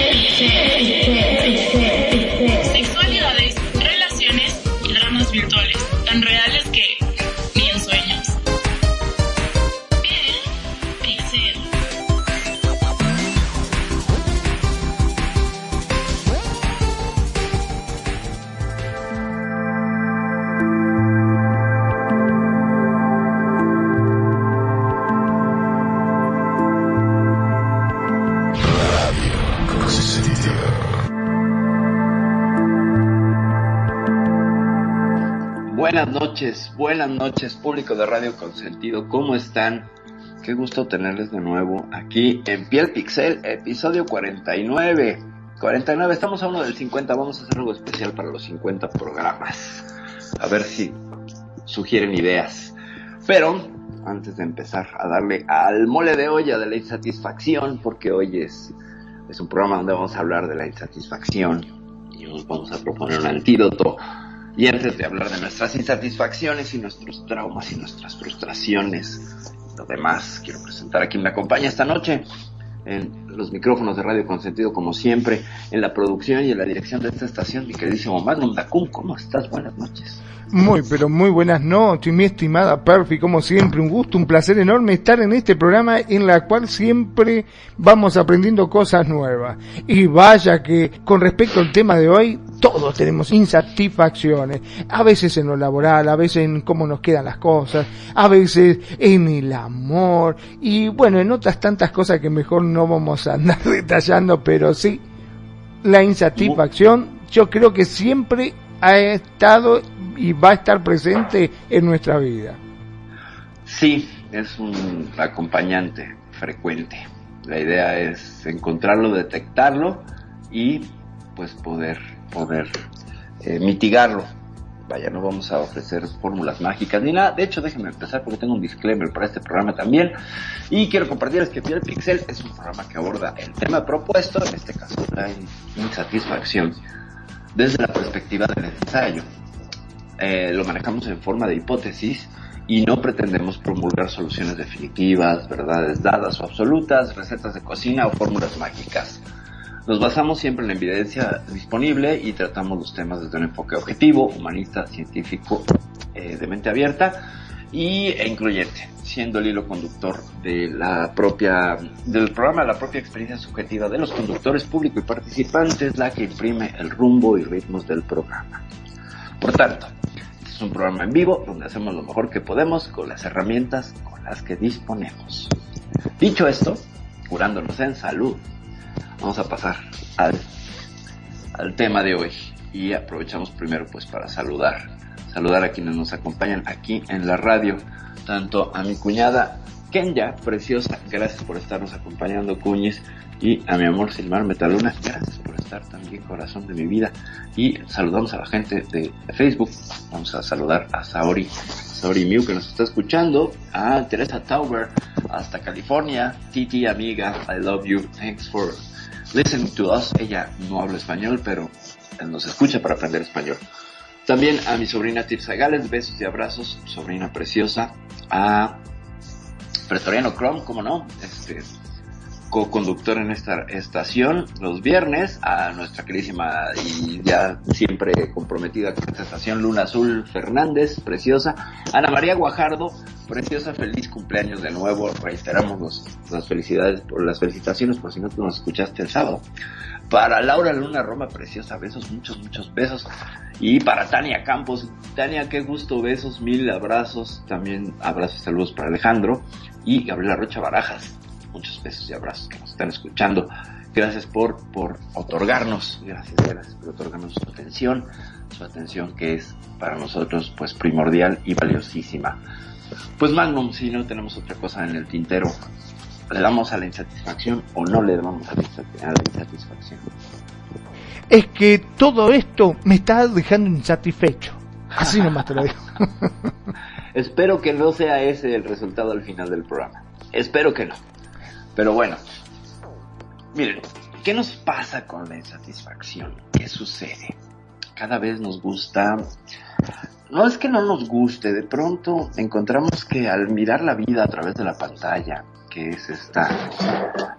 It's fair, it's fair, it's fair. Buenas noches, buenas noches, público de Radio Consentido, ¿cómo están? Qué gusto tenerles de nuevo aquí en Piel Pixel, episodio 49. 49, estamos a uno del 50, vamos a hacer algo especial para los 50 programas. A ver si sugieren ideas. Pero, antes de empezar a darle al mole de olla de la insatisfacción, porque hoy es, es un programa donde vamos a hablar de la insatisfacción y os vamos a proponer un antídoto. Y antes de hablar de nuestras insatisfacciones y nuestros traumas y nuestras frustraciones, lo demás, quiero presentar a quien me acompaña esta noche en los micrófonos de Radio Consentido, como siempre, en la producción y en la dirección de esta estación, mi queridísimo Magnum Dacun. ¿Cómo estás? Buenas noches. Muy, pero muy buenas noches, mi estimada Perfi, como siempre, un gusto, un placer enorme estar en este programa en la cual siempre vamos aprendiendo cosas nuevas. Y vaya que con respecto al tema de hoy, todos tenemos insatisfacciones, a veces en lo laboral, a veces en cómo nos quedan las cosas, a veces en el amor, y bueno, en otras tantas cosas que mejor no vamos a andar detallando, pero sí, la insatisfacción yo creo que siempre ha estado y va a estar presente en nuestra vida. Sí, es un acompañante frecuente. La idea es encontrarlo, detectarlo y pues poder, poder eh, mitigarlo. Vaya, no vamos a ofrecer fórmulas mágicas ni nada. De hecho, déjenme empezar porque tengo un disclaimer para este programa también. Y quiero compartirles que Piel Pixel es un programa que aborda el tema propuesto, en este caso la insatisfacción, desde la perspectiva del ensayo. Eh, lo manejamos en forma de hipótesis y no pretendemos promulgar soluciones definitivas, verdades dadas o absolutas, recetas de cocina o fórmulas mágicas. Nos basamos siempre en la evidencia disponible y tratamos los temas desde un enfoque objetivo, humanista, científico, eh, de mente abierta y, e incluyente, siendo el hilo conductor de la propia, del programa, la propia experiencia subjetiva de los conductores público y participantes, la que imprime el rumbo y ritmos del programa. Por tanto, este es un programa en vivo donde hacemos lo mejor que podemos con las herramientas con las que disponemos. Dicho esto, curándonos en salud, vamos a pasar al, al tema de hoy y aprovechamos primero pues para saludar, saludar a quienes nos acompañan aquí en la radio, tanto a mi cuñada Kenya, preciosa, gracias por estarnos acompañando, Cuñiz, y a mi amor Silmar Metaluna, gracias por estar también, corazón de mi vida. Y saludamos a la gente de Facebook, vamos a saludar a Saori, Saori Miu que nos está escuchando, a Teresa Tauber, hasta California, Titi amiga, I love you, thanks for listening to us. Ella no habla español, pero nos escucha para aprender español. También a mi sobrina Tirsa Gales, besos y abrazos, sobrina preciosa, a Pretoriano Chrome, como no, este co-conductor en esta estación los viernes, a nuestra queridísima y ya siempre comprometida con esta estación Luna Azul Fernández, preciosa, Ana María Guajardo, preciosa, feliz cumpleaños de nuevo, reiteramos los, las felicidades por las felicitaciones por si no nos escuchaste el sábado. Para Laura Luna Roma, preciosa, besos, muchos, muchos besos. Y para Tania Campos, Tania, qué gusto, besos, mil abrazos, también abrazos y saludos para Alejandro. Y Gabriela Rocha Barajas, muchos besos y abrazos que nos están escuchando. Gracias por, por otorgarnos, gracias, gracias por otorgarnos su atención, su atención que es para nosotros pues primordial y valiosísima. Pues Magnum, si no tenemos otra cosa en el tintero, ¿Le damos a la insatisfacción o no le damos a la, insatisfacción? Es que todo esto me está dejando insatisfecho. Así nomás te lo digo. Espero que no sea ese el resultado al final del programa. Espero que no. Pero bueno, miren, ¿qué nos pasa con la insatisfacción? ¿Qué sucede? Cada vez nos gusta no es que no nos guste, de pronto encontramos que al mirar la vida a través de la pantalla, que es esta,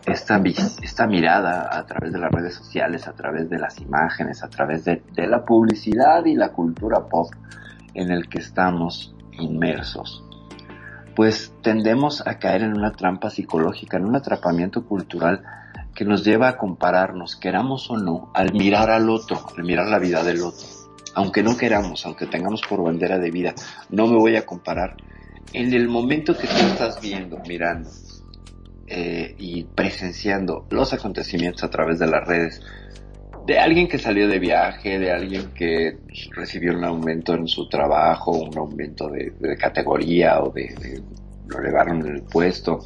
esta, esta mirada a través de las redes sociales, a través de las imágenes, a través de, la publicidad y la cultura pop en el que estamos inmersos, pues tendemos a caer en una trampa psicológica, en un atrapamiento cultural que nos lleva a compararnos, queramos o no, al mirar al otro, al mirar la vida del otro aunque no queramos, aunque tengamos por bandera de vida, no me voy a comparar. En el momento que tú estás viendo, mirando eh, y presenciando los acontecimientos a través de las redes, de alguien que salió de viaje, de alguien que recibió un aumento en su trabajo, un aumento de, categoría o de, de, lo elevaron en el puesto,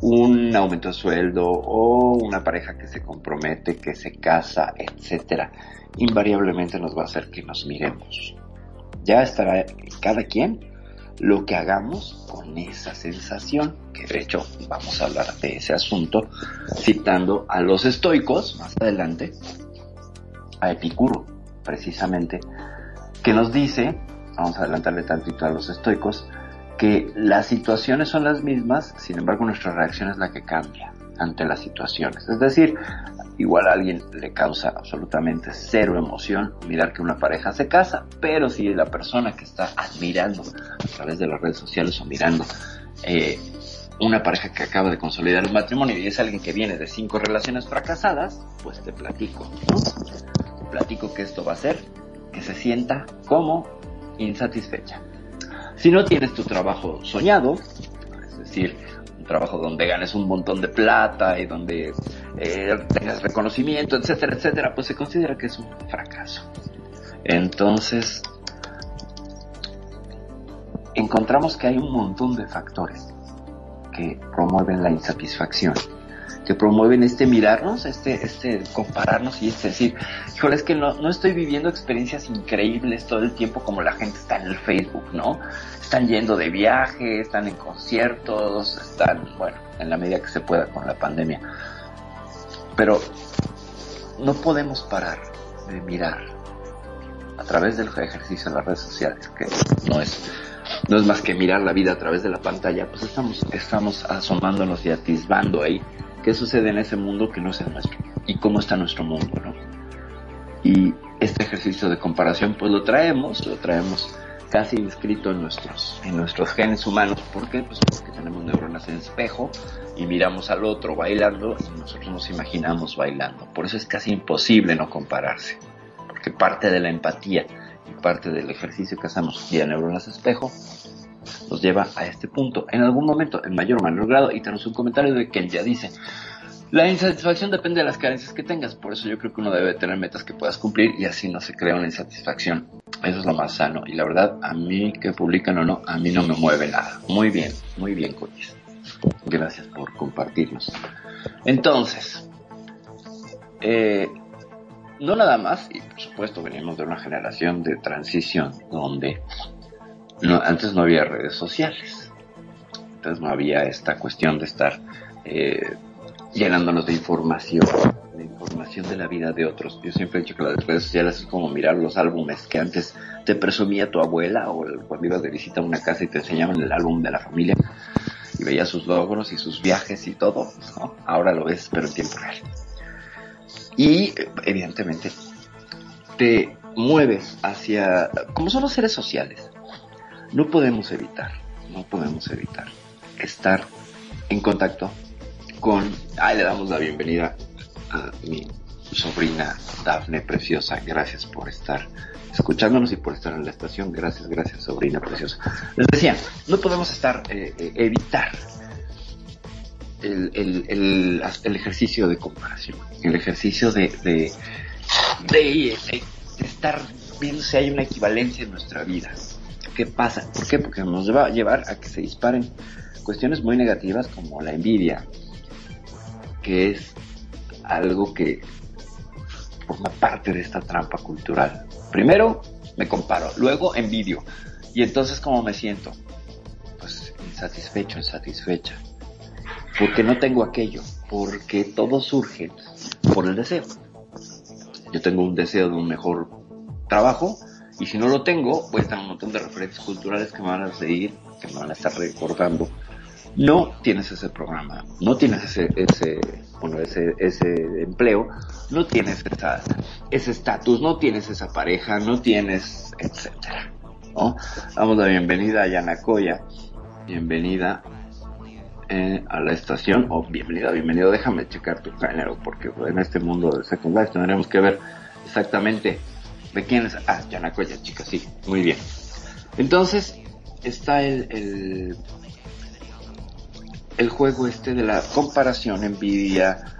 un aumento de sueldo o una pareja que se compromete, que se casa, etcétera invariablemente nos va a hacer que nos miremos. Ya estará cada quien lo que hagamos con esa sensación, que de hecho vamos a hablar de ese asunto citando a los estoicos más adelante, a Epicuro precisamente, que nos dice, vamos a adelantarle tantito a los estoicos, que las situaciones son las mismas, sin embargo nuestra reacción es la que cambia ante las situaciones. Es decir, igual a alguien le causa absolutamente cero emoción mirar que una pareja se casa, pero si la persona que está admirando a través de las redes sociales o mirando eh, una pareja que acaba de consolidar un matrimonio y es alguien que viene de cinco relaciones fracasadas, pues te platico, Te platico que esto va a hacer que se sienta como insatisfecha. Si no tienes tu trabajo soñado, es decir, trabajo donde ganes un montón de plata y donde eh, tengas reconocimiento, etcétera, etcétera, pues se considera que es un fracaso. Entonces, encontramos que hay un montón de factores que promueven la insatisfacción, que promueven este mirarnos, este, este compararnos y este decir, híjole, es que no, no estoy viviendo experiencias increíbles todo el tiempo como la gente está en el Facebook, ¿no? Están yendo de viaje, están en conciertos, están, bueno, en la medida que se pueda con la pandemia. Pero no podemos parar de mirar a través del ejercicio en las redes sociales, que no es, no es más que mirar la vida a través de la pantalla, pues estamos, estamos asomándonos y atisbando ahí qué sucede en ese mundo que no es el nuestro y cómo está nuestro mundo, ¿no? Y este ejercicio de comparación, pues lo traemos, lo traemos casi inscrito en nuestros, en nuestros genes humanos. ¿Por qué? Pues porque tenemos neuronas en espejo y miramos al otro bailando y nosotros nos imaginamos bailando. Por eso es casi imposible no compararse. Porque parte de la empatía y parte del ejercicio que hacemos vía neuronas espejo nos lleva a este punto. En algún momento, en mayor o menor grado, y tenemos un comentario de que ya dice, la insatisfacción depende de las carencias que tengas, por eso yo creo que uno debe tener metas que puedas cumplir y así no se crea una insatisfacción. Eso es lo más sano y la verdad a mí que publican o no, a mí no me mueve nada. Muy bien, muy bien, Cotis. Gracias por compartirnos. Entonces, eh, no nada más, y por supuesto venimos de una generación de transición donde antes no había redes sociales, entonces no había esta cuestión de estar... Eh, llenándonos de información, de información de la vida de otros. Yo siempre he dicho que las redes sociales es como mirar los álbumes que antes te presumía tu abuela o cuando ibas de visita a una casa y te enseñaban el álbum de la familia y veías sus logros y sus viajes y todo. Ahora lo ves, pero en tiempo real. Y evidentemente te mueves hacia, como son los seres sociales, no podemos evitar, no podemos evitar estar en contacto con, ay, le damos la bienvenida a mi sobrina Dafne Preciosa. Gracias por estar escuchándonos y por estar en la estación. Gracias, gracias, sobrina preciosa. Les decía, no podemos estar, eh, eh, evitar el, el, el, ejercicio de comparación, el ejercicio de, de, de, estar viendo si hay una equivalencia en nuestra vida. ¿Qué pasa? ¿Por qué? Porque nos va a llevar a que se disparen cuestiones muy negativas como la envidia, que es algo que forma parte de esta trampa cultural. Primero me comparo, luego envidio. Y entonces, ¿cómo me siento? Pues insatisfecho, insatisfecha. Porque no tengo aquello, porque todo surge por el deseo. Yo tengo un deseo de un mejor trabajo y si no lo tengo, a tener un montón de referencias culturales que me van a seguir, que me van a estar recordando. No tienes ese programa, no tienes ese, ese, bueno, ese, ese empleo, no tienes esa, ese estatus, no tienes esa pareja, no tienes, etcétera. ¿no? Damos la bienvenida a Yanacoya, bienvenida eh, a la estación, o bienvenida, bienvenido, déjame checar tu género, porque en este mundo de Second Life tendremos que ver exactamente de quién es. Ah, Yanacoya, chica, sí, muy bien. Entonces, está el, el juego este de la comparación, envidia,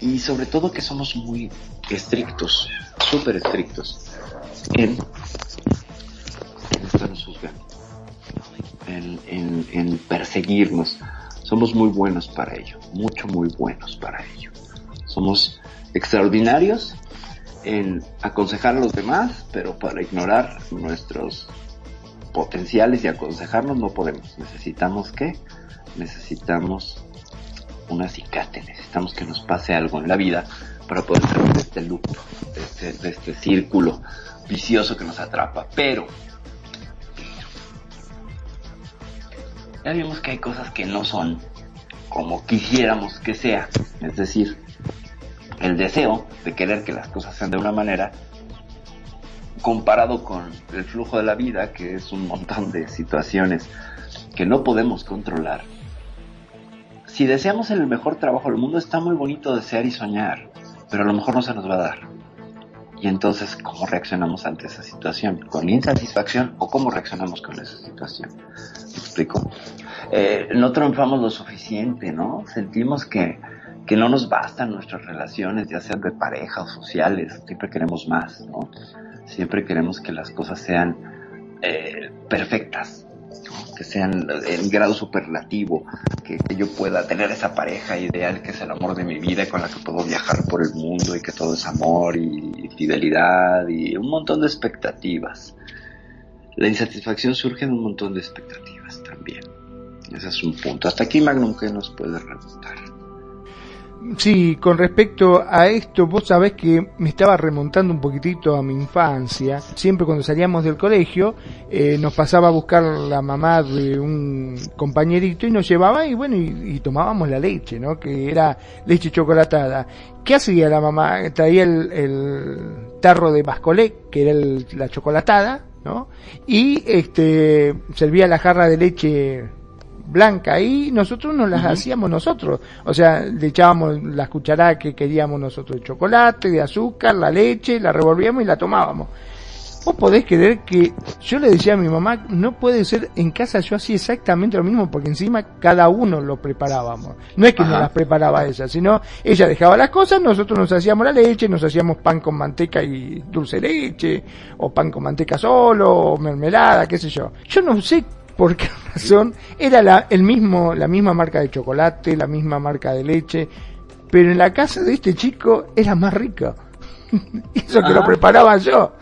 y sobre todo que somos muy estrictos, súper estrictos en, en estarnos juzgando, en, perseguirnos. Somos muy buenos para ello, mucho, muy buenos para ello. Somos extraordinarios en aconsejar a los demás, pero para ignorar nuestros potenciales y aconsejarnos no podemos. Necesitamos que necesitamos un acicate, necesitamos que nos pase algo en la vida para poder salir de este loop, de este, de este círculo vicioso que nos atrapa. Pero ya vimos que hay cosas que no son como quisiéramos que sea, es decir, el deseo de querer que las cosas sean de una manera comparado con el flujo de la vida, que es un montón de situaciones que no podemos controlar. Si deseamos el mejor trabajo del mundo, está muy bonito desear y soñar, pero a lo mejor no se nos va a dar. Y entonces, ¿cómo reaccionamos ante esa situación? ¿Con insatisfacción o cómo reaccionamos con esa situación? ¿Me explico? Eh, no triunfamos lo suficiente, ¿no? Sentimos que, que no nos bastan nuestras relaciones, ya sean de pareja o sociales, siempre queremos más, ¿no? Siempre queremos que las cosas sean eh, perfectas. Que sean en grado superlativo, que, que, yo pueda tener esa pareja ideal que es el amor de mi vida con la que puedo viajar por el mundo y que todo es amor y fidelidad y un montón de expectativas. La insatisfacción surge de un montón de expectativas también. Ese es un punto. Hasta aquí, Magnum, ¿qué nos puede preguntar? Sí, con respecto a esto, vos sabés que me estaba remontando un poquitito a mi infancia. Siempre cuando salíamos del colegio, eh, nos pasaba a buscar la mamá de un compañerito y nos llevaba y bueno, y, tomábamos la leche, ¿no? Que era leche chocolatada. ¿Qué hacía la mamá? Traía el, el tarro de bascolé, que era el, la chocolatada, ¿no? Y este, servía la jarra de leche blanca y nosotros nos las uh -huh. hacíamos nosotros. O sea, le echábamos las cucharadas que queríamos nosotros de chocolate, de azúcar, la leche, la revolvíamos y la tomábamos. Vos podés creer que yo le decía a mi mamá, no puede ser en casa yo hacía exactamente lo mismo porque encima cada uno lo preparábamos. No es que nos las preparaba ella, sino ella dejaba las cosas, nosotros nos hacíamos la leche, nos hacíamos pan con manteca y dulce leche, o pan con manteca solo, o mermelada, qué sé yo. Yo no sé por qué razón era la, el mismo, la misma marca de chocolate, la misma marca de leche, pero en la casa de este chico era más rica. Eso que lo preparaba yo.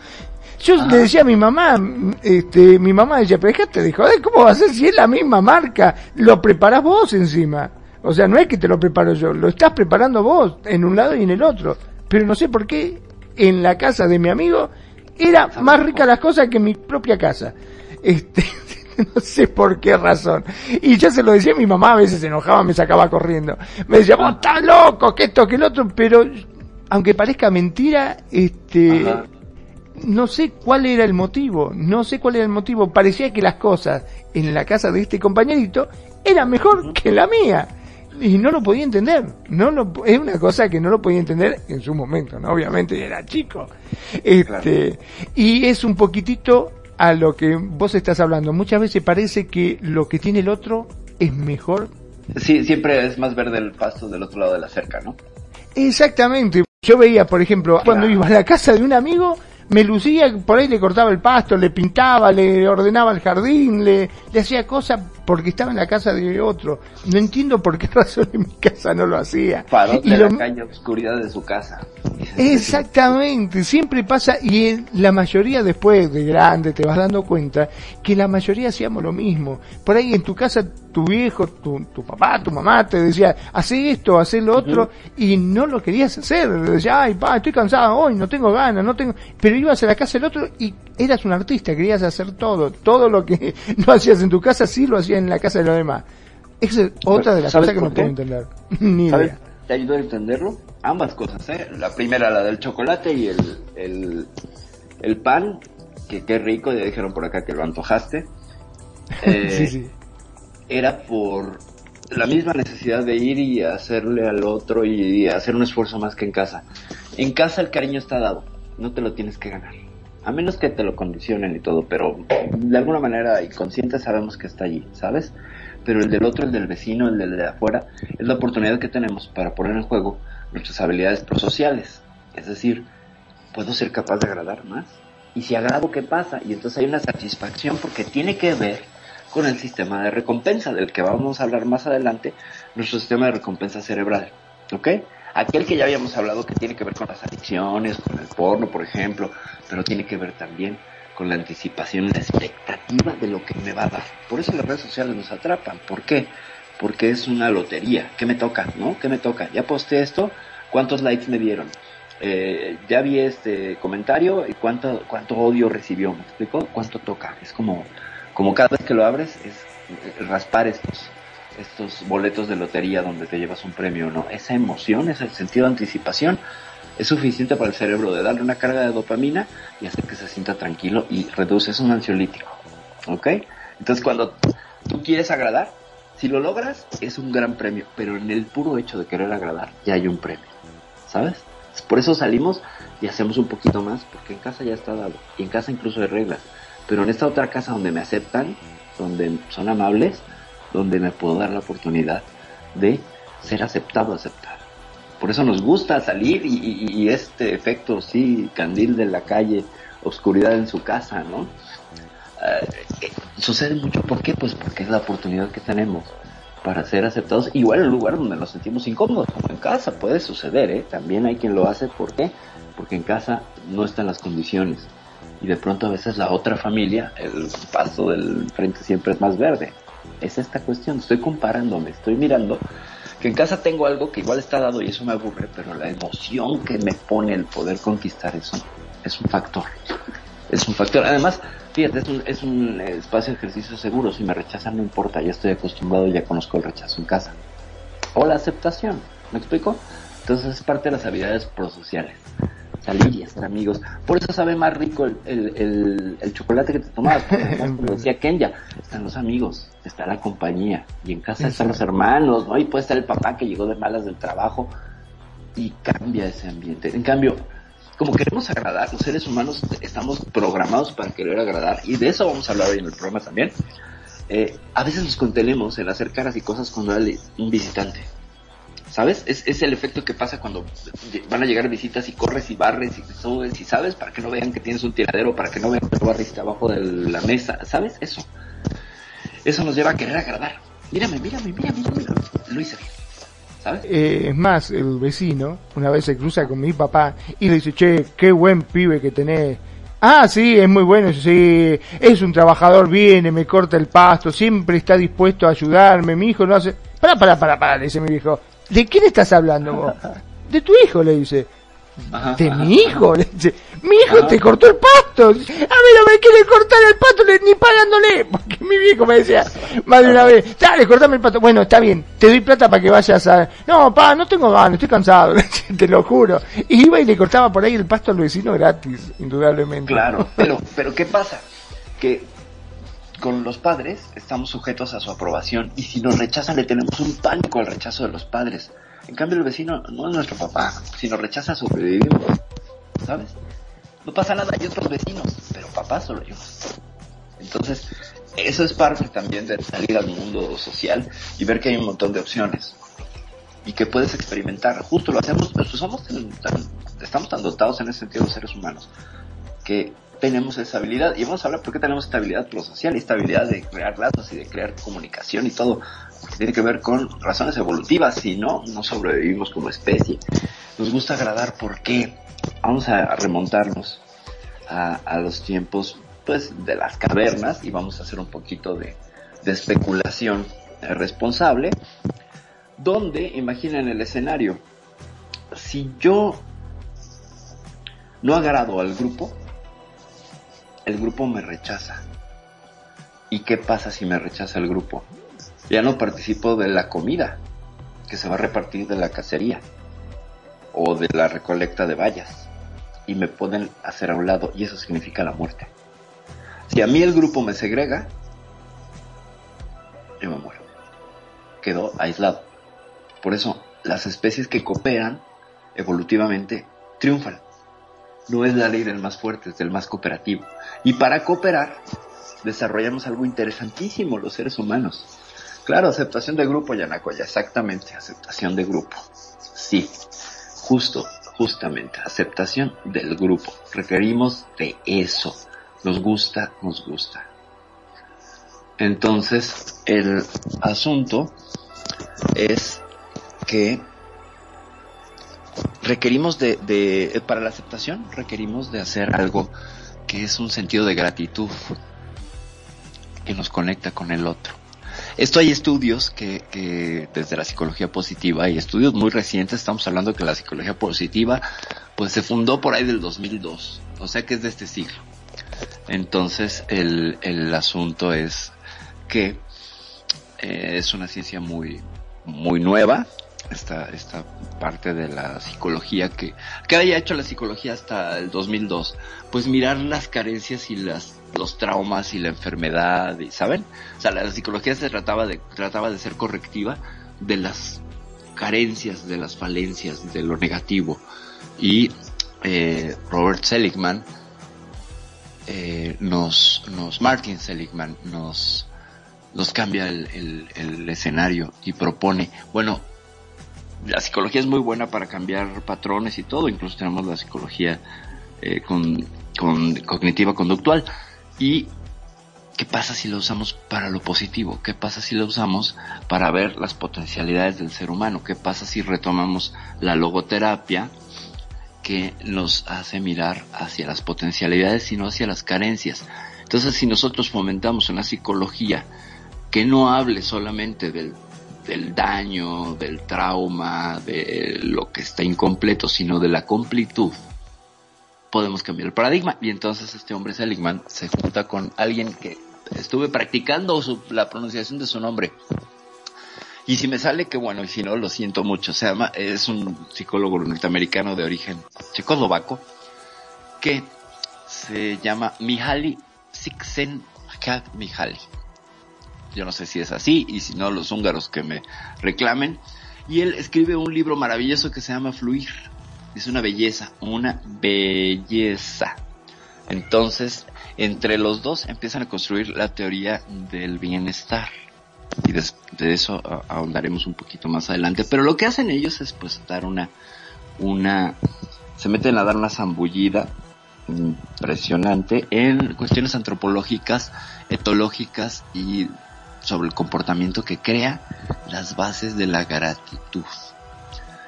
Yo Ajá. le decía a mi mamá, este, mi mamá decía, pero dejate de joder, ¿cómo va a ser si es la misma marca? Lo preparás vos encima. O sea, no es que te lo preparo yo, lo estás preparando vos en un lado y en el otro. Pero no sé por qué en la casa de mi amigo era más rica las cosas que en mi propia casa. Este, no sé por qué razón. Y yo se lo decía a mi mamá, a veces se enojaba, me sacaba corriendo. Me decía, vos estás loco, que esto, que el otro, pero aunque parezca mentira, este, Ajá. no sé cuál era el motivo, no sé cuál era el motivo. Parecía que las cosas en la casa de este compañerito eran mejor que la mía. Y no lo podía entender, no lo, es una cosa que no lo podía entender en su momento, ¿no? Obviamente era chico. Este, claro. y es un poquitito a lo que vos estás hablando. Muchas veces parece que lo que tiene el otro es mejor. Sí, siempre es más verde el pasto del otro lado de la cerca, ¿no? Exactamente. Yo veía, por ejemplo, cuando iba a la casa de un amigo, me lucía, por ahí le cortaba el pasto, le pintaba, le ordenaba el jardín, le, le hacía cosas porque estaba en la casa de otro. No entiendo por qué razón en mi casa no lo hacía. Paró Y de lo- la calle oscuridad de su casa. Exactamente, siempre pasa y en la mayoría después de grande te vas dando cuenta que la mayoría hacíamos lo mismo. Por ahí en tu casa tu viejo, tu, tu papá, tu mamá te decía, hace esto, hace lo otro y no lo querías hacer. Decía, ay, pa, estoy cansado hoy, no tengo ganas, no tengo... Pero ibas a la casa del otro y eras un artista, querías hacer todo. Todo lo que no hacías en tu casa sí lo hacías en la casa de los demás. Esa es otra de las ¿Sabes cosas que no puedo entender. Ni ¿Sabes? idea. ¿Te ayudó a entenderlo? Ambas cosas, ¿eh? La primera, la del chocolate y el, el, el pan, que qué rico, ya dijeron por acá que lo antojaste. Eh, sí, sí. Era por la misma necesidad de ir y hacerle al otro y hacer un esfuerzo más que en casa. En casa el cariño está dado, no te lo tienes que ganar. A menos que te lo condicionen y todo, pero de alguna manera inconsciente sabemos que está allí, ¿sabes? Pero el del otro, el del vecino, el del de afuera, es la oportunidad que tenemos para poner en juego nuestras habilidades prosociales. Es decir, ¿puedo ser capaz de agradar más? Y si agrado, ¿qué pasa? Y entonces hay una satisfacción porque tiene que ver con el sistema de recompensa, del que vamos a hablar más adelante, nuestro sistema de recompensa cerebral. ¿Ok? Aquel que ya habíamos hablado que tiene que ver con las adicciones, con el porno, por ejemplo, pero tiene que ver también con la anticipación la expectativa de lo que me va a dar. Por eso las redes sociales nos atrapan. ¿Por qué? Porque es una lotería. ¿Qué me toca? ¿No? ¿Qué me toca? Ya posté esto, ¿cuántos likes me dieron? Eh, ya vi este comentario y cuánto, cuánto odio recibió. ¿Me explico? ¿Cuánto toca? Es como, como cada vez que lo abres, es eh, raspar estos, estos boletos de lotería donde te llevas un premio, ¿no? Esa emoción, ese sentido de anticipación es suficiente para el cerebro de darle una carga de dopamina y hacer que se sienta tranquilo y reduce, es un ansiolítico, ¿ok? Entonces cuando tú quieres agradar, si lo logras es un gran premio, pero en el puro hecho de querer agradar ya hay un premio, ¿sabes? Por eso salimos y hacemos un poquito más, porque en casa ya está dado, y en casa incluso hay reglas, pero en esta otra casa donde me aceptan, donde son amables, donde me puedo dar la oportunidad de ser aceptado, aceptar. Por eso nos gusta salir y, este efecto, sí, candil de la calle, oscuridad en su casa, ¿no? Eh, eh, sucede mucho, ¿por qué? Pues porque es la oportunidad que tenemos para ser aceptados, igual en lugar donde nos sentimos incómodos, como en casa puede suceder, ¿eh? También hay quien lo hace, ¿por qué? Porque en casa no están las condiciones y de pronto a veces la otra familia, el paso del frente siempre es más verde. Es esta cuestión, estoy comparándome, estoy mirando que en casa tengo algo que igual está dado y eso me aburre, pero la emoción que me pone el poder conquistar eso es un factor. Es un factor. Además, fíjate, es un, es un espacio de ejercicio seguro. Si me rechazan, no importa. Ya estoy acostumbrado, ya conozco el rechazo en casa. O la aceptación. ¿Me explico? Entonces es parte de las habilidades prosociales. Salir y estar amigos. Por eso sabe más rico el, el, el, el chocolate que te tomabas. porque decía Kenya, están los amigos, está la compañía. Y en casa están los hermanos, ¿no? Y puede estar el papá que llegó de malas del trabajo. Y cambia ese ambiente. En cambio, como queremos agradar, los seres humanos estamos programados para querer agradar, y de eso vamos a hablar hoy en el programa también. Eh, a veces nos contenemos en hacer caras y cosas cuando hay un visitante. ¿Sabes? Es, es el efecto que pasa cuando van a llegar visitas y corres y barres y subes y sabes, para que no vean que tienes un tiradero, para que no vean que lo barriste abajo de la mesa, ¿sabes? Eso. Eso nos lleva a querer agradar. Mírame, mírame, mírame, mírame. Lo hice bien. ¿Sabes? Eh, es más, el vecino una vez se cruza con mi papá y le dice, che, qué buen pibe que tenés. Ah, sí, es muy bueno, sí, es un trabajador, viene, me corta el pasto, siempre está dispuesto a ayudarme, mi hijo no hace... Para, para, para, para, le dice mi viejo. ¿De quién estás hablando vos? De tu hijo, le dice. Ajá, ¿De ajá, mi hijo? Le dice, mi hijo Ajá. te cortó el pasto. A mí no me quiere cortar el pasto ni pagándole. Porque mi viejo me decía más de una vez, dale, cortame el pasto. Bueno, está bien, te doy plata para que vayas a... No, pa, no tengo ganas, estoy cansado, te lo juro. Y iba y le cortaba por ahí el pasto al vecino gratis, indudablemente. Claro, pero, pero ¿qué pasa? Que con los padres estamos sujetos a su aprobación y si nos rechazan le tenemos un pánico al rechazo de los padres. En cambio el vecino no es nuestro papá, si nos rechaza sobrevivimos, ¿sabes? No pasa nada, hay otros vecinos, pero papá solo yo. Entonces, eso es parte también de salir al mundo social y ver que hay un montón de opciones y que puedes experimentar. Justo lo hacemos, pues somos tan- tan- estamos tan dotados en ese sentido los seres humanos que tenemos esa habilidad. Y vamos a hablar por qué tenemos esta habilidad prosocial y esta habilidad de crear lazos y de crear comunicación y todo. Tiene que ver con razones evolutivas. Si no, no sobrevivimos como especie. Nos gusta agradar porque vamos a remontarnos a, los tiempos pues de las cavernas y vamos a hacer un poquito de, de especulación responsable donde imaginen el escenario si yo no agrado al grupo el grupo me rechaza. ¿Y qué pasa si me rechaza el grupo? Ya no participo de la comida que se va a repartir de la cacería o de la recolecta de vallas y me pueden hacer a un lado y eso significa la muerte. Si a mí el grupo me segrega, yo me muero. Quedo aislado. Por eso las especies que cooperan evolutivamente triunfan no es la ley del más fuerte, es del más cooperativo. Y para cooperar, desarrollamos algo interesantísimo los seres humanos. Claro, aceptación de grupo, Yanacoya, exactamente, aceptación de grupo. Sí, justo, justamente, aceptación del grupo. Requerimos de eso. Nos gusta, nos gusta. Entonces, el asunto es que requerimos de, de, para la aceptación, requerimos de hacer algo que es un sentido de gratitud que nos conecta con el otro. Esto hay estudios que, que desde la psicología positiva y estudios muy recientes, estamos hablando que la psicología positiva pues se fundó por ahí del 2002, o sea que es de este siglo. Entonces el, el asunto es que eh, es una ciencia muy, muy nueva, esta, esta parte de la psicología que, que haya hecho la psicología hasta el 2002, pues mirar las carencias y las, los traumas y la enfermedad, y, ¿saben? O sea, la, psicología se trataba de, trataba de ser correctiva de las carencias, de las falencias, de lo negativo. Y eh, Robert Seligman eh, nos, nos, Martin Seligman nos, nos cambia el, el, el escenario y propone, bueno, la psicología es muy buena para cambiar patrones y todo, incluso tenemos la psicología eh, con, cognitiva conductual. ¿Y qué pasa si la usamos para lo positivo? ¿Qué pasa si la usamos para ver las potencialidades del ser humano? ¿Qué pasa si retomamos la logoterapia que nos hace mirar hacia las potencialidades y no hacia las carencias? Entonces, si nosotros fomentamos una psicología que no hable solamente del del daño, del trauma, de lo que está incompleto, sino de la completud, podemos cambiar el paradigma. Y entonces este hombre Seligman se junta con alguien que estuve practicando la pronunciación de su nombre. Y si me sale, que bueno, y si no, lo siento mucho. Se llama, es un psicólogo norteamericano de origen checoslovaco que se llama Mihaly Csikszentmihalyi. Yo no sé si es así y si no los húngaros que me reclamen. Y él escribe un libro maravilloso que se llama Fluir. Es una belleza, una belleza. Entonces, entre los dos empiezan a construir la teoría del bienestar. Y de, eso ahondaremos un poquito más adelante. Pero lo que hacen ellos es pues dar una, una, se meten a dar una zambullida impresionante en cuestiones antropológicas, etológicas y sobre el comportamiento que crea las bases de la gratitud.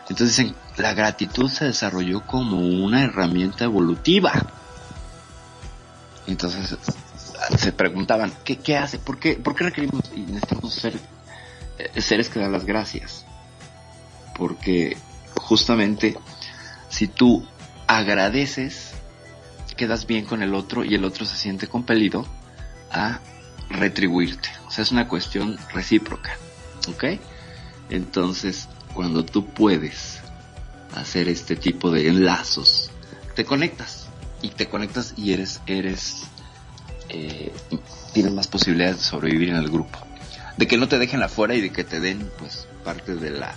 Entonces la gratitud se desarrolló como una herramienta evolutiva. Entonces se preguntaban, ¿qué, qué hace? ¿Por qué, ¿Por qué requerimos y necesitamos ser eh, seres que dan las gracias? Porque justamente si tú agradeces, quedas bien con el otro y el otro se siente compelido a retribuirte. O sea, es una cuestión recíproca. ¿Ok? Entonces, cuando tú puedes hacer este tipo de enlazos, te conectas. Y te conectas y eres, eres, eh, tienes más posibilidades de sobrevivir en el grupo. De que no te dejen afuera y de que te den, pues, parte de la,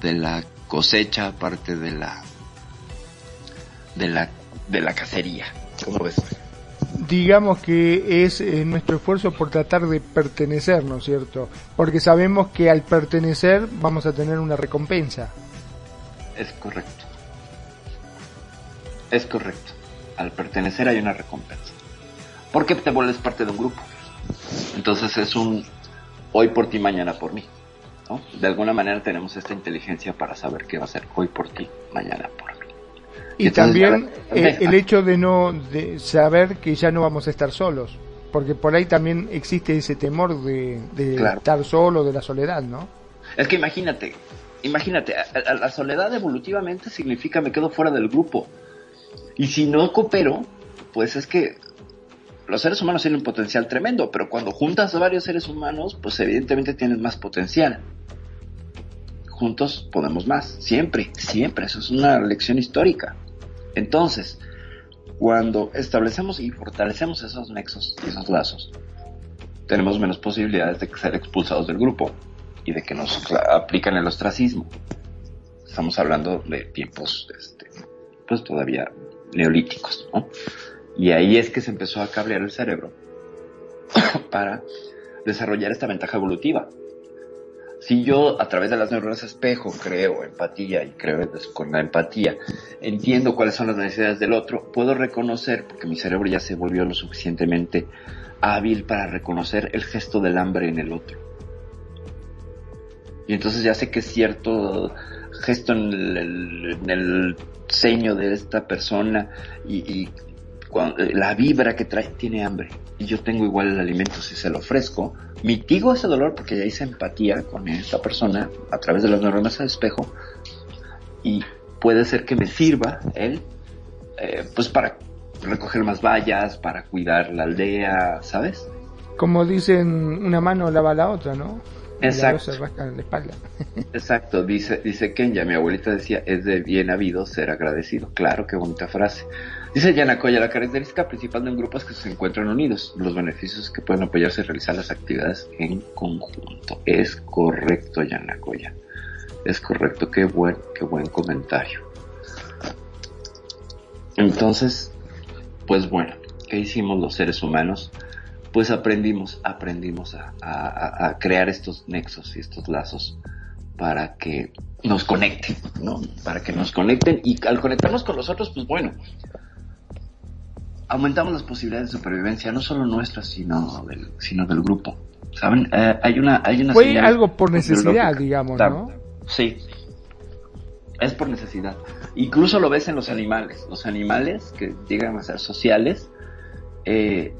de la cosecha, parte de la, de la, de la cacería. ¿Cómo ves? Digamos que es eh, nuestro esfuerzo por tratar de pertenecer, ¿no es cierto? Porque sabemos que al pertenecer vamos a tener una recompensa. Es correcto. Es correcto. Al pertenecer hay una recompensa. Porque te vuelves parte de un grupo. Entonces es un hoy por ti, mañana por mí. De alguna manera tenemos esta inteligencia para saber qué va a ser hoy por ti, mañana por mí. Y, también eh, el hecho de no de saber que ya no vamos a estar solos, porque por ahí también existe ese temor de, estar solo, de la soledad, ¿no? Es que imagínate, imagínate, la soledad evolutivamente significa me quedo fuera del grupo. Y si no coopero, pues es que los seres humanos tienen un potencial tremendo, pero cuando juntas a varios seres humanos, pues evidentemente tienen más potencial. Juntos podemos más, siempre, siempre, eso es una lección histórica. Entonces, cuando establecemos y fortalecemos esos nexos y esos lazos, tenemos menos posibilidades de ser expulsados del grupo y de que nos aplican el ostracismo. Estamos hablando de tiempos, este, pues todavía neolíticos, ¿no? Y ahí es que se empezó a cablear el cerebro para desarrollar esta ventaja evolutiva. Si yo a través de las neuronas espejo creo empatía y creo con la empatía, entiendo cuáles son las necesidades del otro, puedo reconocer, porque mi cerebro ya se volvió lo suficientemente hábil para reconocer el gesto del hambre en el otro. Y entonces ya sé que cierto gesto en el, ceño de esta persona y, eh, la vibra que trae tiene hambre y yo tengo igual el alimento si se lo ofrezco, mitigo ese dolor porque ya hice empatía con esta persona a través de las neuronas al espejo y puede ser que me sirva él eh, pues para recoger más vallas, para cuidar la aldea, ¿sabes? Como dicen, una mano lava la otra, ¿no? Exacto. Exacto, dice, dice Kenya, mi abuelita decía, es de bien habido ser agradecido. Claro, qué bonita frase. Dice Yanacoya, la característica principal de un grupo es que se encuentran unidos, los beneficios que pueden apoyarse y realizar las actividades en conjunto. Es correcto, Yanacoya. Es correcto, qué buen, qué buen comentario. Entonces, pues bueno, ¿qué hicimos los seres humanos? pues aprendimos, aprendimos a, crear estos nexos y estos lazos para que nos conecten, ¿no? Para que nos conecten y al conectarnos con los otros, pues bueno, aumentamos las posibilidades de supervivencia, no solo nuestras, sino del, sino del grupo. ¿Saben? Eh, hay una, hay una Fue algo por necesidad, digamos, ¿no? Sí. Es por necesidad. Incluso lo ves en los animales. Los animales que llegan a ser sociales, eh,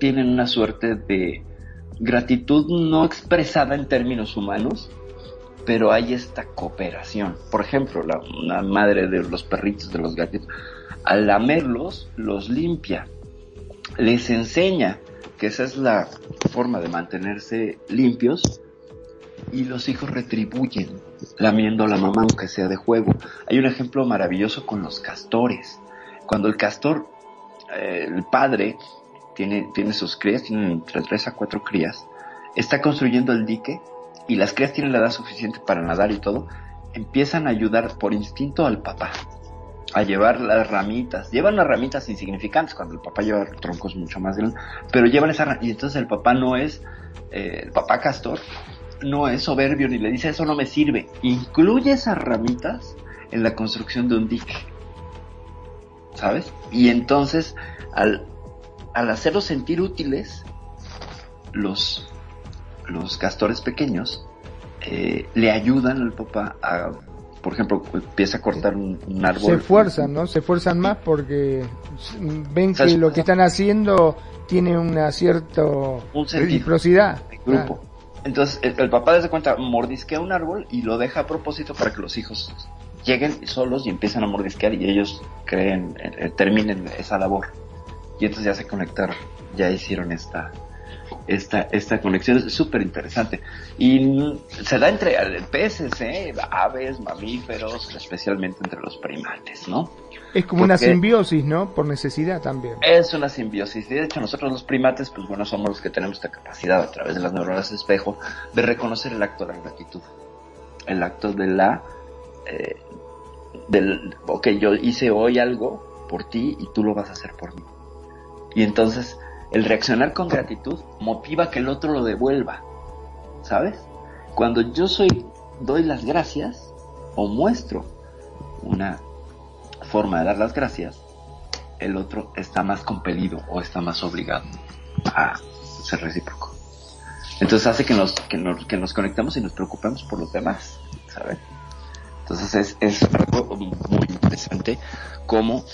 tienen una suerte de gratitud no expresada en términos humanos, pero hay esta cooperación. Por ejemplo, la, madre de los perritos, de los gatitos, al lamerlos, los limpia, les enseña que esa es la forma de mantenerse limpios y los hijos retribuyen lamiendo a la mamá aunque sea de juego. Hay un ejemplo maravilloso con los castores. Cuando el castor, eh, el padre, tiene, sus crías, tiene entre 3 a 4 crías, está construyendo el dique y las crías tienen la edad suficiente para nadar y todo, empiezan a ayudar por instinto al papá a llevar las ramitas. Llevan las ramitas insignificantes cuando el papá lleva troncos mucho más grandes, pero llevan esa y entonces el papá no es eh, el papá castor no es soberbio ni le dice eso no me sirve. Incluye esas ramitas en la construcción de un dique. ¿Sabes? Y entonces al al hacerlos sentir útiles, los, los castores pequeños eh, le ayudan al papá a, por ejemplo, empieza a cortar un, árbol. Se esfuerzan, ¿no? Se esfuerzan más porque ven que lo que están haciendo tiene una cierta reciprocidad. Grupo. Entonces el, papá desde cuenta mordisquea un árbol y lo deja a propósito para que los hijos lleguen solos y empiezan a mordisquear y ellos creen, eh, terminen esa labor y entonces ya se conectaron, ya hicieron esta, esta, esta conexión, es súper interesante. Y se da entre peces, ¿eh? aves, mamíferos, especialmente entre los primates, ¿no? Es como una simbiosis, ¿no? Por necesidad también. Es una simbiosis. De hecho, nosotros los primates, pues bueno, somos los que tenemos esta capacidad a través de las neuronas de espejo de reconocer el acto de la gratitud. El acto de la... Eh, del, ok, yo hice hoy algo por ti y tú lo vas a hacer por mí. Y entonces el reaccionar con gratitud motiva que el otro lo devuelva. ¿Sabes? Cuando yo soy, doy las gracias o muestro una forma de dar las gracias, el otro está más compelido o está más obligado a ser recíproco. Entonces hace que nos, que nos, que nos conectemos y nos preocupemos por los demás, ¿sabes? Entonces es, es algo muy interesante como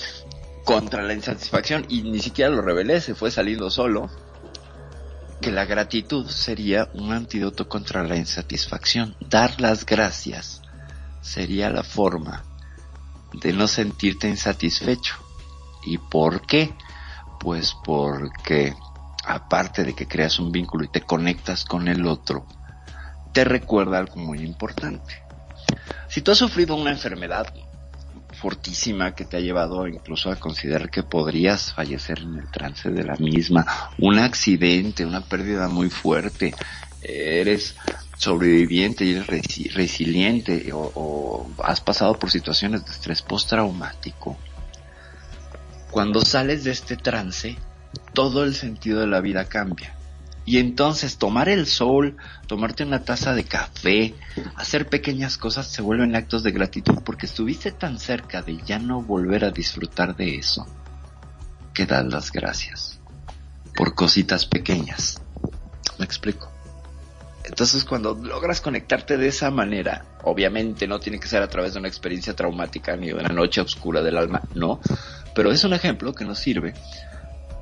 contra la insatisfacción y ni siquiera lo revelé, se fue saliendo solo, que la gratitud sería un antídoto contra la insatisfacción. Dar las gracias sería la forma de no sentirte insatisfecho. ¿Y por qué? Pues porque aparte de que creas un vínculo y te conectas con el otro, te recuerda algo muy importante. Si tú has sufrido una enfermedad fortísima que te ha llevado incluso a considerar que podrías fallecer en el trance de la misma, un accidente, una pérdida muy fuerte, eres sobreviviente y eres resiliente o, o has pasado por situaciones de estrés postraumático. Cuando sales de este trance, todo el sentido de la vida cambia. Y entonces tomar el sol, tomarte una taza de café, hacer pequeñas cosas se vuelven actos de gratitud porque estuviste tan cerca de ya no volver a disfrutar de eso que das las gracias por cositas pequeñas. ¿Me explico? Entonces cuando logras conectarte de esa manera, obviamente no tiene que ser a través de una experiencia traumática ni de una noche oscura del alma, no, pero es un ejemplo que nos sirve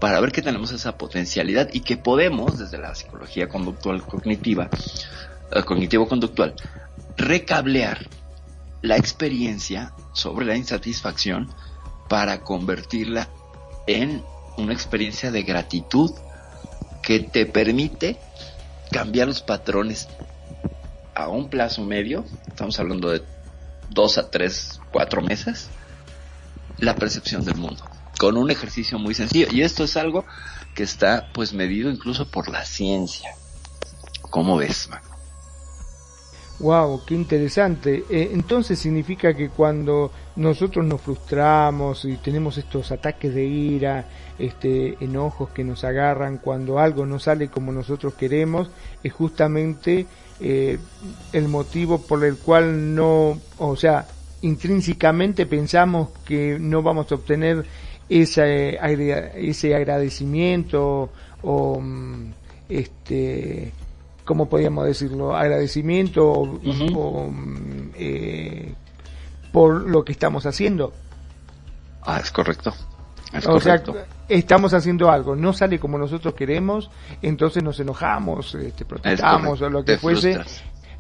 para ver que tenemos esa potencialidad y que podemos, desde la psicología conductual cognitiva, eh, cognitivo-conductual, recablear la experiencia sobre la insatisfacción para convertirla en una experiencia de gratitud que te permite cambiar los patrones a un plazo medio, estamos hablando de dos a tres, cuatro meses, la percepción del mundo con un ejercicio muy sencillo. Y esto es algo que está pues medido incluso por la ciencia. ¿Cómo ves, mano? Wow, qué interesante. Eh, entonces significa que cuando nosotros nos frustramos y tenemos estos ataques de ira, este, enojos que nos agarran, cuando algo no sale como nosotros queremos, es justamente eh, el motivo por el cual no, o sea, intrínsecamente pensamos que no vamos a obtener ese, ese agradecimiento o mm, este cómo podríamos decirlo agradecimiento mm, eh, por lo que estamos haciendo. Ah es correcto o sea estamos haciendo algo no sale como nosotros queremos entonces nos enojamos este, protestamos o lo que fuese.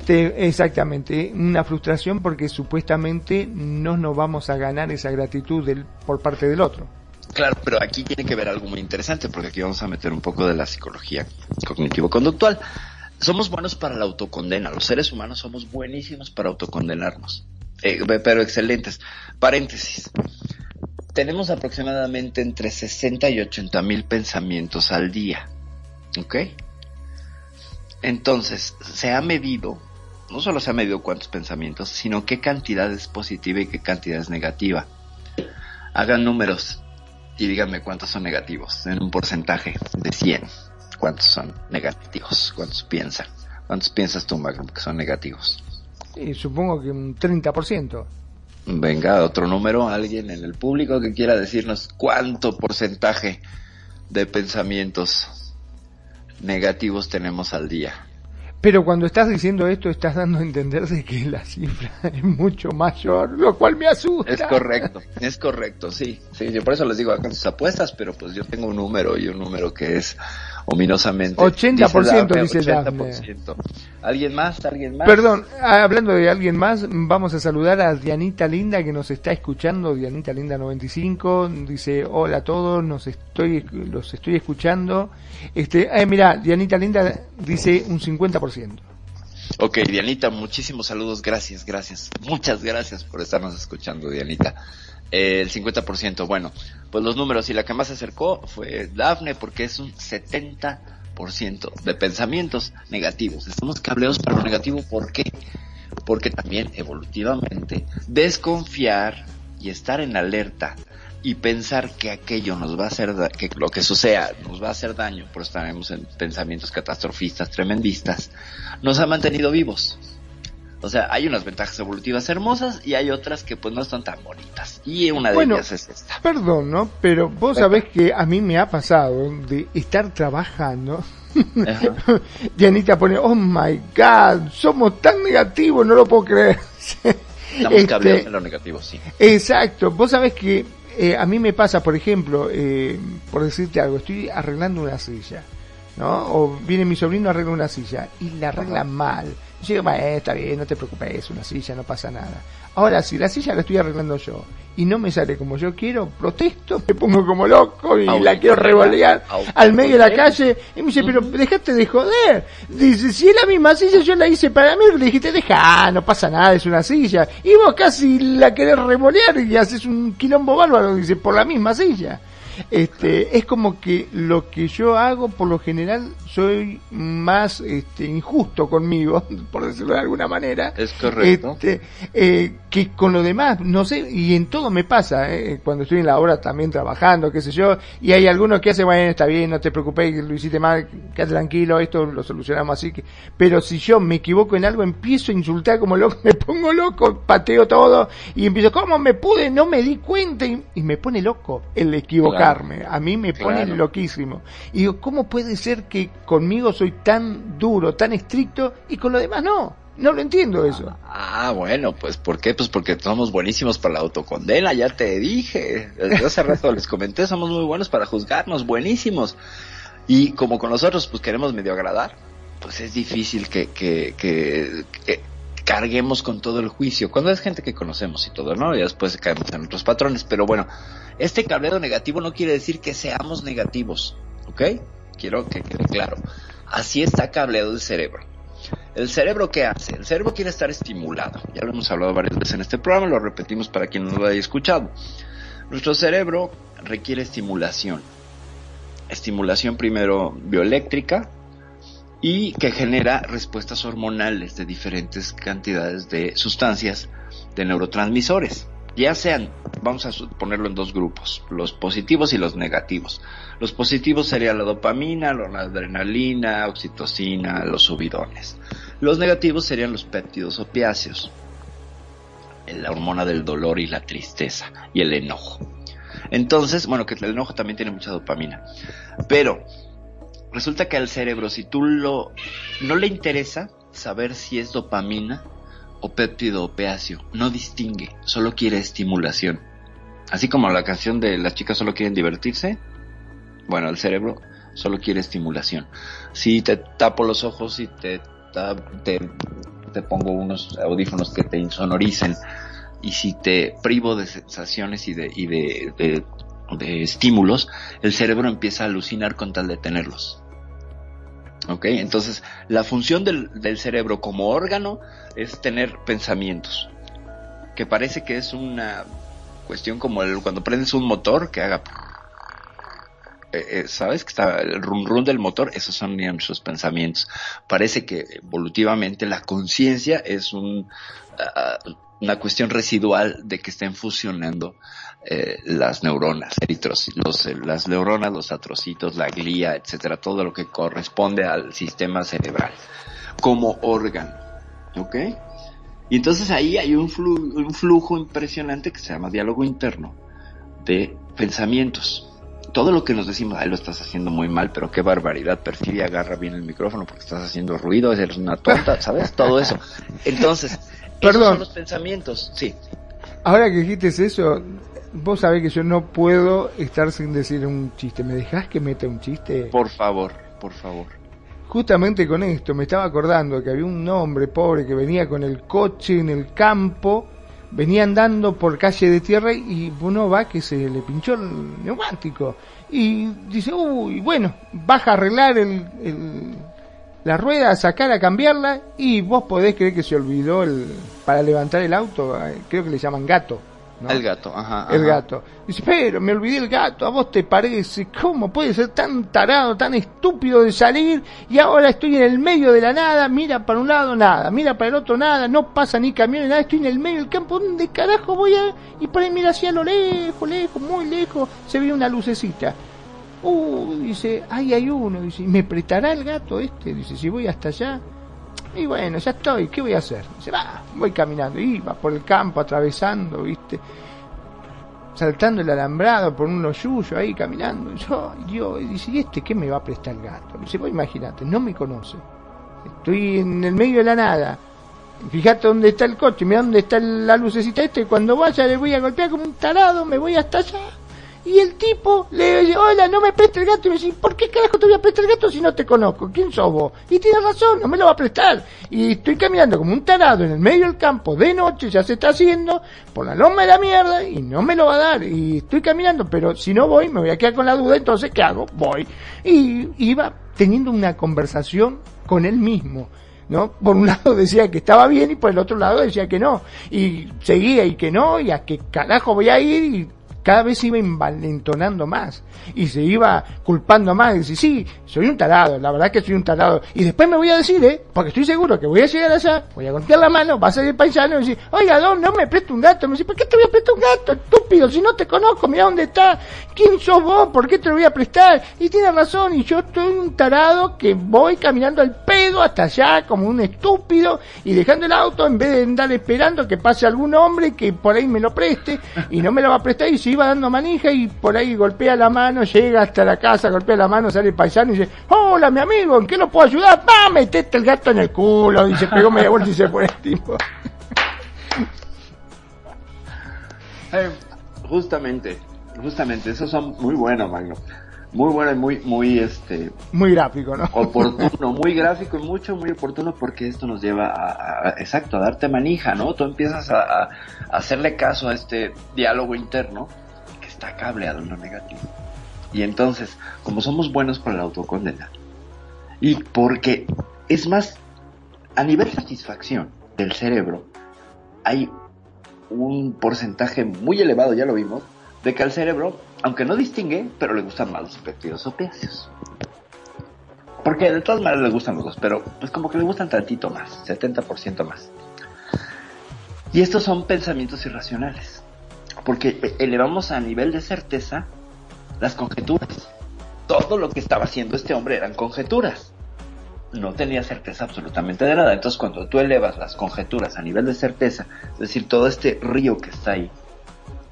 exactamente, una frustración porque supuestamente no nos vamos a ganar esa gratitud del, por parte del otro. Claro, pero aquí tiene que ver algo muy interesante porque aquí vamos a meter un poco de la psicología cognitivo-conductual. Somos buenos para la autocondena, los seres humanos somos buenísimos para autocondenarnos, eh, pero excelentes. Paréntesis. Tenemos aproximadamente entre 60 y 80 mil pensamientos al día. ¿Ok? Entonces, se ha medido no solo se ha medido cuántos pensamientos, sino qué cantidad es positiva y qué cantidad es negativa. Hagan números y díganme cuántos son negativos en un porcentaje de 100. ¿Cuántos son negativos? ¿Cuántos piensan? ¿Cuántos piensas tú, Magnum, que son negativos? supongo que un 30%. Venga, otro número, alguien en el público que quiera decirnos cuánto porcentaje de pensamientos negativos tenemos al día. Pero cuando estás diciendo esto, estás dando a entender de que la cifra es mucho mayor, lo cual me asusta. Es correcto, es correcto, sí. sí yo por eso les digo, hagan sus apuestas, pero pues yo tengo un número y un número que es ominosamente. 80% dice, dice ¿Alguien más? ¿Alguien más? Perdón, hablando de alguien más, vamos a saludar a Dianita Linda que nos está escuchando, Dianita Linda 95, dice, hola a todos, nos estoy, los estoy escuchando. Este, eh, mira, Dianita Linda dice un 50%. Ok, Dianita, muchísimos saludos, gracias, gracias, muchas gracias por estarnos escuchando, Dianita el 50%. Bueno, pues los números y la que más se acercó fue Dafne porque es un 70% de pensamientos negativos. Estamos cableados para lo negativo, ¿por qué? Porque también evolutivamente desconfiar y estar en alerta y pensar que aquello nos va a hacer, que lo que suceda nos va a hacer daño, por estaremos en pensamientos catastrofistas, tremendistas, nos ha mantenido vivos. O sea, hay unas ventajas evolutivas hermosas y hay otras que pues no son tan bonitas. Y una de Bueno, ellas es esta. Perdón, ¿no? Pero vos sabés que a mí me ha pasado de estar trabajando. Y Anita pone, oh my god, somos tan negativos, no lo puedo creer. Estamos Este, cableados en lo negativo, sí. Exacto, vos sabés que eh, a mí me pasa, por ejemplo, eh, por decirte algo, estoy arreglando una silla, ¿no? O viene mi sobrino arregla una silla y la arregla mal. Yo digo, "Bueno, está bien, no te preocupes, es una silla, no pasa nada. Ahora, si la silla la estoy arreglando yo y no me sale como yo quiero, protesto, me pongo como loco y Auto- la quiero revolear al medio de la calle y me dice, pero dejate de joder. Dice, si es la misma silla, yo la hice para mí, le dijiste, deja, no pasa nada, es una silla. Y vos casi la querés revolear y haces un quilombo bárbaro, dice, por la misma silla. Este, es como que lo que yo hago, por lo general, soy más este, injusto conmigo, por decirlo de alguna manera. Es correcto. Este, eh, que con lo demás, no sé, y en todo me pasa, eh, cuando estoy en la obra también trabajando, qué sé yo, y hay algunos que hacen, bueno, está bien, no te preocupes, lo hiciste mal, quédate tranquilo, esto lo solucionamos así, que... pero si yo me equivoco en algo, empiezo a insultar como loco, me pongo loco, pateo todo, y empiezo, ¿cómo me pude? No me di cuenta, y, y me pone loco el equivocarme, a mí me pone Claro. loquísimo. Y digo, ¿cómo puede ser que conmigo soy tan duro, tan estricto, y con lo demás no? No lo entiendo eso. Ah, bueno, pues ¿por qué? Pues porque somos buenísimos para la autocondena, ya te dije. Desde hace rato les comenté, somos muy buenos para juzgarnos, buenísimos. Y como con nosotros pues queremos medio agradar, pues es difícil que, que, que, que carguemos con todo el juicio. Cuando es gente que conocemos y todo, ¿no? Y después caemos en otros patrones. Pero bueno, este cabreo negativo no quiere decir que seamos negativos, ¿ok? Quiero que quede claro. Así está cableado el cerebro. ¿El cerebro qué hace? El cerebro quiere estar estimulado. Ya lo hemos hablado varias veces en este programa, lo repetimos para quien no lo haya escuchado. Nuestro cerebro requiere estimulación. Estimulación primero bioeléctrica y que genera respuestas hormonales de diferentes cantidades de sustancias de neurotransmisores. Ya sean, vamos a ponerlo en dos grupos, los positivos y los negativos. Los positivos serían la dopamina, la adrenalina, oxitocina, los subidones. Los negativos serían los péptidos opiáceos, la hormona del dolor y la tristeza y el enojo. Entonces, bueno, que el enojo también tiene mucha dopamina. Pero resulta que al cerebro, si tú lo no le interesa saber si es dopamina o péptido opiáceo, no distingue, solo quiere estimulación. Así como la canción de las chicas solo quieren divertirse, bueno, el cerebro solo quiere estimulación. Si te tapo los ojos y te, te pongo unos audífonos que te insonoricen y si te privo de sensaciones y de, y de, de, de estímulos, el cerebro empieza a alucinar con tal de tenerlos. ¿Ok? Entonces, la función del, del cerebro como órgano es tener pensamientos. Que parece que es una cuestión como el, cuando prendes un motor que haga eh, eh, ¿sabes? Que está el rum rum del motor, esos son nuestros pensamientos. Parece que evolutivamente la conciencia es un, ah, una cuestión residual de que estén fusionando eh, las neuronas, los, las neuronas, los atrocitos, la glía, etcétera, todo lo que corresponde al sistema cerebral como órgano, ¿ok? Y entonces ahí hay un, flu- un flujo impresionante que se llama diálogo interno de pensamientos. Todo lo que nos decimos, ay, lo estás haciendo muy mal, pero qué barbaridad, Perfidia, agarra bien el micrófono porque estás haciendo ruido, eres una tonta, ¿sabes? Todo eso. Entonces, esos Perdón. son los pensamientos, sí. Ahora que dijiste eso, vos sabés que yo no puedo estar sin decir un chiste. ¿Me dejás que meta un chiste? Por favor, por favor. Justamente con esto me estaba acordando que había un hombre pobre que venía con el coche en el campo, venía andando por calle de tierra y uno va que se le pinchó el neumático. Y dice, uy, bueno, baja a arreglar el, el- la rueda, a sacar, a cambiarla y vos podés creer que se olvidó el, para levantar el auto, eh, creo que le llaman gato. ¿No? El gato, ajá. El ajá. gato. Dice, pero me olvidé el gato, ¿a vos te parece? ¿Cómo puede ser tan tarado, tan estúpido de salir y ahora estoy en el medio de la nada? Mira para un lado, nada, mira para el otro, nada, no pasa ni camiones, nada, estoy en el medio del campo, ¿dónde carajo voy a...? Y por ahí mira hacia lo lejos, lejos, muy lejos, se ve una lucecita. Uh, dice, ahí hay uno, dice, ¿y me prestará el gato este? Dice, si voy hasta allá, Y bueno, ya estoy, ¿qué voy a hacer? Dice, va, voy caminando, iba por el campo atravesando, viste, saltando el alambrado por un hoyuyo ahí caminando. Yo, yo, dice, ¿y este qué me va a prestar el gato? Dice, vos imagínate, no me conoce. Estoy en el medio de la nada. Fíjate dónde está el coche, mira dónde está la lucecita esta y cuando vaya le voy a golpear como un tarado, me voy hasta allá y el tipo le dice, hola, no me preste el gato. Y me dice, ¿por qué carajo te voy a prestar el gato si no te conozco? ¿Quién sos vos? Y tiene razón, no me lo va a prestar. Y estoy caminando como un tarado en el medio del campo de noche, ya se está haciendo, por la loma de la mierda, y no me lo va a dar. Y estoy caminando, pero si no voy, me voy a quedar con la duda, entonces, ¿qué hago? Voy. Y iba teniendo una conversación con él mismo. ¿no? Por un lado decía que estaba bien y por el otro lado decía que no. Y seguía y que no, y a qué carajo voy a ir y cada vez se iba envalentonando más y se iba culpando más y decir, sí, soy un tarado, la verdad que soy un tarado. Y después me voy a decir, ¿eh? Porque estoy seguro que voy a llegar allá, voy a golpear la mano, va a salir el paisano y decir, oiga, don, no me preste un gato. Me dice, ¿por qué te voy a prestar un gato, estúpido? Si no te conozco, mira dónde está, quién sos vos, ¿por qué te lo voy a prestar? Y tiene razón, y yo estoy un tarado que voy caminando al pedo hasta allá como un estúpido y dejando el auto en vez de andar esperando que pase algún hombre que por ahí me lo preste y no me lo va a prestar y si iba dando manija y por ahí golpea la mano, llega hasta la casa, golpea la mano, sale el paisano y dice, hola mi amigo, ¿en qué lo puedo ayudar? Va, metete el gato en el culo, y se pegó media vuelta y se fue el tipo. Eh, justamente, justamente, esos son muy buenos, Magno. Muy bueno y muy, muy, este... Muy gráfico, ¿no? Oportuno, muy gráfico y mucho, muy oportuno porque esto nos lleva a, exacto, a darte manija, ¿no? Tú empiezas a, a hacerle caso a este diálogo interno está cableado en lo negativo. Y entonces, como somos buenos para la autocondena, y porque es más, a nivel satisfacción del cerebro, hay un porcentaje muy elevado, ya lo vimos, de que al cerebro, aunque no distingue, pero le gustan más los péptidos opiáceos. Porque de todas maneras le gustan los dos, pero pues como que le gustan tantito más, 70% más. Y estos son pensamientos irracionales porque elevamos a nivel de certeza las conjeturas. Todo lo que estaba haciendo este hombre eran conjeturas. No tenía certeza absolutamente de nada. Entonces cuando tú elevas las conjeturas a nivel de certeza, es decir, todo este río que está ahí,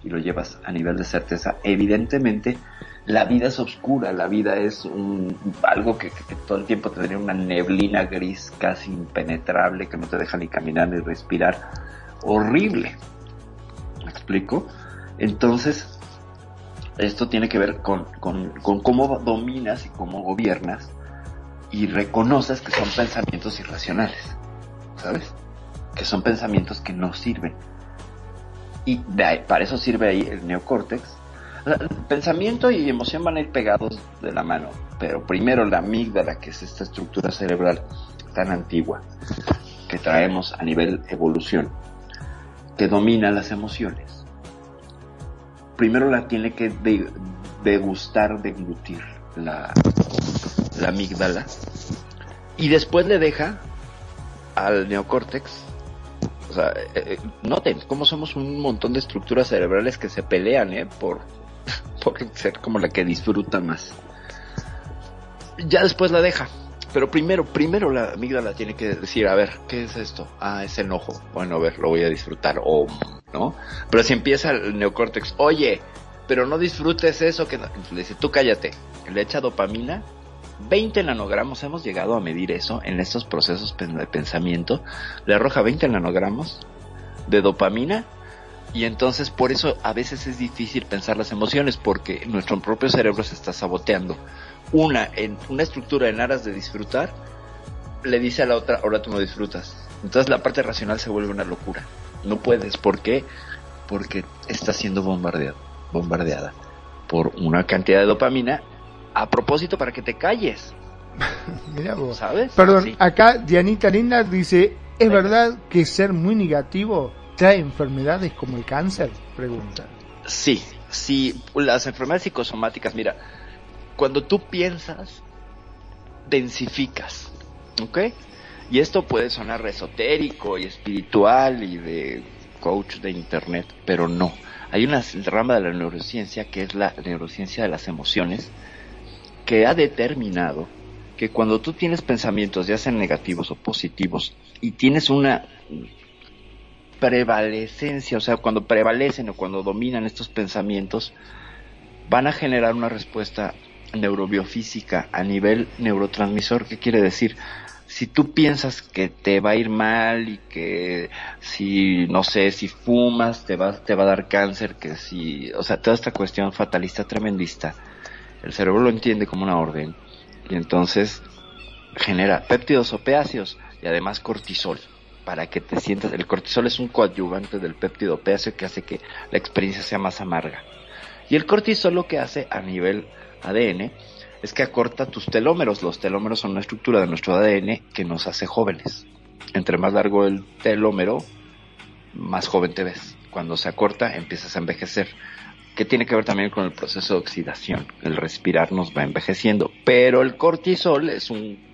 y lo llevas a nivel de certeza, evidentemente la vida es oscura, la vida es un, algo que, todo el tiempo tendría una neblina gris casi impenetrable que no te deja ni caminar ni respirar. Horrible. ¿Me explico? Entonces, esto tiene que ver con, cómo dominas y cómo gobiernas y reconoces que son pensamientos irracionales, ¿sabes? Que son pensamientos que no sirven. Y para eso sirve ahí el neocórtex. pensamiento y emoción van a ir pegados de la mano, pero primero la amígdala, que es esta estructura cerebral tan antigua que traemos a nivel evolución, que domina las emociones primero la tiene que degustar, deglutir la, la amígdala y después le deja al neocórtex. O sea, eh, eh, noten cómo somos un montón de estructuras cerebrales que se pelean, ¿eh? Por, por ser como la que disfruta más. Ya después la deja. Pero primero, primero la amígdala tiene que decir, a ver, ¿qué es esto? Ah, es enojo. Bueno, a ver, lo voy a disfrutar. O ¿no? Pero si empieza el neocórtex, oye, pero no disfrutes eso que le dice, tú cállate, le echa dopamina, 20 nanogramos, hemos llegado a medir eso en estos procesos de pensamiento, le arroja 20 nanogramos de dopamina y entonces por eso a veces es difícil pensar las emociones porque nuestro propio cerebro se está saboteando. Una, en una estructura en aras de disfrutar, le dice a la otra, ahora tú no disfrutas. Entonces la parte racional se vuelve una locura. No puedes. ¿Por qué? Porque está siendo bombardeado, bombardeada por una cantidad de dopamina a propósito para que te calles. Mira vos. ¿Sabes? Perdón, acá Dianita Linda dice, ¿es verdad que ser muy negativo trae enfermedades como el cáncer? Pregunta. Sí, sí, las enfermedades psicosomáticas, mira, cuando tú piensas, densificas, ¿ok? Y esto puede sonar esotérico y espiritual y de coach de internet, pero no. Hay una rama de la neurociencia que es la neurociencia de las emociones que ha determinado que cuando tú tienes pensamientos, ya sean negativos o positivos, y tienes una prevalecencia, o sea, cuando prevalecen o cuando dominan estos pensamientos, van a generar una respuesta neurobiofísica a nivel neurotransmisor. ¿Qué quiere decir? Si tú piensas que te va a ir mal y que si, no sé, si fumas te va, te va a dar cáncer, que si, o sea, toda esta cuestión fatalista tremendista, el cerebro lo entiende como una orden y entonces genera péptidos opiáceos y además cortisol para que te sientas, el cortisol es un coadyuvante del péptido opiáceo que hace que la experiencia sea más amarga. Y el cortisol lo que hace a nivel ADN es que acorta tus telómeros. Los telómeros son una estructura de nuestro ADN que nos hace jóvenes. Entre más largo el telómero, más joven te ves. Cuando se acorta, empiezas a envejecer. Que tiene que ver también con el proceso de oxidación. El respirar nos va envejeciendo. Pero el cortisol es un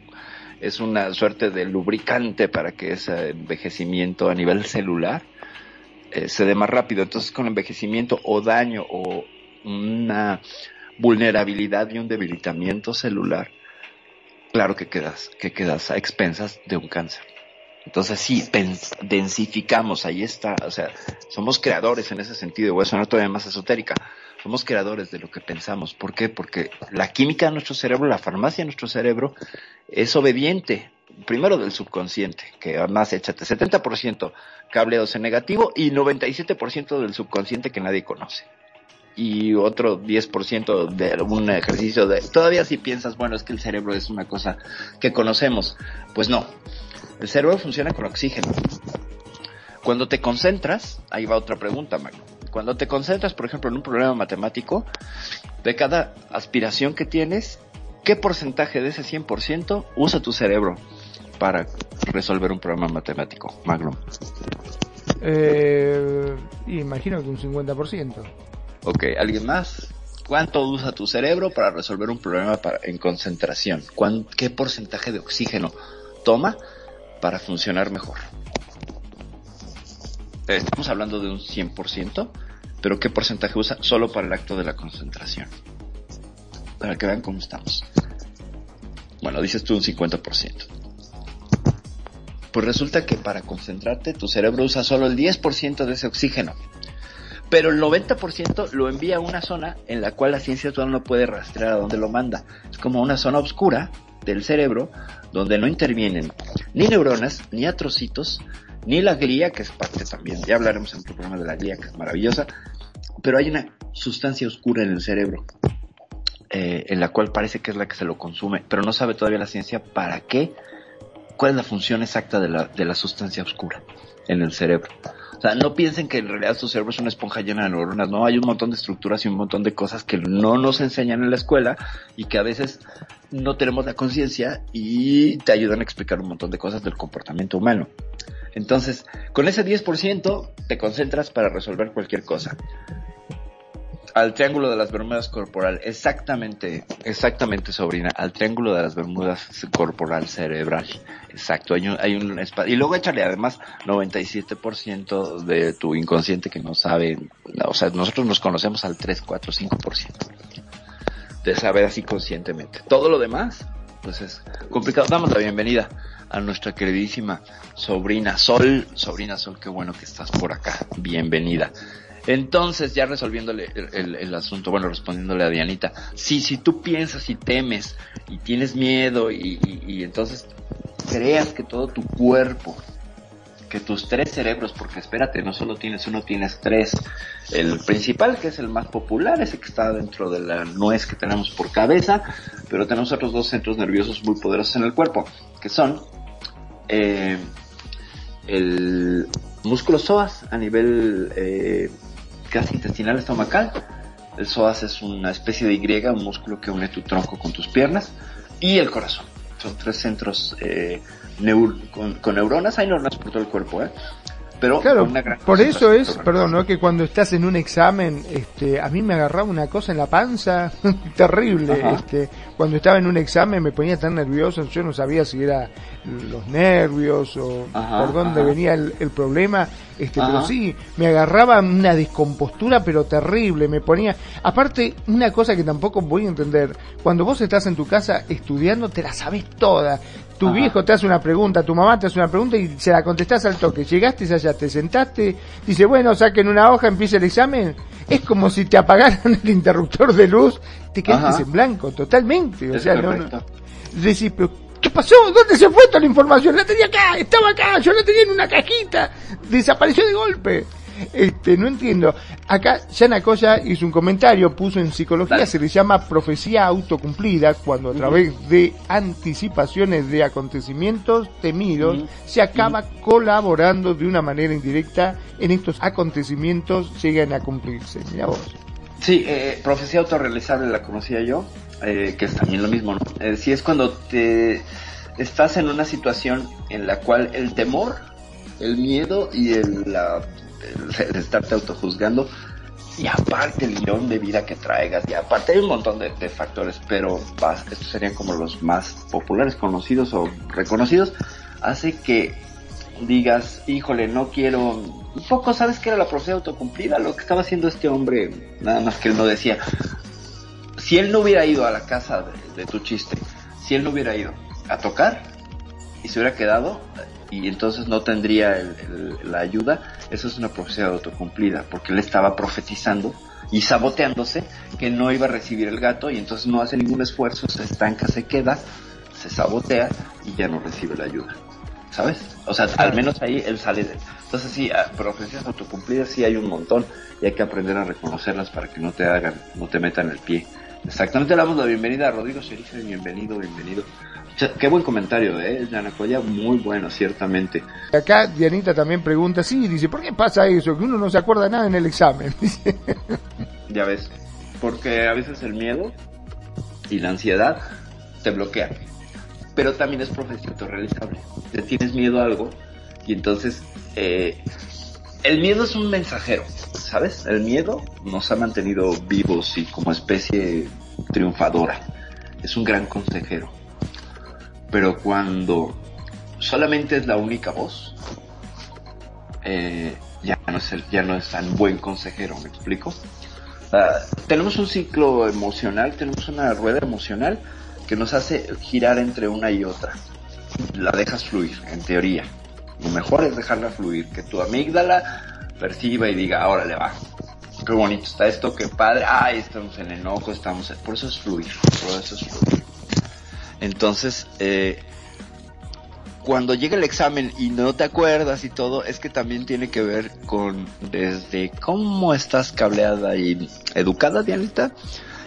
es una suerte de lubricante para que ese envejecimiento a nivel celular eh, se dé más rápido. Entonces, con envejecimiento o daño o una vulnerabilidad y un debilitamiento celular, claro que quedas, que quedas a expensas de un cáncer. Entonces sí, densificamos, ahí está, o sea, somos creadores en ese sentido, voy a sonar todavía más esotérica, somos creadores de lo que pensamos. ¿Por qué? Porque la química de nuestro cerebro, la farmacia de nuestro cerebro, es obediente, primero del subconsciente, que además échate 70% cableos en negativo y 97% del subconsciente que nadie conoce y otro 10% de un ejercicio de... Todavía si piensas, bueno, es que el cerebro es una cosa que conocemos. Pues no, el cerebro funciona con oxígeno. Cuando te concentras, ahí va otra pregunta, Magno. Cuando te concentras, por ejemplo, en un problema matemático, de cada aspiración que tienes, ¿qué porcentaje de ese 100% usa tu cerebro para resolver un problema matemático, Magno? Eh, imagino que un 50%. Ok, ¿alguien más? ¿Cuánto usa tu cerebro para resolver un problema en concentración? ¿Qué porcentaje de oxígeno toma para funcionar mejor? Estamos hablando de un 100%, pero ¿qué porcentaje usa solo para el acto de la concentración? Para que vean cómo estamos. Bueno, dices tú un 50%. Pues resulta que para concentrarte tu cerebro usa solo el 10% de ese oxígeno pero el 90% lo envía a una zona en la cual la ciencia todavía no puede rastrear a dónde lo manda. Es como una zona oscura del cerebro donde no intervienen ni neuronas, ni atrocitos, ni la glía, que es parte también, ya hablaremos en otro programa de la glía, que es maravillosa, pero hay una sustancia oscura en el cerebro, eh, en la cual parece que es la que se lo consume, pero no sabe todavía la ciencia para qué, cuál es la función exacta de la, de la sustancia oscura en el cerebro. O sea, no piensen que en realidad tu cerebro es una esponja llena de neuronas, no, hay un montón de estructuras y un montón de cosas que no nos enseñan en la escuela y que a veces no tenemos la conciencia y te ayudan a explicar un montón de cosas del comportamiento humano. Entonces, con ese 10% te concentras para resolver cualquier cosa al triángulo de las Bermudas corporal, exactamente, exactamente sobrina, al triángulo de las Bermudas corporal cerebral, exacto, hay un, hay un y luego échale además 97% de tu inconsciente que no sabe, o sea, nosotros nos conocemos al 3, 4, 5% de saber así conscientemente. Todo lo demás, pues es complicado. Damos la bienvenida a nuestra queridísima sobrina Sol, sobrina Sol, qué bueno que estás por acá, bienvenida. Entonces, ya resolviéndole el, asunto, bueno, respondiéndole a Dianita, si, si tú piensas y temes y tienes miedo y, y, entonces creas que todo tu cuerpo, que tus tres cerebros, porque espérate, no solo tienes uno, tienes tres. El principal, que es el más popular, ese que está dentro de la nuez que tenemos por cabeza, pero tenemos otros dos centros nerviosos muy poderosos en el cuerpo, que son eh, el músculo psoas a nivel eh, intestinal estomacal. El psoas es una especie de Y, un músculo que une tu tronco con tus piernas. Y el corazón. Son tres centros eh, con, neuronas. Hay neuronas por todo el cuerpo, ¿eh? Pero claro, por eso es, perdón, ¿no? que cuando estás en un examen, este, a mí me agarraba una cosa en la panza terrible. Este, cuando estaba en un examen me ponía tan nervioso, yo no sabía si era los nervios o por dónde venía el, problema Este, pero sí, me agarraba una descompostura pero terrible, me ponía, aparte, una cosa que tampoco voy a entender, cuando vos estás en tu casa estudiando, te la sabes toda, tu viejo te hace una pregunta, tu mamá te hace una pregunta y se la contestás al toque. Llegaste allá, te sentaste, dice, bueno, saquen una hoja, empieza el examen. Es como si te apagaran el interruptor de luz, te quedaste en blanco, totalmente. O sea, no, no. Decís, pero ¿qué pasó? ¿Dónde se fue toda la información? La tenía acá, estaba acá, yo la tenía en una cajita, desapareció de golpe. Este, no entiendo. Acá Yana Coya hizo un comentario, puso en psicología, se le llama profecía autocumplida, cuando a través de anticipaciones de acontecimientos temidos se acaba colaborando de una manera indirecta en estos acontecimientos llegan a cumplirse. Mira vos. Sí, eh, profecía autorrealizable la conocía yo, eh, que es también lo mismo, ¿no? Eh, si es cuando te estás en una situación en la cual el temor, el miedo y el, la de estarte autojuzgando y aparte el guion de vida que traigas y aparte hay un montón de, factores pero estos serían como los más populares conocidos o reconocidos hace que digas híjole no quiero un poco sabes que era la profecía autocumplida lo que estaba haciendo este hombre nada más que él no decía si él no hubiera ido a la casa de, de tu chiste si él no hubiera ido a tocar y se hubiera quedado y entonces no tendría la ayuda, eso es una profecía autocumplida, porque él estaba profetizando y saboteándose que no iba a recibir el gato y entonces no hace ningún esfuerzo, se estanca, se queda, se sabotea y ya no recibe la ayuda. ¿Sabes? O sea, al menos ahí él sale de... Entonces sí, profecías autocumplidas sí hay un montón y hay que aprender a reconocerlas para que no te hagan, no te metan el pie. Exactamente, le damos la bienvenida a Rodrigo Sheriff, bienvenido, bienvenido. Qué buen comentario, ¿eh? Yanacoya, muy bueno, ciertamente. Acá Dianita también pregunta, sí, dice, ¿por qué pasa eso? Que uno no se acuerda nada en el examen. ya ves, porque a veces el miedo y la ansiedad te bloquean. Pero también es profesión realizable. Te tienes miedo a algo y entonces eh, el miedo es un mensajero, ¿sabes? El miedo nos ha mantenido vivos y como especie triunfadora. Es un gran consejero pero cuando solamente es la única voz, eh, ya, no es ya no es tan buen consejero, ¿me explico? Ah, tenemos un ciclo emocional, tenemos una rueda emocional que nos hace girar entre una y otra. La dejas fluir, en teoría. Lo mejor es dejarla fluir, que tu amígdala perciba y diga, ahora le va. Qué bonito está esto, qué padre. Ay, estamos en enojo, estamos... Por eso es fluir, por eso es fluir. Entonces, eh, cuando llega el examen y no te acuerdas y todo, es que también tiene que ver con desde cómo estás cableada y educada, Dianita,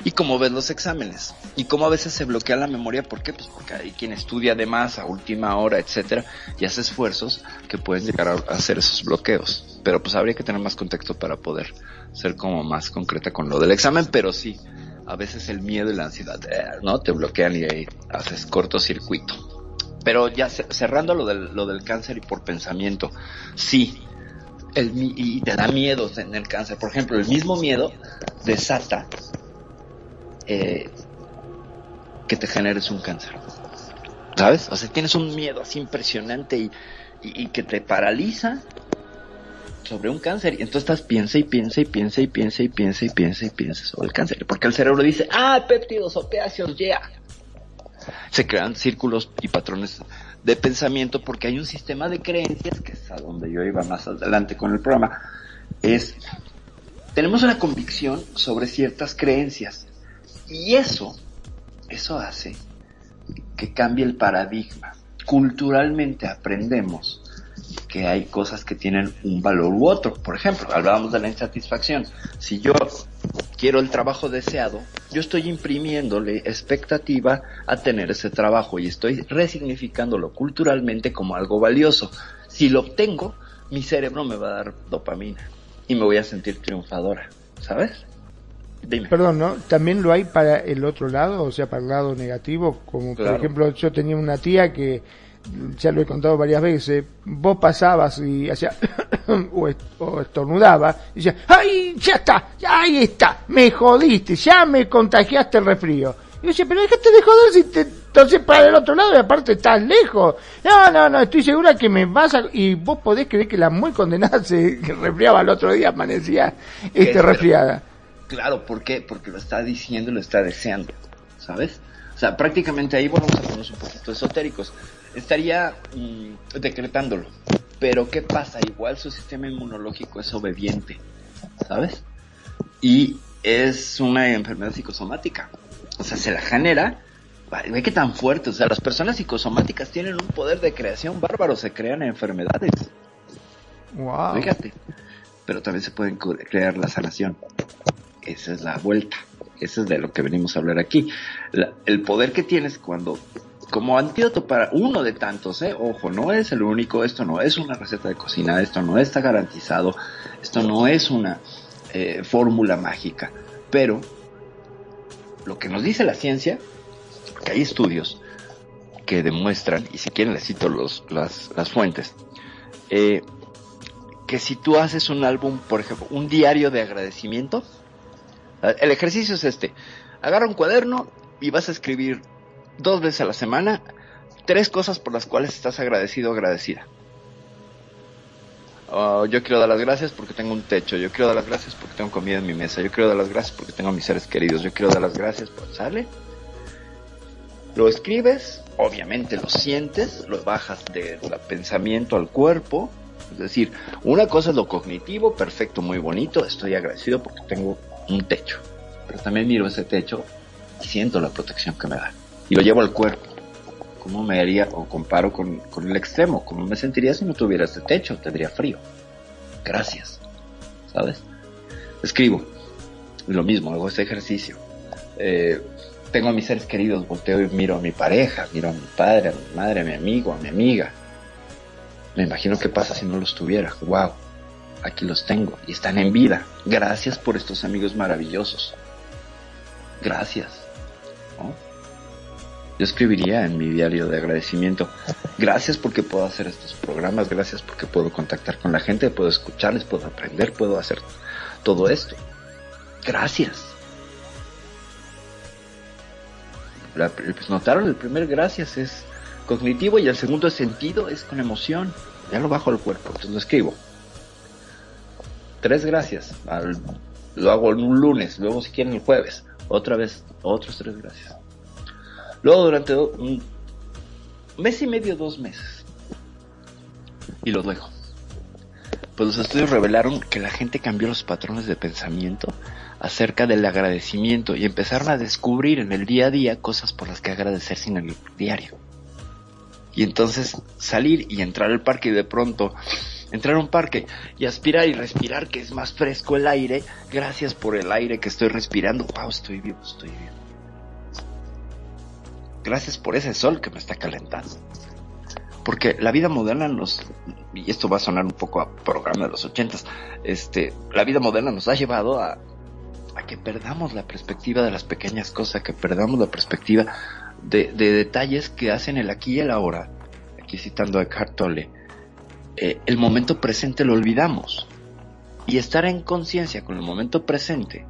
y cómo ves los exámenes. Y cómo a veces se bloquea la memoria, ¿por qué? Pues porque hay quien estudia de más a última hora, etcétera, y hace esfuerzos que pueden llegar a hacer esos bloqueos. Pero pues habría que tener más contexto para poder ser como más concreta con lo del examen, pero sí, a veces el miedo y la ansiedad, eh, ¿no? Te bloquean y ahí haces cortocircuito. Pero ya cerrando lo del, lo del cáncer y por pensamiento, sí, y te da miedo en el cáncer. Por ejemplo, el mismo miedo desata eh, que te generes un cáncer. ¿Sabes? O sea, tienes un miedo así impresionante y, que te paraliza sobre un cáncer. Y entonces estás piensa y piensa y piensa y piensa y piensa y piensa y piensa sobre el cáncer. Porque el cerebro dice, ah, péptidos opiáceos, ya. Se crean círculos y patrones de pensamiento porque hay un sistema de creencias, que es a donde yo iba más adelante con el programa, es, tenemos una convicción sobre ciertas creencias. Y eso, eso hace que cambie el paradigma. Culturalmente aprendemos que hay cosas que tienen un valor u otro. Por ejemplo, hablábamos de la insatisfacción. Si yo quiero el trabajo deseado, yo estoy imprimiéndole expectativa a tener ese trabajo y estoy resignificándolo culturalmente como algo valioso. Si lo obtengo, mi cerebro me va a dar dopamina y me voy a sentir triunfadora, ¿sabes? Dime. Perdón, ¿no? También lo hay para el otro lado, o sea, para el lado negativo, como por ejemplo yo tenía una tía que ya lo he contado varias veces, vos pasabas y hacía o, estornudaba y decía, ¡ay, ya está! ¡Ahí está! ¡Me jodiste! ¡Ya me contagiaste el resfrío! Y yo decía, pero déjate de joder si te entonces para el otro lado y aparte estás lejos. No, no, no, estoy segura que me vas a... Y vos podés creer que la muy condenada se resfriaba el otro día, amanecía este, resfriada. Claro, ¿por qué? Porque lo está diciendo y lo está deseando, ¿sabes? O sea, prácticamente ahí vamos a ponernos un poquito esotéricos. Estaría mm, decretándolo. Pero ¿qué pasa? Igual su sistema inmunológico es obediente, ¿sabes? Y es una enfermedad psicosomática. O sea, se la genera. Ve que tan fuerte. O sea, las personas psicosomáticas tienen un poder de creación bárbaro. Se crean enfermedades. Wow. Fíjate. Pero también se pueden crear la sanación. Esa es la vuelta. Eso es de lo que venimos a hablar aquí. el poder que tienes cuando, como antídoto para uno de tantos, ¿eh? ojo, no es el único, esto no es una receta de cocina, esto no está garantizado, esto no es una eh, fórmula mágica, pero lo que nos dice la ciencia, que hay estudios que demuestran, y si quieren les cito los, las, las fuentes, eh, que si tú haces un álbum, por ejemplo, un diario de agradecimiento, el ejercicio es este. Agarra un cuaderno y vas a escribir dos veces a la semana tres cosas por las cuales estás agradecido o agradecida. Oh, yo quiero dar las gracias porque tengo un techo, yo quiero dar las gracias porque tengo comida en mi mesa, yo quiero dar las gracias porque tengo a mis seres queridos, yo quiero dar las gracias por sale. Lo escribes, obviamente lo sientes, lo bajas del pensamiento al cuerpo. Es decir, una cosa es lo cognitivo, perfecto, muy bonito, estoy agradecido porque tengo un techo. Pero también miro ese techo y siento la protección que me da. Y lo llevo al cuerpo. ¿Cómo me haría o comparo con, el extremo? ¿Cómo me sentiría si no tuviera este techo? Tendría frío. Gracias. ¿Sabes? Escribo. Lo mismo, hago ese ejercicio. Eh, tengo a mis seres queridos, volteo y miro a mi pareja, miro a mi padre, a mi madre, a mi amigo, a mi amiga. Me imagino qué pasa si no los tuviera. ¡Wow! Aquí los tengo y están en vida. Gracias por estos amigos maravillosos. Gracias. Yo escribiría en mi diario de agradecimiento, gracias porque puedo hacer estos programas, gracias porque puedo contactar con la gente, puedo escucharles, puedo aprender, puedo hacer todo esto. Gracias. Pues notaron, el primer gracias es cognitivo y el segundo sentido es con emoción. Ya lo bajo al cuerpo, entonces lo escribo tres gracias. lo hago un lunes, luego si quieren el jueves, otra vez, otros tres gracias. Luego durante un mes y medio, dos meses. Y lo dejo. Pues los estudios revelaron que la gente cambió los patrones de pensamiento acerca del agradecimiento y empezaron a descubrir en el día a día cosas por las que agradecer sin el diario. Y entonces salir y entrar al parque y de pronto entrar a un parque y aspirar y respirar que es más fresco el aire, gracias por el aire que estoy respirando, wow, estoy vivo, estoy vivo. Gracias por ese sol que me está calentando. Porque la vida moderna nos, y esto va a sonar un poco a programa de los ochentas, este, la vida moderna nos ha llevado a, a que perdamos la perspectiva de las pequeñas cosas, que perdamos la perspectiva de, de detalles que hacen el aquí y el ahora. Aquí citando a Eckhart Tolle, eh, el momento presente lo olvidamos. Y estar en conciencia con el momento presente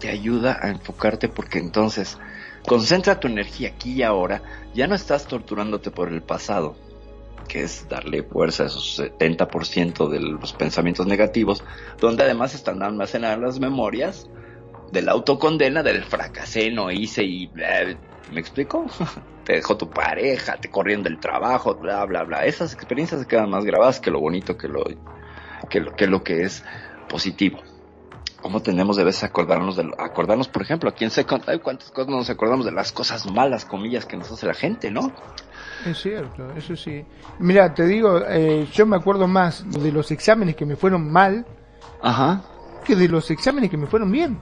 te ayuda a enfocarte porque entonces concentra tu energía aquí y ahora, ya no estás torturándote por el pasado, que es darle fuerza a esos 70% de los pensamientos negativos, donde además están almacenadas las memorias de la autocondena, del fracasé, no hice y... ¿Me explico? te dejó tu pareja, te corriendo del trabajo, bla, bla, bla. Esas experiencias se quedan más grabadas que lo bonito, que lo que lo que, lo que es positivo. ¿Cómo tenemos de veces acordarnos de acordarnos, por ejemplo, en Second cuántas cosas nos acordamos de las cosas malas, comillas, que nos hace la gente, ¿no? Es cierto, eso sí. Mira, te digo, eh, yo me acuerdo más de los exámenes que me fueron mal Ajá. que de los exámenes que me fueron bien.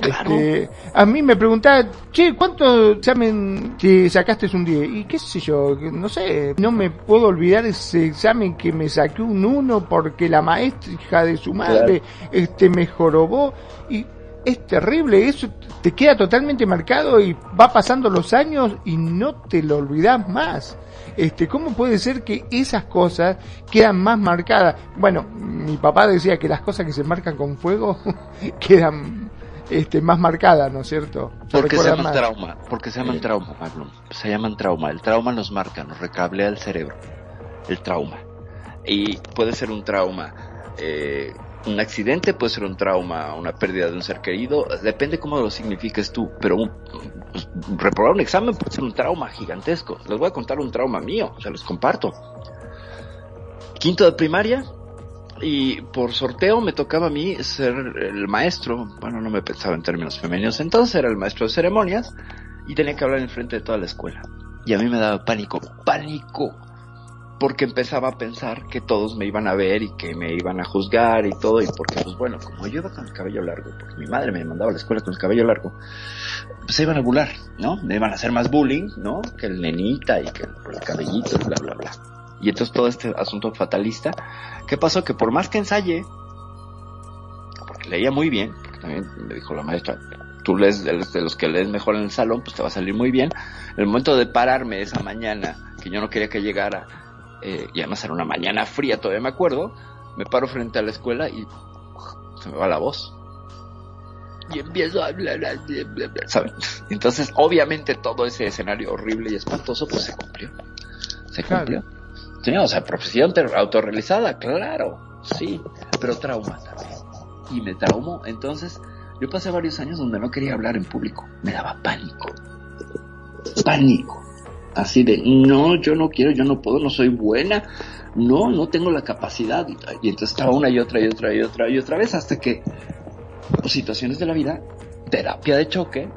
Este, a mí me preguntaba, che, ¿cuánto examen que sacaste un día? Y qué sé yo, no sé, no me puedo olvidar ese examen que me saqué un uno porque la maestra, hija de su madre, este, me jorobó. Y es terrible, eso te queda totalmente marcado y va pasando los años y no te lo olvidas más. Este, ¿cómo puede ser que esas cosas quedan más marcadas? Bueno, mi papá decía que las cosas que se marcan con fuego quedan este, más marcada, ¿no es cierto? Porque se llaman trauma, porque se llaman trauma, Se llaman trauma. El trauma nos marca, nos recablea el cerebro. El trauma. Y puede ser un trauma eh, un accidente puede ser un trauma, una pérdida de un ser querido, depende cómo lo signifiques tú, pero pues, reprobar un examen puede ser un trauma gigantesco. Les voy a contar un trauma mío, se los comparto. Quinto de primaria, y por sorteo me tocaba a mí ser el maestro, bueno, no me pensaba en términos femeninos, entonces era el maestro de ceremonias y tenía que hablar en frente de toda la escuela. Y a mí me daba pánico, pánico porque empezaba a pensar que todos me iban a ver y que me iban a juzgar y todo, y porque, pues bueno, como yo iba con el cabello largo, porque mi madre me mandaba a la escuela con el cabello largo, pues se iban a burlar, ¿no? Me iban a hacer más bullying, ¿no? Que el nenita y que el, cabellito, bla, bla, bla. Y entonces todo este asunto fatalista, ¿qué pasó? Que por más que ensaye, porque leía muy bien, porque también me dijo la maestra, tú lees de los que lees mejor en el salón, pues te va a salir muy bien. El momento de pararme esa mañana, que yo no quería que llegara, eh, y además era una mañana fría, todavía me acuerdo, me paro frente a la escuela y se me va la voz. Y empiezo a hablar, ¿saben? Entonces, obviamente todo ese escenario horrible y espantoso, pues se cumplió. Se cumplió. Sí, o sea, profesión autorrealizada, claro, sí, pero trauma también. Y me traumó. Entonces, yo pasé varios años donde no quería hablar en público. Me daba pánico. Pánico así de, no, yo no quiero, yo no puedo, no soy buena, no, no tengo la capacidad. Y, entonces estaba una y otra y otra y otra y otra vez hasta que pues, situaciones de la vida, terapia de choque,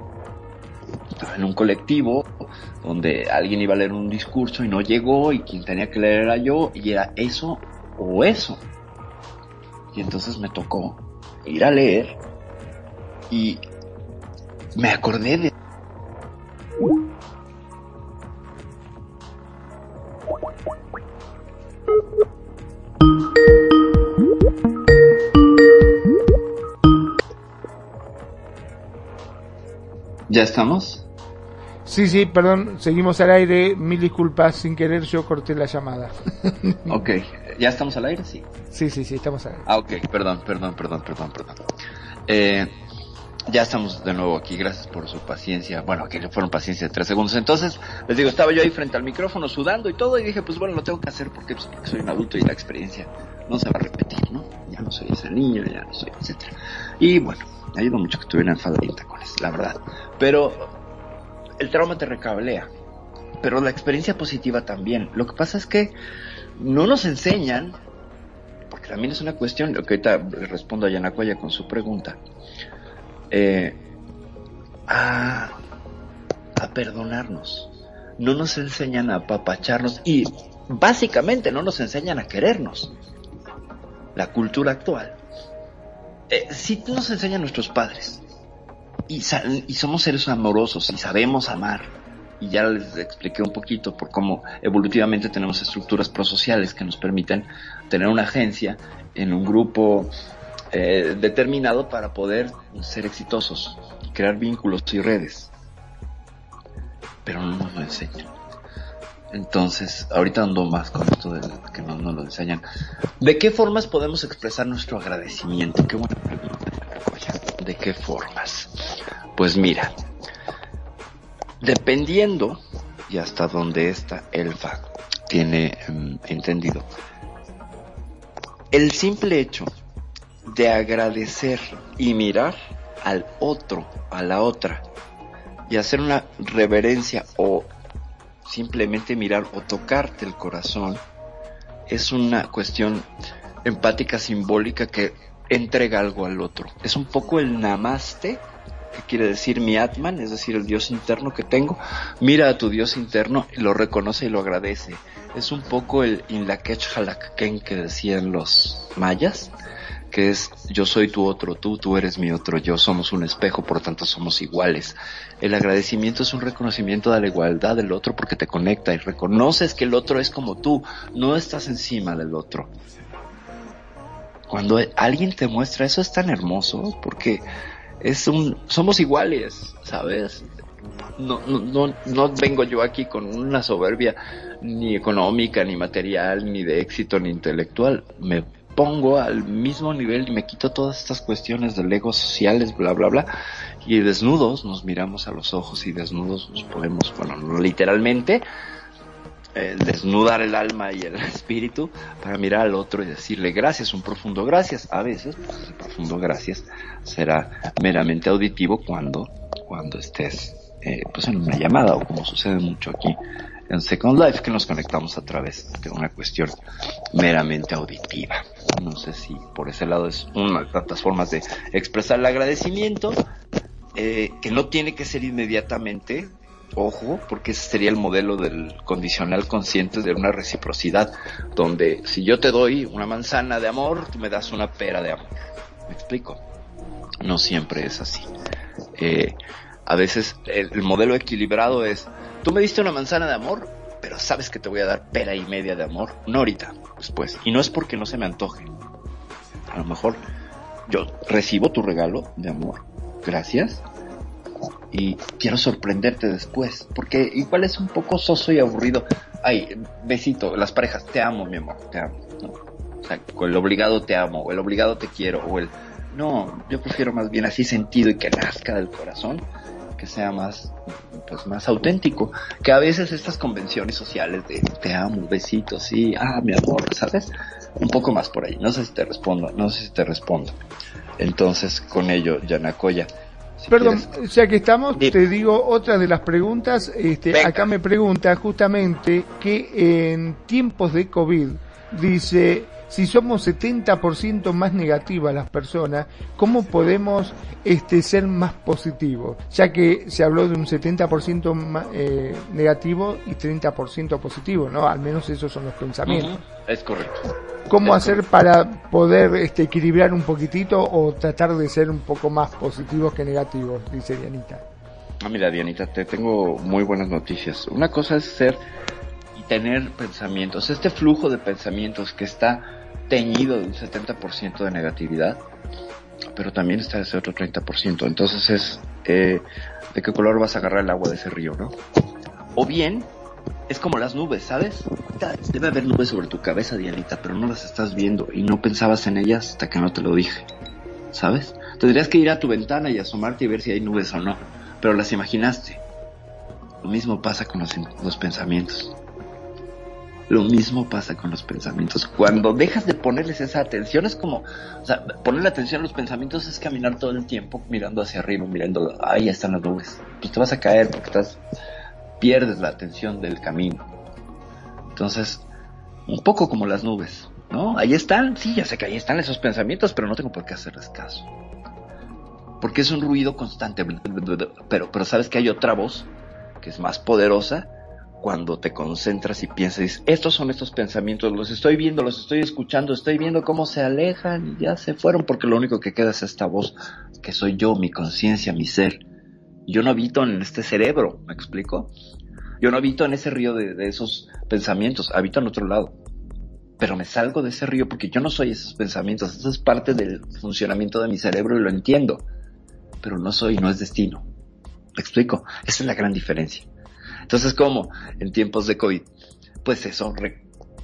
estaba en un colectivo donde alguien iba a leer un discurso y no llegó y quien tenía que leer era yo y era eso o eso. Y entonces me tocó ir a leer y me acordé de ¿Ya estamos? Sí, sí, perdón, seguimos al aire. Mil disculpas, sin querer yo corté la llamada. ok, ¿ya estamos al aire? Sí. Sí, sí, sí, estamos al aire. Ah, ok, perdón, perdón, perdón, perdón, perdón. Eh, ya estamos de nuevo aquí, gracias por su paciencia. Bueno, que fueron paciencia de tres segundos. Entonces, les digo, estaba yo ahí frente al micrófono sudando y todo, y dije, pues bueno, lo tengo que hacer porque, pues, porque soy un adulto y la experiencia no se va a repetir, ¿no? Ya no soy ese niño, ya no soy, etcétera. Y bueno, me ayuda mucho que estuviera en falda y en tacones, la verdad. Pero el trauma te recablea. Pero la experiencia positiva también. Lo que pasa es que no nos enseñan, porque también es una cuestión, lo que ahorita respondo a Yanacoya con su pregunta, eh, a, perdonarnos. No nos enseñan a apapacharnos y básicamente no nos enseñan a querernos. La cultura actual eh, si nos enseñan nuestros padres y, y somos seres amorosos y sabemos amar, y ya les expliqué un poquito por cómo evolutivamente tenemos estructuras prosociales que nos permiten tener una agencia en un grupo eh, determinado para poder ser exitosos y crear vínculos y redes. Pero no nos lo enseñan. Entonces, ahorita ando más con esto de que no nos lo enseñan. ¿De qué formas podemos expresar nuestro agradecimiento? Qué buena pregunta. ¿De qué formas? Pues mira, dependiendo y hasta donde esta elfa tiene em, entendido, el simple hecho de agradecer y mirar al otro, a la otra, y hacer una reverencia o simplemente mirar o tocarte el corazón es una cuestión empática simbólica que entrega algo al otro. Es un poco el namaste, que quiere decir mi atman, es decir, el Dios interno que tengo. Mira a tu Dios interno lo reconoce y lo agradece. Es un poco el inlakech halakken que decían los mayas, que es yo soy tu otro tú, tú eres mi otro yo, somos un espejo, por tanto somos iguales. El agradecimiento es un reconocimiento de la igualdad del otro porque te conecta y reconoces que el otro es como tú, no estás encima del otro. Cuando alguien te muestra eso es tan hermoso porque es un somos iguales, ¿sabes? No, no, no, no vengo yo aquí con una soberbia ni económica, ni material, ni de éxito, ni intelectual. Me pongo al mismo nivel y me quito todas estas cuestiones del ego sociales, bla, bla, bla, y desnudos nos miramos a los ojos y desnudos nos podemos, bueno, no literalmente, eh, desnudar el alma y el espíritu para mirar al otro y decirle gracias, un profundo gracias. A veces, pues, el profundo gracias será meramente auditivo cuando, cuando estés eh, pues en una llamada o como sucede mucho aquí en Second Life que nos conectamos a través de una cuestión meramente auditiva. No sé si por ese lado es una de tantas formas de expresar el agradecimiento eh, que no tiene que ser inmediatamente ojo, porque ese sería el modelo del condicional consciente de una reciprocidad, donde si yo te doy una manzana de amor, tú me das una pera de amor. ¿Me explico? No siempre es así. Eh, a veces el, modelo equilibrado es, tú me diste una manzana de amor, pero sabes que te voy a dar pera y media de amor, no ahorita, después. Y no es porque no se me antoje. A lo mejor yo recibo tu regalo de amor, gracias, y quiero sorprenderte después, porque igual es un poco soso y aburrido. Ay, besito, las parejas, te amo, mi amor, te amo. O sea, con el obligado te amo, o el obligado te quiero, o el... No, yo prefiero más bien así sentido y que nazca del corazón, que sea más, pues más auténtico. Que a veces estas convenciones sociales de te amo, besito, sí, ah, mi amor, ¿sabes? Un poco más por ahí. No sé si te respondo, no sé si te respondo. Entonces, con ello, Perdón, ya que estamos, te digo otra de las preguntas. Este, acá me pregunta justamente que en tiempos de COVID, dice, si somos 70% más negativas las personas, ¿cómo podemos este, ser más positivos? Ya que se habló de un 70% más, eh, negativo y 30% positivo, ¿no? Al menos esos son los pensamientos. Es correcto. ¿Cómo hacer para poder este, equilibrar un poquitito o tratar de ser un poco más positivos que negativos? Dice Dianita. Ah, mira, Dianita, te tengo muy buenas noticias. Una cosa es ser y tener pensamientos, este flujo de pensamientos que está teñido de un 70% de negatividad, pero también está ese otro 30%. Entonces es eh, de qué color vas a agarrar el agua de ese río, ¿no? O bien es como las nubes, ¿sabes? Debe haber nubes sobre tu cabeza, Dianita, pero no las estás viendo y no pensabas en ellas hasta que no te lo dije, ¿sabes? Tendrías que ir a tu ventana y asomarte y ver si hay nubes o no, pero las imaginaste. Lo mismo pasa con los, pensamientos. Lo mismo pasa con los pensamientos. Cuando dejas de ponerles esa atención, es como, o sea, ponerle atención a los pensamientos es caminar todo el tiempo mirando hacia arriba, mirando, ahí están las nubes. Pues te vas a caer porque estás pierdes la atención del camino. Entonces, un poco como las nubes, ¿no? Ahí están, sí, ya sé que ahí están esos pensamientos, pero no tengo por qué hacerles caso. Porque es un ruido constante, pero, pero sabes que hay otra voz que es más poderosa cuando te concentras y piensas, estos son estos pensamientos, los estoy viendo, los estoy escuchando, estoy viendo cómo se alejan y ya se fueron, porque lo único que queda es esta voz, que soy yo, mi conciencia, mi ser, yo no habito en este cerebro, ¿me explico? Yo no habito en ese río de, esos pensamientos, habito en otro lado. Pero me salgo de ese río porque yo no soy esos pensamientos, eso es parte del funcionamiento de mi cerebro y lo entiendo. Pero no soy, no es destino. ¿Me explico? Esa es la gran diferencia. Entonces, ¿cómo? En tiempos de COVID, pues eso,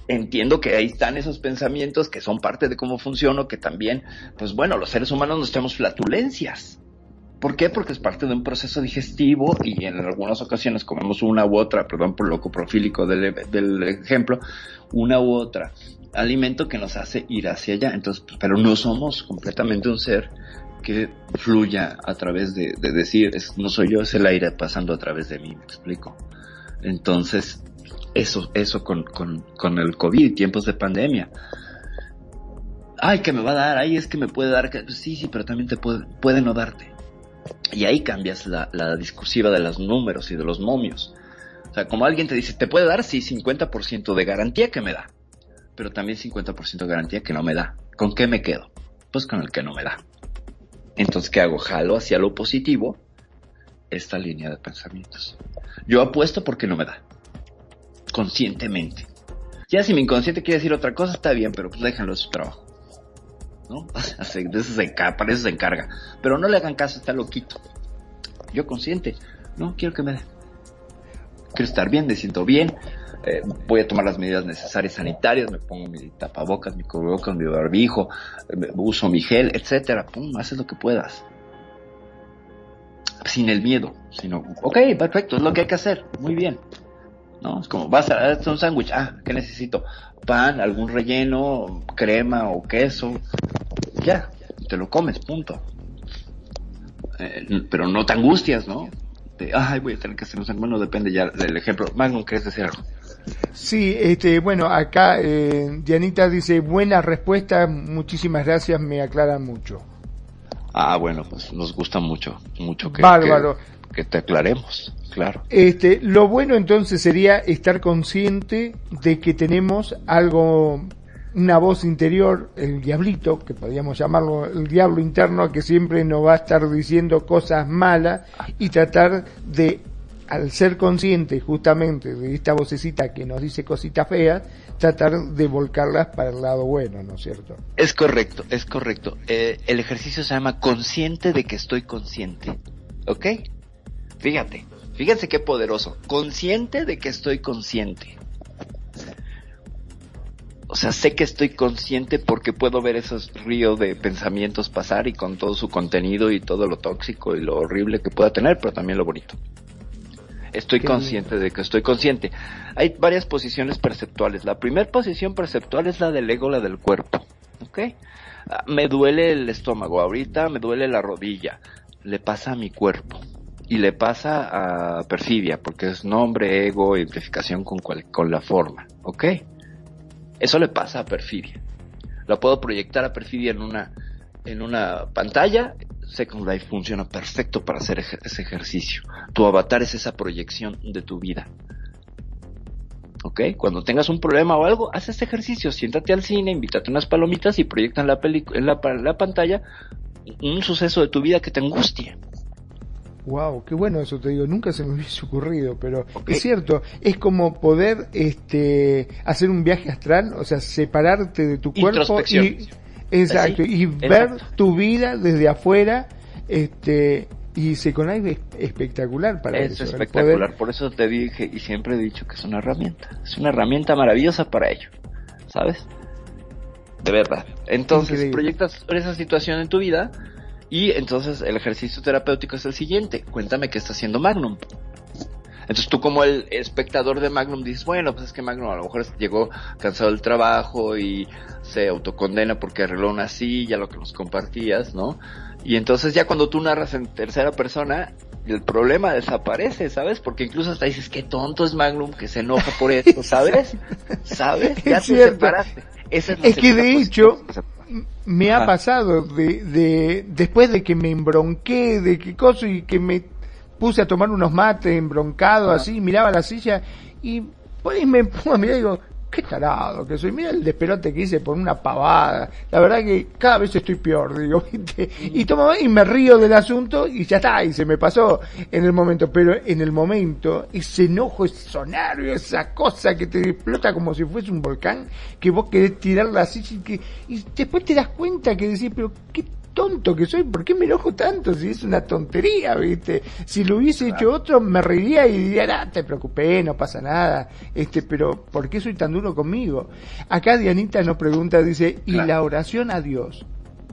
entiendo que ahí están esos pensamientos que son parte de cómo funciono, que también, pues bueno, los seres humanos nos tenemos flatulencias. ¿Por qué? Porque es parte de un proceso digestivo y en algunas ocasiones comemos una u otra, perdón por lo coprofílico del, del ejemplo, una u otra alimento que nos hace ir hacia allá. Entonces, pero no somos completamente un ser que fluya a través de, decir, no soy yo, es el aire pasando a través de mí, me explico. Entonces, eso, eso con, con, con el COVID, tiempos de pandemia. Ay, que me va a dar, ay, es que me puede dar, sí, sí, pero también te puede, puede no darte. Y ahí cambias la, discursiva de los números y de los momios. O sea, como alguien te dice, te puede dar, sí, 50% de garantía que me da, pero también 50% de garantía que no me da. ¿Con qué me quedo? Pues con el que no me da. Entonces, ¿qué hago? Jalo hacia lo positivo esta línea de pensamientos. Yo apuesto porque no me da. Conscientemente. Ya si mi inconsciente quiere decir otra cosa, está bien, pero pues déjenlo su trabajo. ¿No? Eso se, para eso se encarga. Pero no le hagan caso, está loquito. Yo consciente, no quiero que me dé. quiero estar bien, me siento bien, eh, voy a tomar las medidas necesarias sanitarias, me pongo mi tapabocas, mi cubrebocas, mi barbijo, eh, uso mi gel, etcétera, pum, haces lo que puedas. Sin el miedo, sino, ok, perfecto, es lo que hay que hacer, muy bien. ¿No? Es como, vas a hacer un sándwich, ah, ¿qué necesito? Pan, algún relleno, crema o queso, ya, te lo comes, punto. Eh, pero no te angustias, ¿no? De, ay, voy a tener que hacer un bueno, depende ya del ejemplo. Magnum, ¿quieres decir algo? Sí, este, bueno, acá eh, Dianita dice, buena respuesta, muchísimas gracias, me aclara mucho. Ah, bueno, pues nos gusta mucho, mucho que, Bárbaro. que, te aclaremos, claro. Este, lo bueno entonces sería estar consciente de que tenemos algo, una voz interior, el diablito, que podríamos llamarlo el diablo interno, que siempre nos va a estar diciendo cosas malas y tratar de al ser consciente justamente de esta vocecita que nos dice cositas feas, tratar de volcarlas para el lado bueno, ¿no es cierto? Es correcto, es correcto. Eh, el ejercicio se llama consciente de que estoy consciente. ¿Ok? Fíjate, fíjense qué poderoso. Consciente de que estoy consciente. O sea, sé que estoy consciente porque puedo ver esos ríos de pensamientos pasar y con todo su contenido y todo lo tóxico y lo horrible que pueda tener, pero también lo bonito. Estoy consciente de que estoy consciente. Hay varias posiciones perceptuales. La primera posición perceptual es la del ego, la del cuerpo. ¿Ok? Ah, me duele el estómago, ahorita me duele la rodilla. Le pasa a mi cuerpo. Y le pasa a perfidia, porque es nombre, ego, identificación con, con la forma. ¿Ok? Eso le pasa a perfidia. Lo puedo proyectar a perfidia en una, en una pantalla Second Life funciona perfecto para hacer ese ejercicio. Tu avatar es esa proyección de tu vida. ¿Ok? Cuando tengas un problema o algo, haz este ejercicio. Siéntate al cine, invítate unas palomitas y proyecta en la, en la, pantalla un suceso de tu vida que te angustie. Wow, qué bueno eso te digo, nunca se me hubiese ocurrido, pero es cierto, es como poder este hacer un viaje astral, o sea, separarte de tu cuerpo y Exacto, y ver tu vida desde afuera, este, y se con es espectacular para eso. Es espectacular, por eso te dije y siempre he dicho que es una herramienta, es una herramienta maravillosa para ello, ¿sabes? De verdad. Entonces proyectas esa situación en tu vida y entonces el ejercicio terapéutico es el siguiente. Cuéntame qué está haciendo Magnum. Entonces tú como el espectador de Magnum dices, bueno, pues es que Magnum a lo mejor llegó cansado del trabajo y se autocondena porque arregló una silla, lo que nos compartías, ¿no? Y entonces ya cuando tú narras en tercera persona, el problema desaparece, ¿sabes? Porque incluso hasta dices, qué tonto es Magnum que se enoja por esto, ¿sabes? ¿Sabes? Ya te separaste. es, es que de hecho me ha pasado de, de después de que me embronqué de qué cosa y que me puse a tomar unos mates embroncado así, miraba la silla y pues me pongo a mirar y digo, qué tarado que soy, mira el despelote que hice por una pavada, la verdad que cada vez estoy peor, digo, y tomo y me río del asunto y ya está, y se me pasó en el momento, pero en el momento, ese enojo, ese sonario, esa cosa que te explota como si fuese un volcán, que vos querés tirar la silla y que, y después te das cuenta que decís, pero qué tonto que soy, ¿por qué me enojo tanto si es una tontería, viste? Si lo hubiese hecho otro me reiría y diría, ah, te preocupé, no pasa nada, este, pero ¿por qué soy tan duro conmigo? Acá Dianita nos pregunta, dice, ¿y la oración a Dios?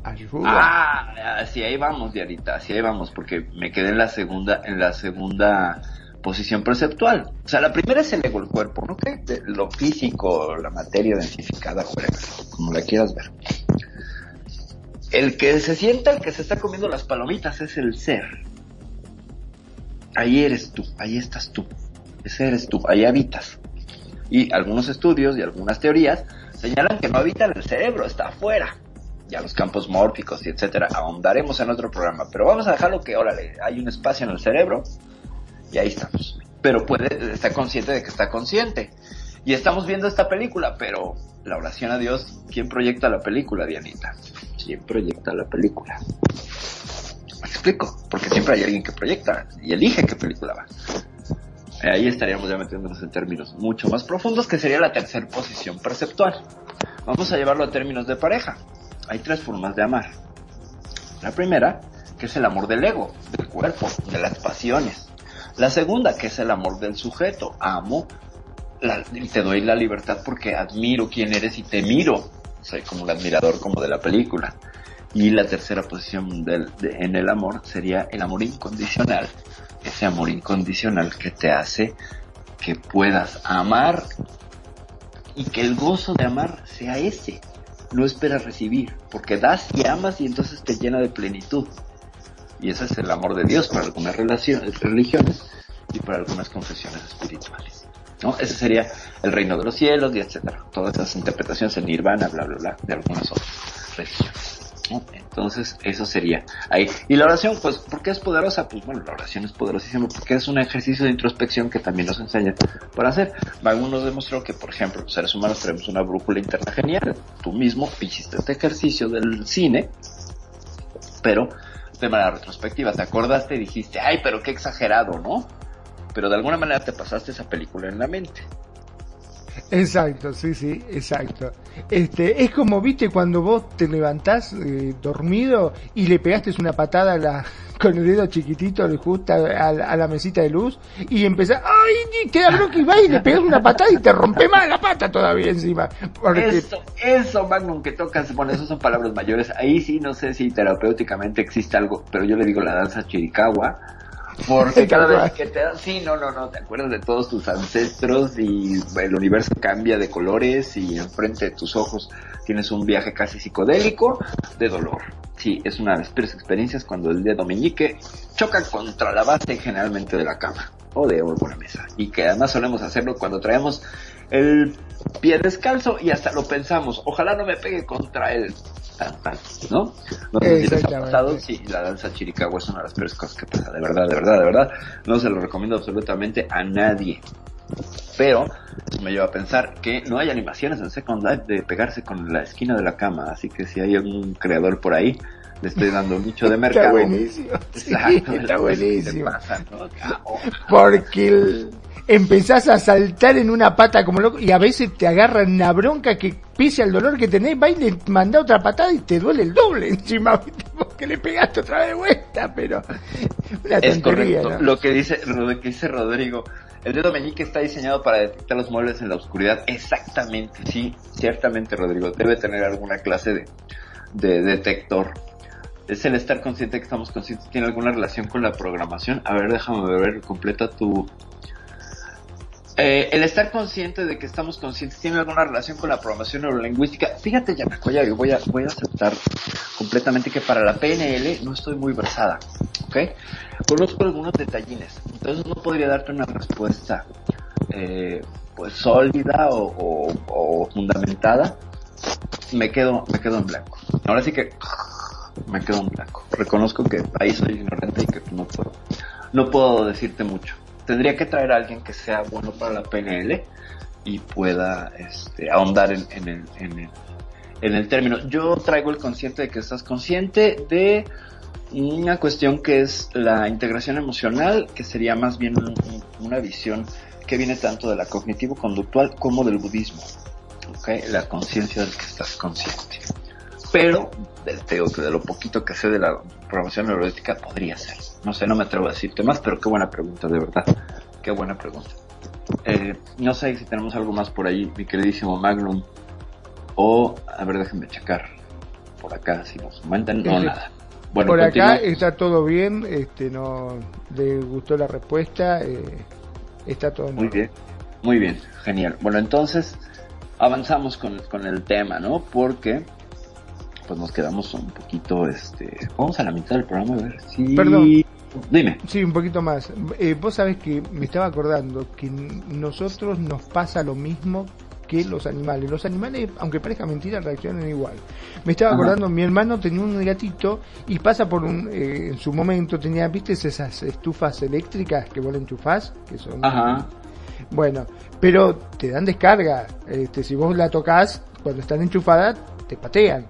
Ayuda. Ah, así ahí vamos, Dianita, así ahí vamos, porque me quedé en la segunda, en la segunda posición perceptual. O sea, la primera es el ego, el cuerpo, ¿no? Lo físico, la materia identificada, como la quieras ver. El que se sienta, el que se está comiendo las palomitas es el ser. Ahí eres tú, ahí estás tú. Ese eres tú, ahí habitas. Y algunos estudios y algunas teorías señalan que no habita en el cerebro, está afuera. Ya los campos mórficos y etcétera, ahondaremos en otro programa. Pero vamos a dejarlo que, órale, hay un espacio en el cerebro y ahí estamos. Pero puede estar consciente de que está consciente. Y estamos viendo esta película, pero la oración a Dios, ¿quién proyecta la película, Dianita? ¿Quién proyecta la película? Me explico, porque siempre hay alguien que proyecta y elige qué película va. Ahí estaríamos ya metiéndonos en términos mucho más profundos, que sería la tercera posición perceptual. Vamos a llevarlo a términos de pareja. Hay tres formas de amar. La primera, que es el amor del ego, del cuerpo, de las pasiones. La segunda, que es el amor del sujeto. Amo y te doy la libertad porque admiro quién eres y te miro. Soy como un admirador como de la película. Y la tercera posición en el amor sería el amor incondicional. Ese amor incondicional que te hace que puedas amar y que el gozo de amar sea ese. No esperas recibir, porque das y amas y entonces te llena de plenitud. Y ese es el amor de Dios para algunas relaciones, religiones y para algunas confesiones espirituales. ¿No? Ese sería el reino de los cielos y etcétera. Todas esas interpretaciones, en nirvana, bla, bla, bla, de algunas otras religiones. Entonces, eso sería ahí. Y la oración, pues, ¿por qué es poderosa? Pues bueno, la oración es poderosísima porque es un ejercicio de introspección que también nos enseña para hacer. Magno nos demostró que, por ejemplo, los seres humanos tenemos una brújula interna genial. Tú mismo hiciste este ejercicio del cine, pero de manera retrospectiva. Te acordaste y dijiste, ay, pero qué exagerado, ¿no? Pero de alguna manera te pasaste esa película en la mente. Exacto, sí, sí, exacto. Este, es como, viste, cuando vos te levantás eh, dormido y le pegaste una patada a la, con el dedo chiquitito justo a, a, la mesita de luz y empezás, ay, queda bloque y va y le pegas una patada y te rompe más la pata todavía encima. Eso, eso, Magnum, que tocas, bueno, esos son palabras mayores. Ahí sí no sé si terapéuticamente existe algo, pero yo le digo la danza chiricahua porque cada vez que te das, sí, no, no, no, te acuerdas de todos tus ancestros y el universo cambia de colores y enfrente de tus ojos tienes un viaje casi psicodélico de dolor. Sí, es una de las peores experiencias cuando el dedo meñique choca contra la base generalmente de la cama o de alguna mesa. Y que además solemos hacerlo cuando traemos el pie descalzo y hasta lo pensamos, ojalá no me pegue contra ¿no? No sé si les ha pasado, sí, la danza chiricahua es una de las peores cosas que pasa, de verdad, de verdad, de verdad. No se lo recomiendo absolutamente a nadie. Pero eso me lleva a pensar que no hay animaciones en Second Life de pegarse con la esquina de la cama, así que si hay algún creador por ahí, le estoy dando un nicho de mercado. Está buenísimo. está buenísimo. Porque el, empezás a saltar en una pata como loco y a veces te agarran una bronca que pese al dolor que tenés, va y le manda otra patada y te duele el doble encima, porque le pegaste otra vez de vuelta, pero una es correcto. Lo que dice, lo que dice Rodrigo, el dedo meñique está diseñado para detectar los muebles en la oscuridad. Exactamente, sí, ciertamente Rodrigo, debe tener alguna clase de, de detector. Es el estar consciente que estamos conscientes. ¿Tiene alguna relación con la programación? A ver, déjame ver, completa tu, eh, el estar consciente de que estamos conscientes tiene alguna relación con la programación neurolingüística. Fíjate, Yanacoya, yo voy a, voy a aceptar completamente que para la PNL no estoy muy versada, ¿ok? Conozco algunos detallines, entonces no podría darte una respuesta eh, pues sólida o, fundamentada. Me quedo, me quedo en blanco. Ahora sí que me quedo en blanco. Reconozco que ahí soy ignorante y que no puedo, no puedo decirte mucho tendría que traer a alguien que sea bueno para la PNL y pueda este, ahondar en, el, término. Yo traigo el consciente de que estás consciente de una cuestión que es la integración emocional, que sería más bien una visión que viene tanto de la cognitivo-conductual como del budismo. ¿okay? La conciencia del que estás consciente. Pero, de lo poquito que sé de la programación neuroética, podría ser. No sé, no me atrevo a decirte más, pero qué buena pregunta, de verdad. Qué buena pregunta. Eh, no sé si tenemos algo más por ahí, mi queridísimo Magnum. O, a ver, déjenme checar. Por acá, si nos comentan, no, nada. Bueno, por acá está todo bien, este, no le gustó la respuesta, eh, está todo muy bien. Muy bien, genial. Bueno, entonces avanzamos con, con el tema, ¿no? Porque pues nos quedamos un poquito, este, vamos a la mitad del programa a ver si... Perdón, Dime. Sí, un poquito más. Eh, vos sabés que me estaba acordando que nosotros nos pasa lo mismo que los animales. Los animales, aunque parezca mentira, reaccionan igual. Me estaba acordando, mi hermano tenía un gatito y pasa por un, eh, en su momento tenía, viste esas estufas eléctricas que vos le enchufás, que son... Ajá. Bueno, pero te dan descarga. Este, si vos la tocas, cuando están enchufadas, te patean.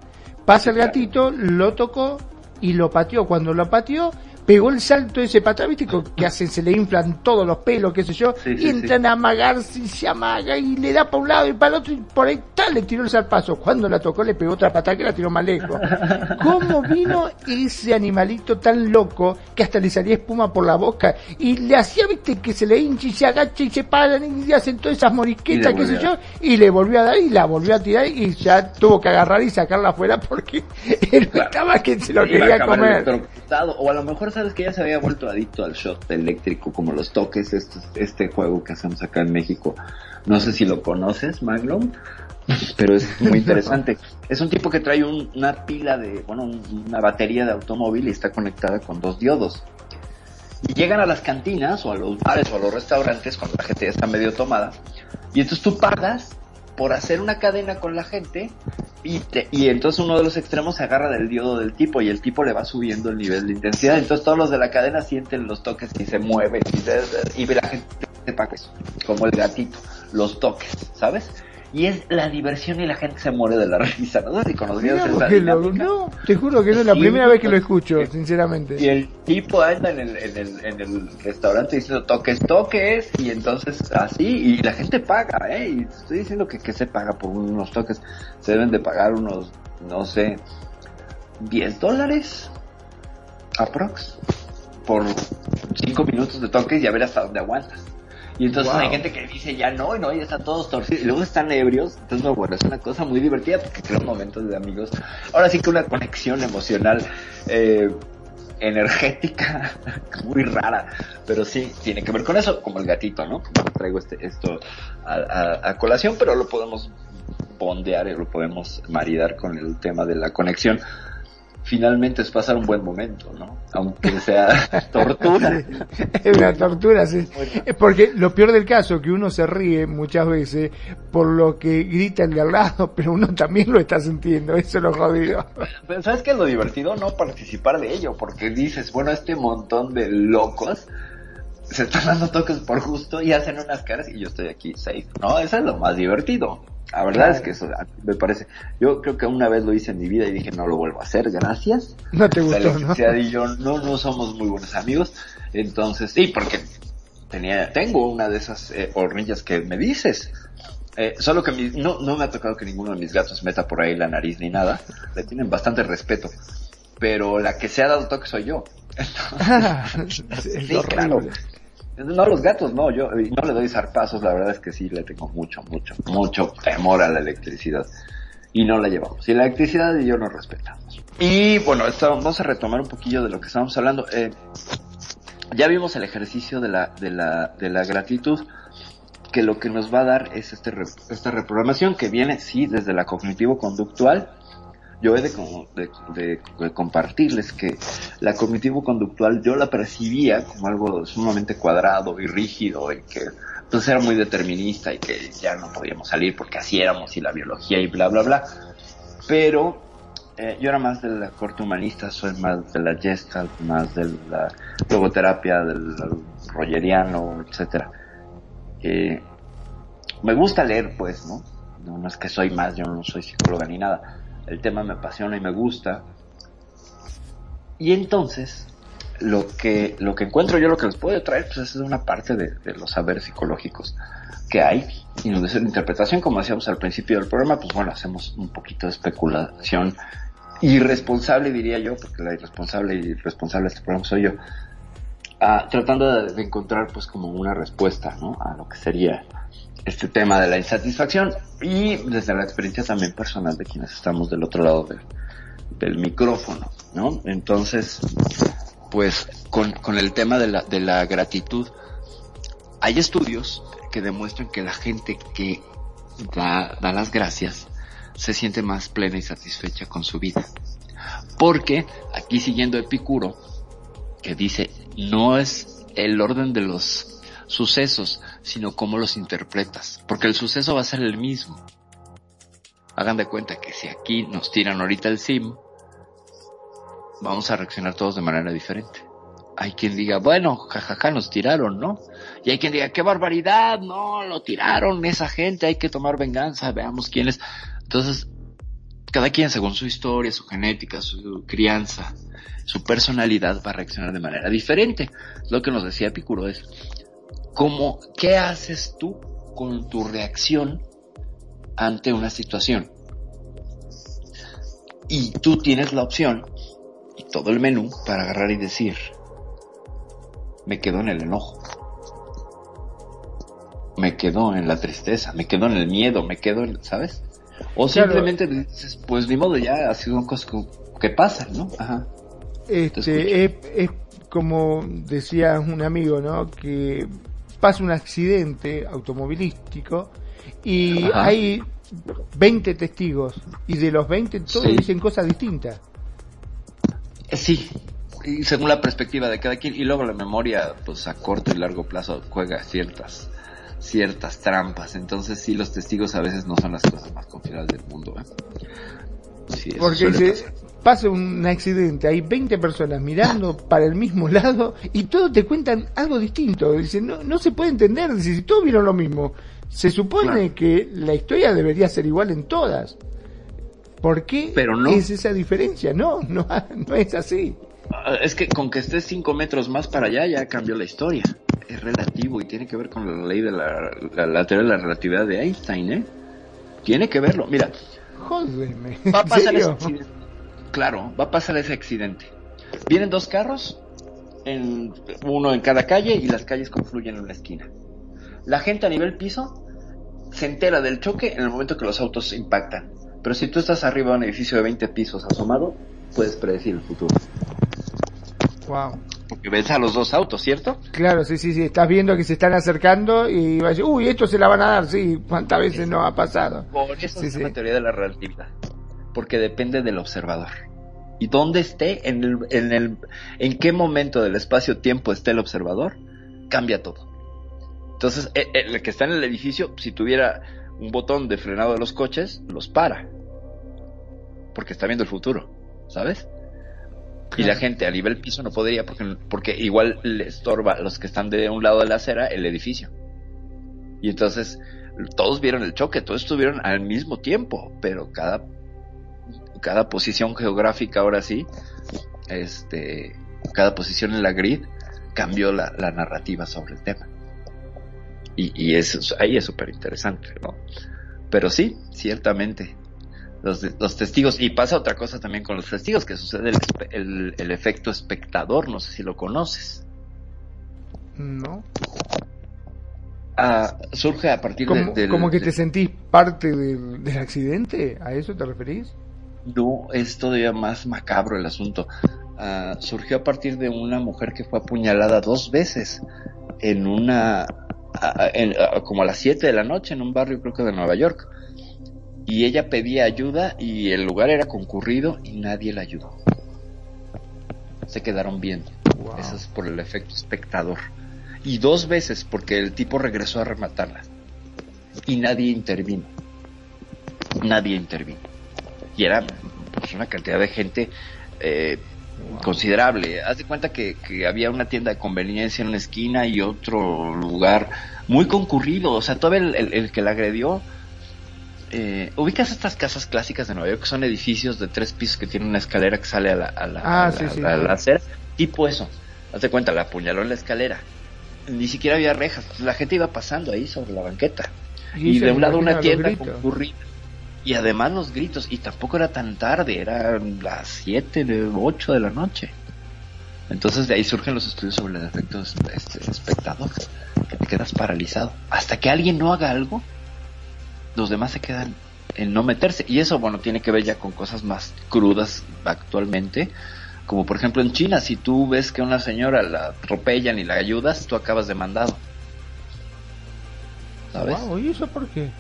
Pasa el gatito, lo tocó y lo pateó. Cuando lo pateó, pegó el salto ese viste que hacen, se le inflan todos los pelos, qué sé yo, y entran a amagarse y se amaga y le da para un lado y para el otro y por ahí tal le tiró el zarpazo. Cuando la tocó le pegó otra patada que la tiró más lejos. ¿Cómo vino ese animalito tan loco que hasta le salía espuma por la boca y le hacía, viste, que se le hincha y se agacha y se paran y hacen todas esas morisquetas, qué sé yo, y le volvió a dar y la volvió a tirar y ya tuvo que agarrar y sacarla afuera porque estaba que se lo quería comer. O a lo mejor sabes que ya se había vuelto adicto al shot eléctrico, como los toques, este, este juego que hacemos acá en México. No sé si lo conoces, Magnum, pero es muy interesante. Es un tipo que trae una pila de, bueno, una batería de automóvil y está conectada con dos diodos. Y llegan a las cantinas o a los bares o a los restaurantes cuando la gente ya está medio tomada. Y entonces tú pagas por hacer una cadena con la gente y, y entonces uno de los extremos se agarra del diodo del tipo y el tipo le va subiendo el nivel de intensidad. Entonces todos los de la cadena sienten los toques y se mueven y, y la gente paga eso, como el gatito, los toques, ¿sabes? Y es la diversión y la gente se muere de la risa. No sé si conocías esa No, te juro que no es la primera vez que lo escucho, sinceramente. Y el tipo anda en el, en el, en el restaurante diciendo toques, toques, y entonces así, y la gente paga, ¿eh? Y estoy diciendo que, que se paga por unos toques. Se deben de pagar unos, no sé, 10 dólares aprox por 5 minutos de toques y a ver hasta dónde aguantas. Y entonces hay gente que dice ya no, y no, ya están todos torcidos. Y luego están ebrios. Entonces, bueno, es una cosa muy divertida porque crean momentos de amigos. Ahora sí que una conexión emocional, eh, energética, muy rara. Pero sí, tiene que ver con eso, como el gatito, ¿no? traigo este, esto a, a colación, pero lo podemos bondear y lo podemos maridar con el tema de la conexión finalmente es pasar un buen momento, ¿no? Aunque sea tortura. es una tortura, sí. Porque lo peor del caso, que uno se ríe muchas veces por lo que grita el de al lado, pero uno también lo está sintiendo, eso es lo jodido. Pero ¿sabes qué es lo divertido? No participar de ello, porque dices, bueno, este montón de locos se están dando toques por justo y hacen unas caras y yo estoy aquí safe, ¿no? Eso es lo más divertido. La verdad es que eso me parece. Yo creo que una vez lo hice en mi vida y dije no lo vuelvo a hacer, gracias. No te gustó, ¿no? y yo no, no somos muy buenos amigos. Entonces, sí, porque tenía, tengo una de esas eh, hornillas que me dices. Eh, solo que no, no me ha tocado que ninguno de mis gatos meta por ahí la nariz ni nada. Le tienen bastante respeto. Pero la que se ha dado toque soy yo. sí, claro. No, los gatos no, yo no le doy zarpazos, la verdad es que sí le tengo mucho, mucho, mucho temor a la electricidad. Y no la llevamos. Y la electricidad y yo nos respetamos. Y bueno, vamos a retomar un poquillo de lo que estábamos hablando. Eh, ya vimos el ejercicio de la, de la, de la gratitud, que lo que nos va a dar es este, esta reprogramación que viene, sí, desde la cognitivo-conductual, yo he de, compartirles que la cognitivo-conductual yo la percibía como algo sumamente cuadrado y rígido y que entonces era muy determinista y que ya no podíamos salir porque así éramos y la biología y bla, bla, bla. Pero eh, yo era más de la corte humanista, soy más de la gestalt, más de la logoterapia, del rogeriano, etcétera. Eh, me gusta leer, pues, ¿no? ¿no? es que soy más, yo no soy psicóloga ni nada el tema me apasiona y me gusta. Y entonces, lo que, lo que encuentro yo, lo que les puedo traer, pues es una parte de, los saberes psicológicos que hay. Y no de interpretación, como decíamos al principio del programa, pues bueno, hacemos un poquito de especulación irresponsable, diría yo, porque la irresponsable y de este programa soy yo, ah, tratando de, encontrar pues como una respuesta, ¿no? A lo que sería este tema de la insatisfacción y desde la experiencia también personal de quienes estamos del otro lado del micrófono, ¿no? Entonces, pues con, con el tema de la, de la gratitud, hay estudios que demuestran que la gente que da, da las gracias se siente más plena y satisfecha con su vida. Porque aquí siguiendo Epicuro, que dice, no es el orden de los sucesos, sino cómo los interpretas, porque el suceso va a ser el mismo. Hagan de cuenta que si aquí nos tiran ahorita el sim, vamos a reaccionar todos de manera diferente. Hay quien diga, bueno, jajaja, nos tiraron, ¿no? Y hay quien diga, qué barbaridad, no, lo tiraron esa gente, hay que tomar venganza, veamos quién es. Entonces, cada quien según su historia, su genética, su crianza su personalidad va a reaccionar de manera diferente. Lo que nos decía Epicuro es, ¿cómo, ¿qué haces tú con tu reacción ante una situación? Y tú tienes la opción y todo el menú para agarrar y decir, me quedo en el enojo, me quedo en la tristeza, me quedo en el miedo, me quedo en, ¿sabes? O simplemente dices, pues ni modo, ya ha sido una cosa que pasa, ¿no? Ajá. Este, es, como decía un amigo, ¿no? Que pasa un accidente automovilístico y hay 20 testigos y de los 20 todos dicen cosas distintas. Eh, sí, y según la perspectiva de cada quien y luego la memoria pues a corto y largo plazo juega ciertas ciertas trampas entonces sí los testigos a veces no son las cosas más confiables del mundo ¿eh? porque se pasa un accidente hay 20 personas mirando para el mismo lado y todos te cuentan algo distinto dicen no no se puede entender si todos vieron lo mismo se supone que la historia debería ser igual en todas ¿Por qué Pero no. es esa diferencia? No, no, no es así. Ah, es que con que estés cinco metros más para allá ya cambió la historia. Es relativo y tiene que ver con la ley de la, la, teoría de la relatividad de Einstein, ¿eh? Tiene que verlo. Mira. Jódeme. Va a pasar ese accidente. Claro, va a pasar ese accidente. Vienen dos carros, en, uno en cada calle y las calles confluyen en la esquina. La gente a nivel piso se entera del choque en el momento que los autos impactan. Pero si tú estás arriba de un edificio de 20 pisos asomado, puedes predecir el futuro. Wow. Porque ves a los dos autos, ¿cierto? Claro, sí, sí, sí. Estás viendo que se están acercando y vas a decir, uy, esto se la van a dar, sí. ¿Cuántas veces no ha pasado? Por eso es la teoría de la relatividad. Porque depende del observador. Y dónde esté, en el, en el, en qué momento del espacio-tiempo esté el observador, cambia todo. Entonces, el, e, el que está en el edificio, si tuviera un botón de frenado de los coches, los para. Porque está viendo el futuro, ¿sabes? Y la gente a nivel piso no podría porque, porque igual le estorba a los que están de un lado de la acera el edificio. Y entonces todos vieron el choque, todos estuvieron al mismo tiempo, pero cada, cada posición geográfica ahora sí, este, cada posición en la grid cambió la, la narrativa sobre el tema. Y, y eso, ahí es súper interesante, ¿no? Pero sí, ciertamente, los, los, testigos. Y pasa otra cosa también con los testigos, que sucede el, el, efecto espectador, no sé si lo conoces. No. Ah, surge a partir de, del... ¿Como que te sentís parte del, del, accidente? ¿A eso te referís? No, es todavía más macabro el asunto. Ah, surgió a partir de una mujer que fue apuñalada dos veces en una... En, como a las 7 de la noche en un barrio creo que de Nueva York y ella pedía ayuda y el lugar era concurrido y nadie la ayudó. Se quedaron viendo. Eso es por el efecto espectador. Y dos veces porque el tipo regresó a rematarla. Y nadie intervino. Nadie intervino. Y era pues, una cantidad de gente eh, considerable. Haz de cuenta que, que, había una tienda de conveniencia en una esquina y otro lugar muy concurrido. O sea, todo el, el, el que la agredió eh, ubicas estas casas clásicas de Nueva York que son edificios de tres pisos que tienen una escalera que sale a la, a la, ah, acera, tipo eso. Hazte cuenta, la apuñaló en la escalera. Ni siquiera había rejas, la gente iba pasando ahí sobre la banqueta. Y, de un lado una tienda concurrida. Y además los gritos, y tampoco era tan tarde, eran las 7, de 8 de la noche. Entonces de ahí surgen los estudios sobre el efecto este, espectador, que te quedas paralizado. Hasta que alguien no haga algo, los demás se quedan en no meterse. Y eso, bueno, tiene que ver ya con cosas más crudas actualmente. Como por ejemplo en China, si tú ves que una señora la atropellan y la ayudas, tú acabas demandado. ¿Sabes? ¿y eso por qué?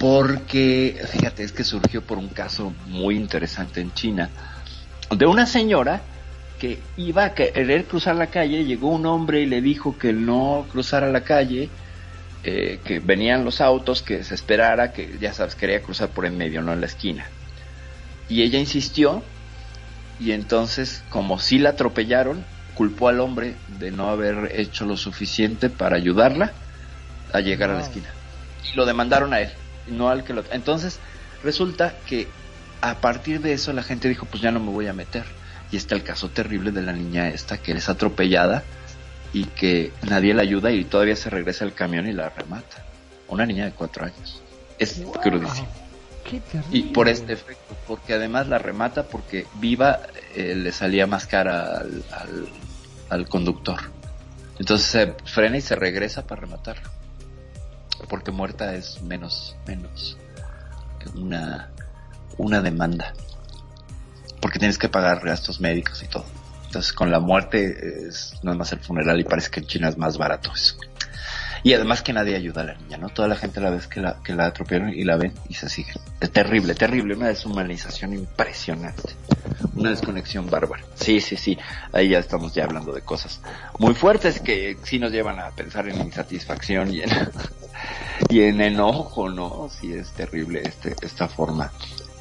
Porque, fíjate, es que surgió por un caso muy interesante en China, de una señora que iba a querer cruzar la calle, llegó un hombre y le dijo que no cruzara la calle, eh, que venían los autos, que se esperara, que ya sabes, quería cruzar por en medio, no en la esquina. Y ella insistió y entonces, como si la atropellaron, culpó al hombre de no haber hecho lo suficiente para ayudarla a llegar a la esquina. Y lo demandaron a él, no al que lo... Entonces, resulta que a partir de eso la gente dijo, pues ya no me voy a meter. Y está el caso terrible de la niña esta que es atropellada y que nadie la ayuda y todavía se regresa al camión y la remata. Una niña de cuatro años. Es crudísimo. Y por este efecto, porque además la remata porque viva eh, le salía más cara al, al, conductor. Entonces se frena y se regresa para rematar. Porque muerta es menos, menos una, una demanda. Porque tienes que pagar gastos médicos y todo. Entonces con la muerte es no es más el funeral y parece que en China es más barato eso. Y además que nadie ayuda a la niña, ¿no? Toda la gente la vez que la, que la atropellaron y la ven y se siguen. Es terrible, terrible, una deshumanización impresionante. Una desconexión bárbara. Sí, sí, sí. Ahí ya estamos ya hablando de cosas muy fuertes que sí nos llevan a pensar en insatisfacción y en, y en enojo, ¿no? Sí es terrible este, esta forma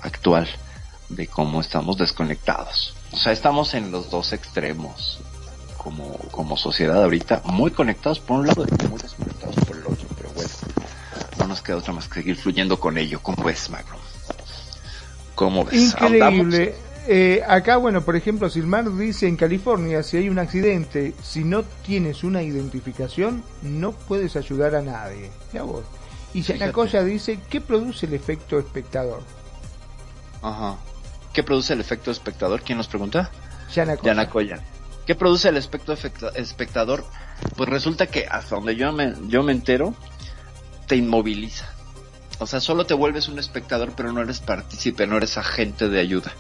actual de cómo estamos desconectados. O sea, estamos en los dos extremos como, como sociedad ahorita, muy conectados por un lado y muy desconectados por el otro, pero bueno, no nos queda otra más que seguir fluyendo con ello, como ves, Magno. ¿Cómo ves? Increíble. Eh, acá, bueno, por ejemplo, Silmar dice en California, si hay un accidente, si no tienes una identificación, no puedes ayudar a nadie. Ya vos. Y Yanacoya dice, ¿qué produce el efecto espectador? Ajá. ¿Qué produce el efecto espectador? ¿Quién nos pregunta? Yanacoya. Yanacoya. ¿Qué produce el aspecto espectador? Pues resulta que hasta donde yo me, yo me entero, te inmoviliza. O sea, solo te vuelves un espectador, pero no eres partícipe, no eres agente de ayuda.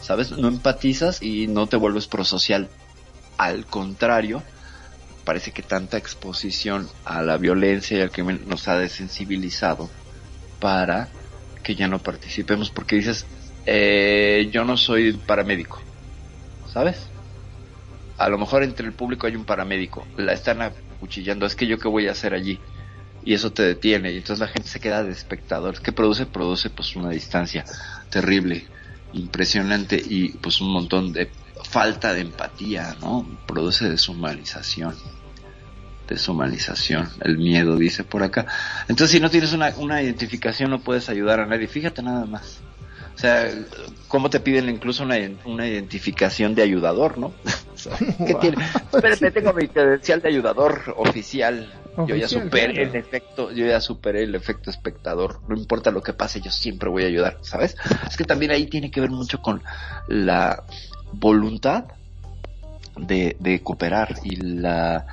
¿Sabes? No empatizas y no te vuelves prosocial. Al contrario, parece que tanta exposición a la violencia y al crimen nos ha desensibilizado para que ya no participemos porque dices, eh, yo no soy paramédico, ¿sabes? A lo mejor entre el público hay un paramédico, la están acuchillando, es que yo qué voy a hacer allí. Y eso te detiene, y entonces la gente se queda de espectador. ¿Qué produce? Produce pues una distancia terrible, impresionante y pues un montón de falta de empatía, ¿no? Produce deshumanización. Deshumanización, el miedo, dice por acá. Entonces si no tienes una, una identificación no puedes ayudar a nadie. Fíjate nada más. O sea, ¿cómo te piden incluso una, una identificación de ayudador, no? ¿Qué tiene? Espérate, tengo mi credencial de ayudador oficial. yo ya superé el efecto, yo ya superé el efecto espectador. No importa lo que pase, yo siempre voy a ayudar, ¿sabes? Es que también ahí tiene que ver mucho con la voluntad de, de cooperar y la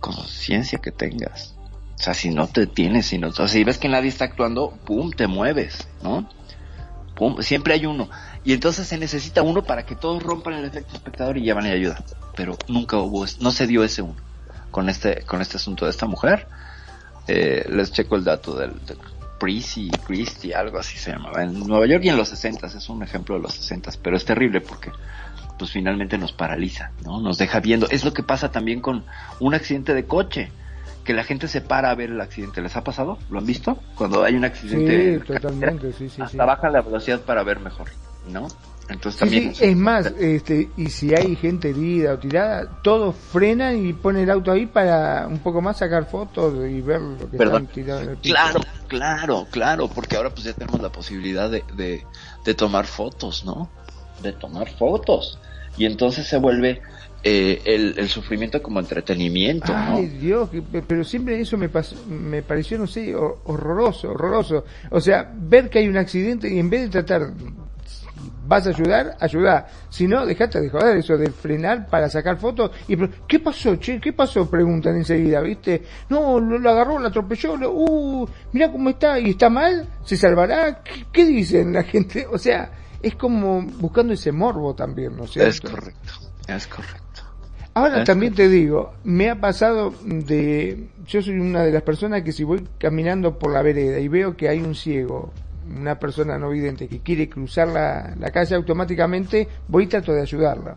conciencia que tengas. O sea, si no te tienes, si no, o sea, si ves que nadie está actuando, pum, te mueves, ¿no? Siempre hay uno. Y entonces se necesita uno para que todos rompan el efecto espectador y llevan y ayuda. Pero nunca hubo, no se dio ese uno con este, con este asunto de esta mujer. Eh, les checo el dato del, del Prissy, Christie, algo así se llamaba, en Nueva York y en los 60 es un ejemplo de los 60 pero es terrible porque pues finalmente nos paraliza, ¿no? Nos deja viendo. Es lo que pasa también con un accidente de coche que la gente se para a ver el accidente. ¿Les ha pasado? ¿Lo han visto? Cuando hay un accidente. Sí, totalmente, sí, sí. Hasta baja la velocidad para ver mejor, ¿no? Entonces también. es más, este, y si hay gente herida o tirada, todos frenan y ponen el auto ahí para un poco más sacar fotos y ver lo que están tirado en el piso. Claro, claro, claro, porque ahora pues ya tenemos la posibilidad de, de, de tomar fotos, ¿no? De tomar fotos. Y entonces se vuelve eh, el, sufrimiento como entretenimiento. Ay, Dios, pero siempre eso me, pasó, me pareció, no sé, horroroso, horroroso. O sea, ver que hay un accidente y en vez de tratar, vas a ayudar, ayudar. Si no, dejate de joder eso de frenar para sacar fotos. y ¿Qué pasó, che? ¿Qué pasó? Preguntan enseguida, ¿viste? No, lo, agarró, lo atropelló, lo, uh, mira cómo está, y está mal, se salvará. ¿Qué, ¿Qué, dicen la gente? O sea, es como buscando ese morbo también, ¿no es Es correcto, es correcto. Ahora también te digo, me ha pasado de, yo soy una de las personas que si voy caminando por la vereda y veo que hay un ciego, una persona no vidente que quiere cruzar la, la calle automáticamente, voy y trato de ayudarla.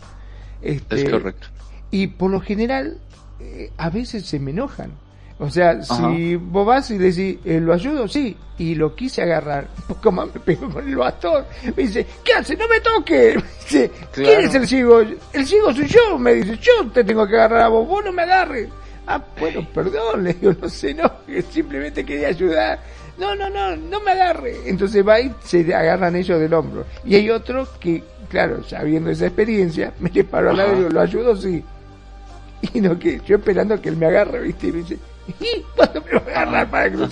Este, es correcto. Y por lo general, eh, a veces se me enojan. O sea, si vos vas y decís, eh, ¿lo ayudo? Sí. Y lo quise agarrar. Un poco más me pegó con el bastón. Me dice, ¿qué hace? ¡No me toque! Me dice, ¿quién es el ciego? El ciego soy yo. Me dice, yo te tengo que agarrar a vos. Vos no me agarres. Ah, bueno, perdón. Le digo, no sé, no. Simplemente quería ayudar. No, no, no, no me agarre. Entonces va y se agarran ellos del hombro. Y hay otros que claro, sabiendo esa experiencia, me le paro al lado y digo, ¿lo ayudo? Sí. Y no que yo esperando que él me agarre, ¿viste? Y me dice, ¿y cuándo me va a agarrar para que no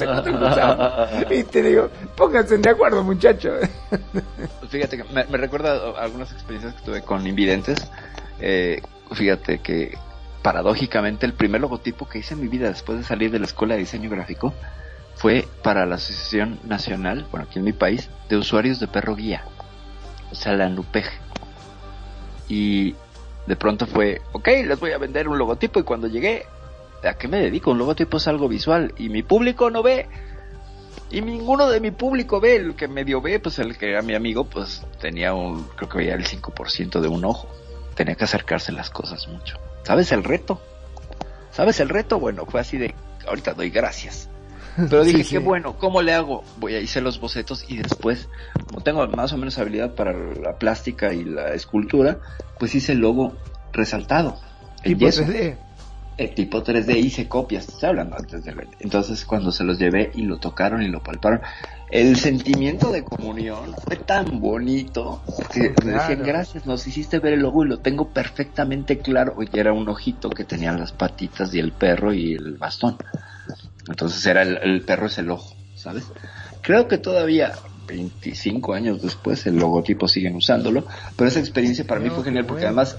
te digo, pónganse de acuerdo, muchachos. Fíjate que me, me recuerda algunas experiencias que tuve con invidentes. Eh, fíjate que paradójicamente el primer logotipo que hice en mi vida después de salir de la escuela de diseño gráfico fue para la Asociación Nacional, bueno, aquí en mi país, de usuarios de perro guía, o sea, la NUPEG. Y de pronto fue, ok, les voy a vender un logotipo y cuando llegué, ¿a qué me dedico? Un logotipo es algo visual y mi público no ve. Y ninguno de mi público ve, el que medio ve, pues el que era mi amigo, pues tenía un, creo que veía el 5% de un ojo. Tenía que acercarse las cosas mucho. ¿Sabes el reto? ¿Sabes el reto? Bueno, fue así de, ahorita doy gracias. Pero dije, Sí, qué bueno, ¿cómo le hago? Voy a hacer los bocetos y después, como tengo más o menos habilidad para la plástica y la escultura, pues hice el logo resaltado. en Tipo yeso. 3D. El tipo 3D hice copias, estoy hablando antes de Entonces cuando se los llevé y lo tocaron y lo palparon, el sentimiento de comunión fue tan bonito que me decían Claro. gracias, nos hiciste ver el logo y lo tengo perfectamente claro. Y era un ojito que tenía las patitas y el perro y el bastón. Entonces era el, el perro es el ojo, ¿sabes? Creo que todavía 25 años después el logotipo siguen usándolo, pero esa experiencia para mí No, fue genial porque bueno. además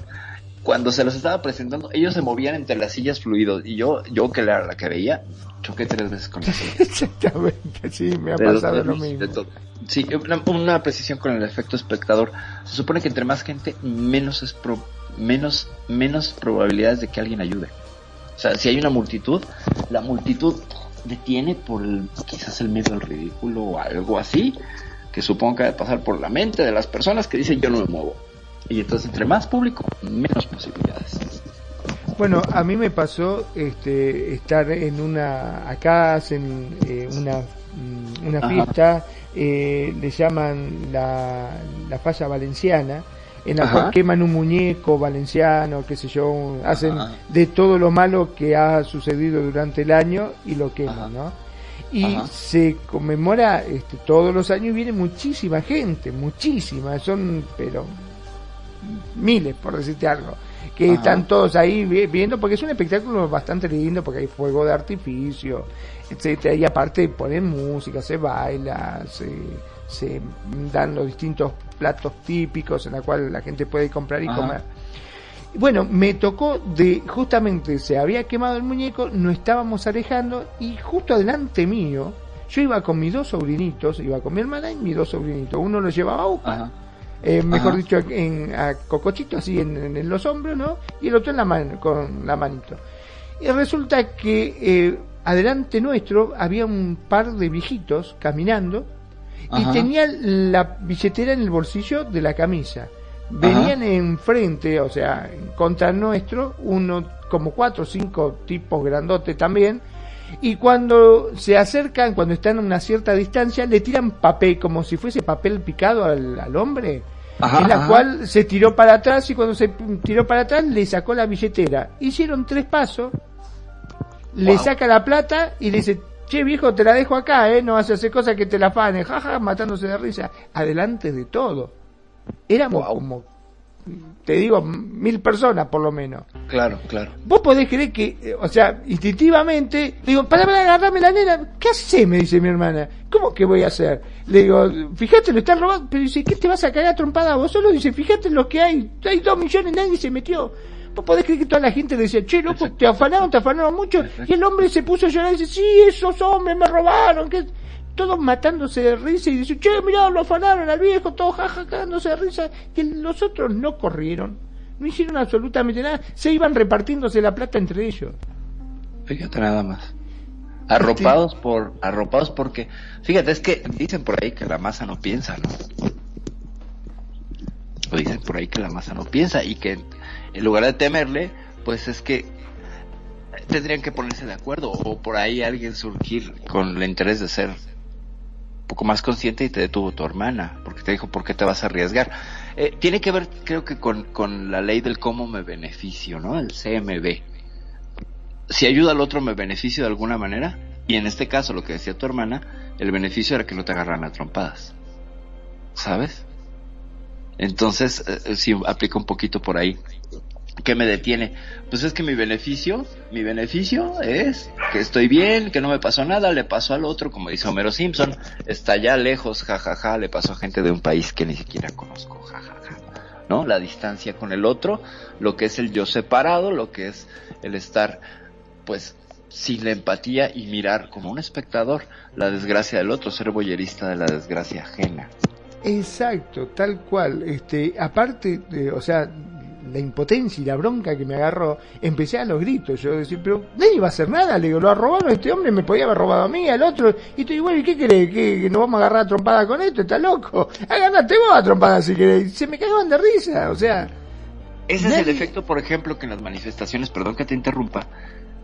cuando se los estaba presentando, ellos se movían entre las sillas fluidos y yo, yo que era la que veía, choqué tres veces con la. Exactamente, sí, me ha De los pasado lo mismo. Sí, una, una precisión con el efecto espectador. Se supone que entre más gente, menos es pro- menos, menos probabilidades de que alguien ayude. O sea, si hay una multitud, la multitud detiene por el, quizás el miedo al ridículo o algo así, que supongo que debe pasar por la mente de las personas que dicen yo no me muevo. Y entonces entre más público, menos posibilidades. Bueno, a mí me pasó este, estar en una, acá hacen eh, una, mm, una Ajá. fiesta, eh, le llaman la, la falla valenciana, en la Ajá. cual queman un muñeco valenciano, qué sé yo, hacen Ajá. de todo lo malo que ha sucedido durante el año y lo Ajá. queman, ¿no? Y se conmemora este, todos los años y viene muchísima gente, muchísima, son, pero miles, por decirte algo, que Ajá. están todos ahí vi- viendo, porque es un espectáculo bastante lindo, porque hay fuego de artificio, etcétera, y aparte ponen música, se baila, se, se dan los distintos platos típicos en la cual la gente puede comprar y Ajá. comer. Bueno, me tocó de, justamente se había quemado el muñeco, no estábamos alejando y justo adelante mío, yo iba con mis dos sobrinitos, iba con mi hermana y mis dos sobrinitos, uno lo llevaba a UPA, eh, mejor Ajá. dicho, en, a Cocochito, así en, en los hombros, ¿no? Y el otro en la mano, con la manito. Y resulta que eh, adelante nuestro había un par de viejitos caminando y Ajá. tenían la billetera en el bolsillo de la camisa. Venían enfrente, o sea, contra nuestro, uno como cuatro o cinco tipos grandotes también, y cuando se acercan, cuando están a una cierta distancia, le tiran papel, como si fuese papel picado al, al hombre, Ajá, en la ajá. cual se tiró para atrás y cuando se tiró para atrás le sacó la billetera. Hicieron tres pasos, le saca la plata y le dice, che viejo, te la dejo acá, eh, no vas a hacer cosas que te la fanen, jaja, matándose de risa, adelante de todo. Éramos Wow. como, te digo, mil personas por lo menos. Claro, claro. Vos podés creer que, eh, o sea, instintivamente, digo, para, para agarrarme la nena, ¿qué haces? Me dice mi hermana. ¿Cómo que voy a hacer? Le digo, fíjate, lo están robando, pero dice, ¿qué te vas a cagar a trompada vos solo? Dice, fíjate lo que hay, hay dos millones, nadie se metió. Vos podés creer que toda la gente decía, che, loco, te afanaron, te afanaron mucho. Y el hombre se puso a llorar y dice, sí, esos hombres me robaron, que todos matándose de risa y dice, che, mirá, lo afanaron al viejo, todos jaja, cagándose de risa. Y los otros no corrieron, no hicieron absolutamente nada, se iban repartiéndose la plata entre ellos. Fíjate nada más. Arropados por, arropados porque, fíjate, es que dicen por ahí que la masa no piensa, ¿no? O dicen por ahí que la masa no piensa y que en lugar de temerle, pues es que tendrían que ponerse de acuerdo o por ahí alguien surgir con el interés de ser un poco más consciente y te detuvo tu hermana, porque te dijo, ¿por qué te vas a arriesgar? Eh, tiene que ver, creo que con, con la ley del cómo me beneficio, ¿no? El CMB si ayuda al otro me beneficio de alguna manera. Y en este caso, lo que decía tu hermana, el beneficio era que no te agarran a trompadas. ¿Sabes? Entonces, eh, sí, aplica un poquito por ahí. ¿Qué me detiene? Pues es que mi beneficio, mi beneficio es que estoy bien, que no me pasó nada, le pasó al otro, como dice Homero Simpson, está allá lejos, jajaja, le pasó a gente de un país que ni siquiera conozco, jajaja. ¿No? La distancia con el otro, lo que es el yo separado, lo que es el estar, pues, sin la empatía y mirar como un espectador la desgracia del otro, ser boyerista de la desgracia ajena. Exacto, tal cual. Este, aparte, de, o sea, la impotencia y la bronca que me agarró, empecé a los gritos. Yo decía, pero nadie iba a hacer nada. Le digo, lo ha robado este hombre, me podía haber robado a mí, al otro. Y estoy, bueno, ¿y qué crees? ¿Que, nos vamos a agarrar a trompada con esto? ¿Está loco? Agárrate vos a trompada si querés. Se me cagaban de risa, o sea. Ese es el efecto, por ejemplo, que en las manifestaciones, perdón que te interrumpa,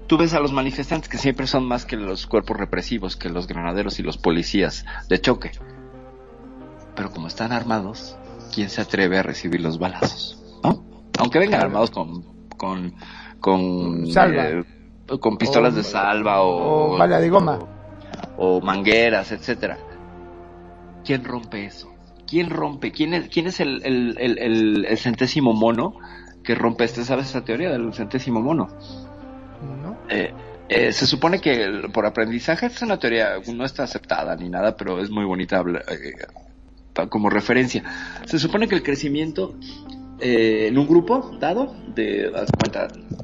tú ves a los manifestantes que siempre son más que los cuerpos represivos, que los granaderos y los policías de choque. Pero como están armados, ¿quién se atreve a recibir los balazos? Aunque vengan armados con, con, con, Salva. con pistolas O- de salva o, o bala de goma. o, o mangueras, etcétera. ¿Quién rompe eso? ¿Quién rompe? ¿Quién es, quién es el, el, el, el- el centésimo mono que rompe este? ¿Sabes esa teoría del centésimo mono? ¿no? Eh, eh, se supone que por aprendizaje es una teoría, no está aceptada ni nada, pero es muy bonita eh, como referencia. Se supone que el crecimiento eh, en un grupo dado de,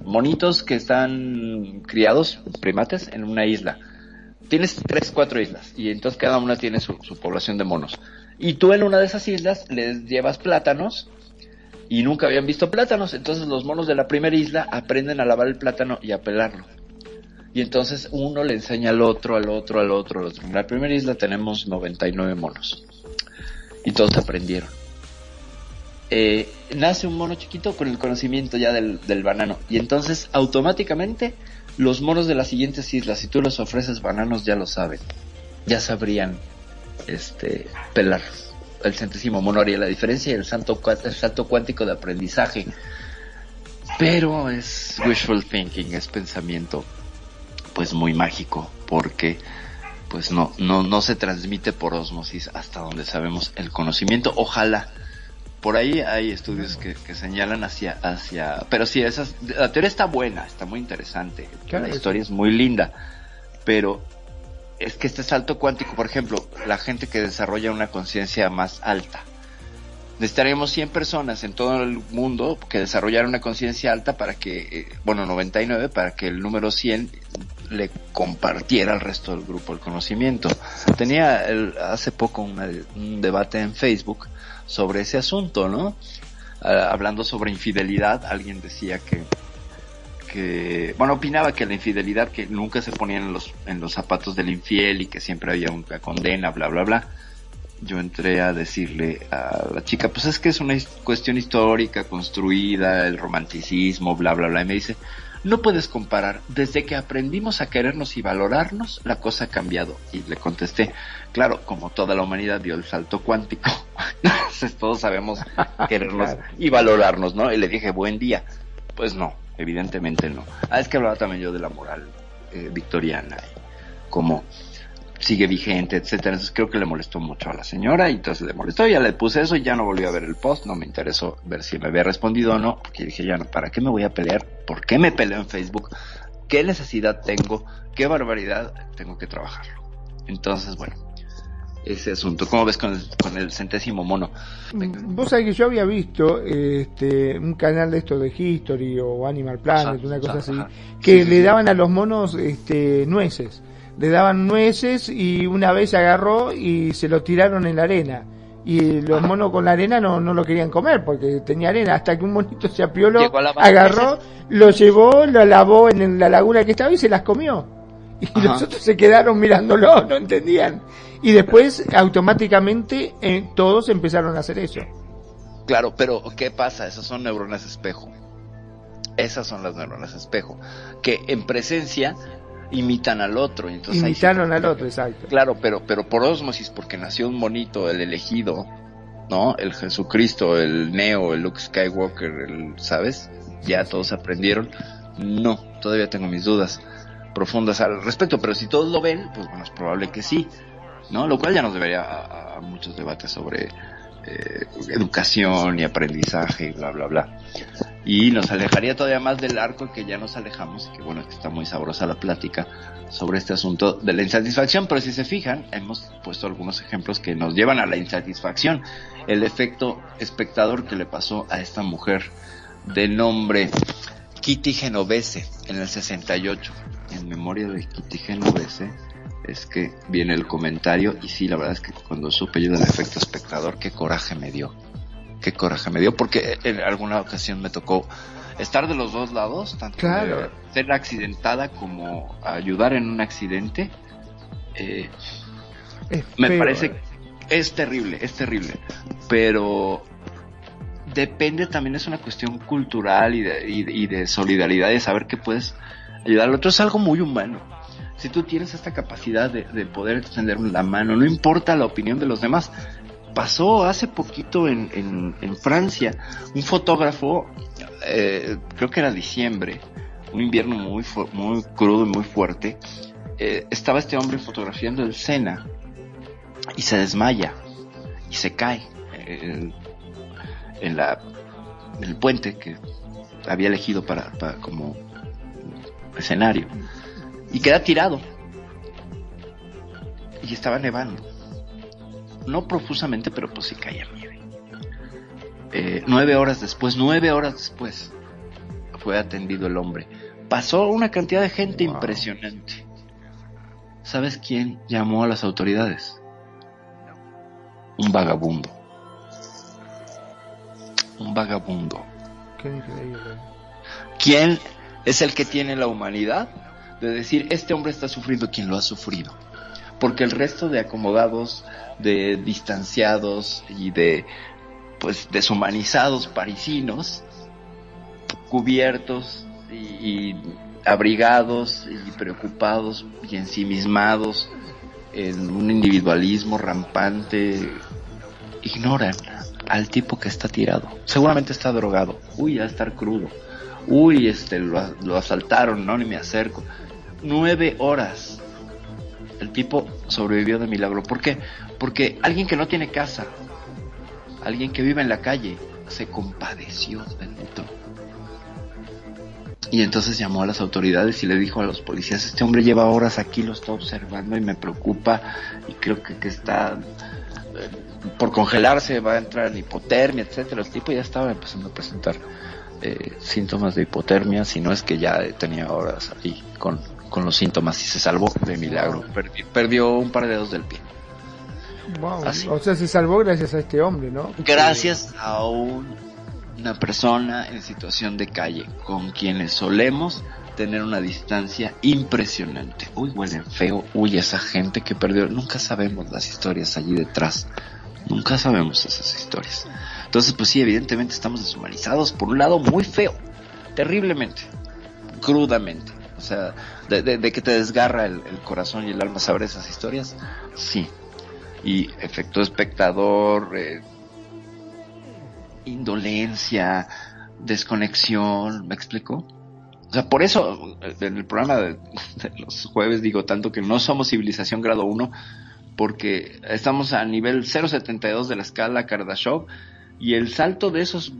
monitos que están criados, primates, en una isla. Tienes tres, cuatro islas y entonces cada una tiene su, su población de monos. Y tú en una de esas islas les llevas plátanos y nunca habían visto plátanos. Entonces los monos de la primera isla aprenden a lavar el plátano y a pelarlo. Y entonces uno le enseña al otro, al otro, al otro, al otro. En la primera isla tenemos 99 monos. Y todos aprendieron. Eh, nace un mono chiquito con el conocimiento ya del, del banano. Y entonces automáticamente los monos de las siguientes islas, si tú les ofreces bananos, ya lo saben. Ya sabrían este, pelar. El centésimo mono haría la diferencia y el, santo, cua- el salto cuántico de aprendizaje. Pero es wishful thinking, es pensamiento pues muy mágico porque pues no, no, no se transmite por osmosis hasta donde sabemos el conocimiento. Ojalá. Por ahí hay estudios que, que señalan hacia, hacia, pero sí, esas, la teoría está buena, está muy interesante, Claro la historia es muy linda, pero es que este salto cuántico, por ejemplo, la gente que desarrolla una conciencia más alta, necesitaríamos 100 personas en todo el mundo que desarrollaran una conciencia alta para que, eh, bueno, 99, para que el número 100 le compartiera al resto del grupo el conocimiento. Tenía el- hace poco una- un debate en Facebook sobre ese asunto, ¿no? Ah, hablando sobre infidelidad, alguien decía que que, bueno, opinaba que la infidelidad que nunca se ponía en los, en los zapatos del infiel y que siempre había una condena, bla, bla, bla. Yo entré a decirle a la chica, pues es que es una cuestión histórica, construida, el romanticismo, bla, bla, bla. Y me dice, no puedes comparar. Desde que aprendimos a querernos y valorarnos, la cosa ha cambiado. Y le contesté, claro, como toda la humanidad dio el salto cuántico. Entonces todos sabemos querernos Claro. y valorarnos, ¿no? Y le dije, buen día. Pues no, evidentemente no. Ah, es que hablaba también yo de la moral eh, victoriana y cómo sigue vigente, etcétera. Entonces creo que le molestó mucho a la señora y entonces le molestó, ya le puse eso y ya no volví a ver el post, no me interesó ver si me había respondido o no, porque dije ya no, ¿para qué me voy a pelear? ¿Por qué me peleo en Facebook? ¿Qué necesidad tengo? ¿Qué barbaridad tengo que trabajarlo? Entonces, bueno, ese asunto. ¿Cómo ves con el, con el centésimo mono? Vos sabés que yo había visto este, un canal de esto de History o Animal Planet, Ajá, una cosa así, ajá. que Sí, le sí. daban a los monos este, nueces. Le daban nueces y una vez agarró y se lo tiraron en la arena. Y los monos con la arena no, no lo querían comer porque tenía arena. Hasta que un monito se apioló, agarró, lo llevó, lo lavó en la laguna que estaba y se las comió. Y Ajá. los otros se quedaron mirándolo, no entendían. Y después automáticamente eh, todos empezaron a hacer eso. Claro, pero ¿qué pasa? Esas son neuronas espejo. Esas son las neuronas espejo. Que en presencia imitan al otro. Entonces ahí Imitaron al otro, exacto. Claro, pero, pero por osmosis, porque nació un monito, el elegido, ¿no? El Jesucristo, el Neo, el Luke Skywalker, el, ¿sabes? Ya todos aprendieron. No, todavía tengo mis dudas profundas al respecto, pero si todos lo ven, pues bueno, es probable que sí, ¿no? Lo cual ya nos debería a, a muchos debates sobre eh, educación y aprendizaje y bla, bla, bla. Y nos alejaría todavía más del arco que ya nos alejamos, que bueno, que está muy sabrosa la plática sobre este asunto de la insatisfacción, pero si se fijan, hemos puesto algunos ejemplos que nos llevan a la insatisfacción. El efecto espectador que le pasó a esta mujer de nombre Kitty Genovese en el 68. En memoria de Kitty Genovese es que viene el comentario y sí, la verdad es que cuando supe yo del efecto espectador, qué coraje me dio. Qué coraje me dio porque en alguna ocasión me tocó estar de los dos lados, tanto Claro. ser accidentada como ayudar en un accidente. Eh, me parece eh. es terrible, es terrible, pero depende también es una cuestión cultural y de, y de- y de solidaridad y de saber que puedes ayudar al otro es algo muy humano. Si tú tienes esta capacidad de, de poder extender la mano, no importa la opinión de los demás. Pasó hace poquito en, Francia, un fotógrafo, eh, creo que era diciembre, un invierno muy, muy crudo y muy fuerte, eh, estaba este hombre fotografiando el Sena y se desmaya y se cae en en el puente que había elegido para como escenario. Y queda tirado. Y estaba nevando no profusamente pero pues sí caía nieve Eh, nueve horas después nueve horas después fue atendido el hombre pasó una cantidad de gente Wow. impresionante ¿sabes quién llamó a las autoridades? un vagabundo. Un vagabundo. Qué increíble. ¿Quién es el que tiene la humanidad de decir, este hombre está sufriendo quien lo ha sufrido? Porque el resto de acomodados, de distanciados y de, pues, deshumanizados parisinos, cubiertos y, abrigados y preocupados y ensimismados en un individualismo rampante, ignoran al tipo que está tirado. Seguramente está drogado. Uy, a estar crudo. Uy, este, lo, lo asaltaron, no, ni me acerco. Nueve horas. El tipo sobrevivió de milagro. ¿Por qué? Porque alguien que no tiene casa, alguien que vive en la calle, se compadeció otro. Y entonces llamó a las autoridades y le dijo a los policías, este hombre lleva horas aquí, lo está observando y me preocupa y creo que, que está eh, por congelarse, va a entrar en hipotermia, etcétera. El tipo ya estaba empezando a presentar eh, síntomas de hipotermia, si no es que ya tenía horas ahí con, con los síntomas y se salvó de milagro. Perdi- perdió un par de dedos del pie. Wow. Así. O sea, se salvó gracias a este hombre, ¿no? Gracias a un- una persona en situación de calle con quienes solemos tener una distancia impresionante. Uy, huelen feo. Uy, esa gente que perdió. Nunca sabemos las historias allí detrás. Nunca sabemos esas historias. Entonces, pues sí, evidentemente estamos deshumanizados por un lado muy feo. Terriblemente. Crudamente. O sea, de, de- que te desgarra el, el corazón y el alma saber esas historias. Sí. Y efecto espectador, eh, indolencia, desconexión, ¿me explico? O sea, por eso eh, en el programa de, los jueves digo tanto que no somos civilización grado 1 porque estamos a nivel 0.72 de la escala Kardashev y el salto de esos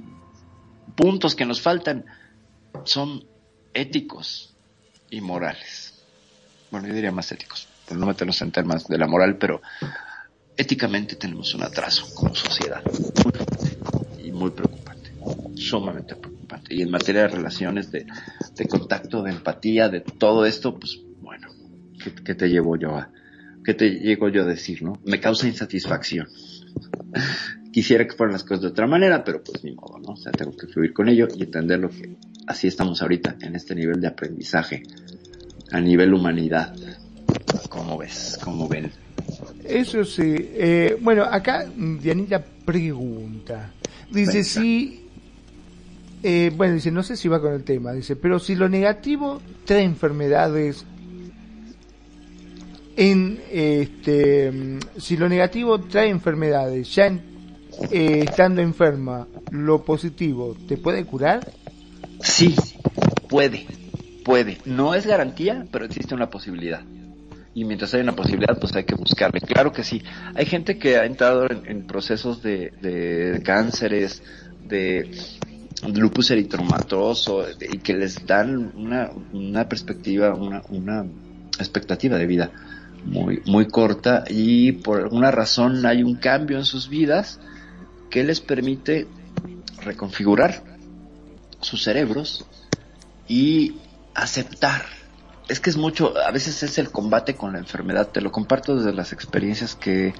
puntos que nos faltan son éticos y morales. Bueno, yo diría más éticos, por no meternos en temas de la moral, pero éticamente tenemos un atraso como sociedad muy fuerte y muy preocupante, sumamente preocupante. Y en materia de relaciones, de, de contacto, de empatía, de todo esto, pues bueno, ¿qué, te llevo yo a, qué te llego yo a decir, no? Me causa insatisfacción. Quisiera que fueran las cosas de otra manera, pero pues ni modo, ¿no? O sea, tengo que fluir con ello y entender lo que así estamos ahorita en este nivel de aprendizaje, a nivel humanidad. ¿Cómo ves? ¿Cómo ven? Eso sí. Eh, bueno, acá Dianita pregunta. Dice Venga. si... eh, bueno, dice, no sé si va con el tema, dice, pero si lo negativo trae enfermedades en este si lo negativo trae enfermedades ya en- eh, estando enferma lo positivo te puede curar Sí, puede, puede. No es garantía, pero existe una posibilidad. y mientras hay una posibilidad, pues hay que buscarle. Claro que sí. Hay gente que ha entrado en, procesos de, de, cánceres, de lupus eritromatoso, y que les dan una, una perspectiva, una, una expectativa de vida muy, muy corta y por alguna razón hay un cambio en sus vidas que les permite reconfigurar sus cerebros y aceptar es que es mucho, a veces es el combate con la enfermedad, te lo comparto desde las experiencias que,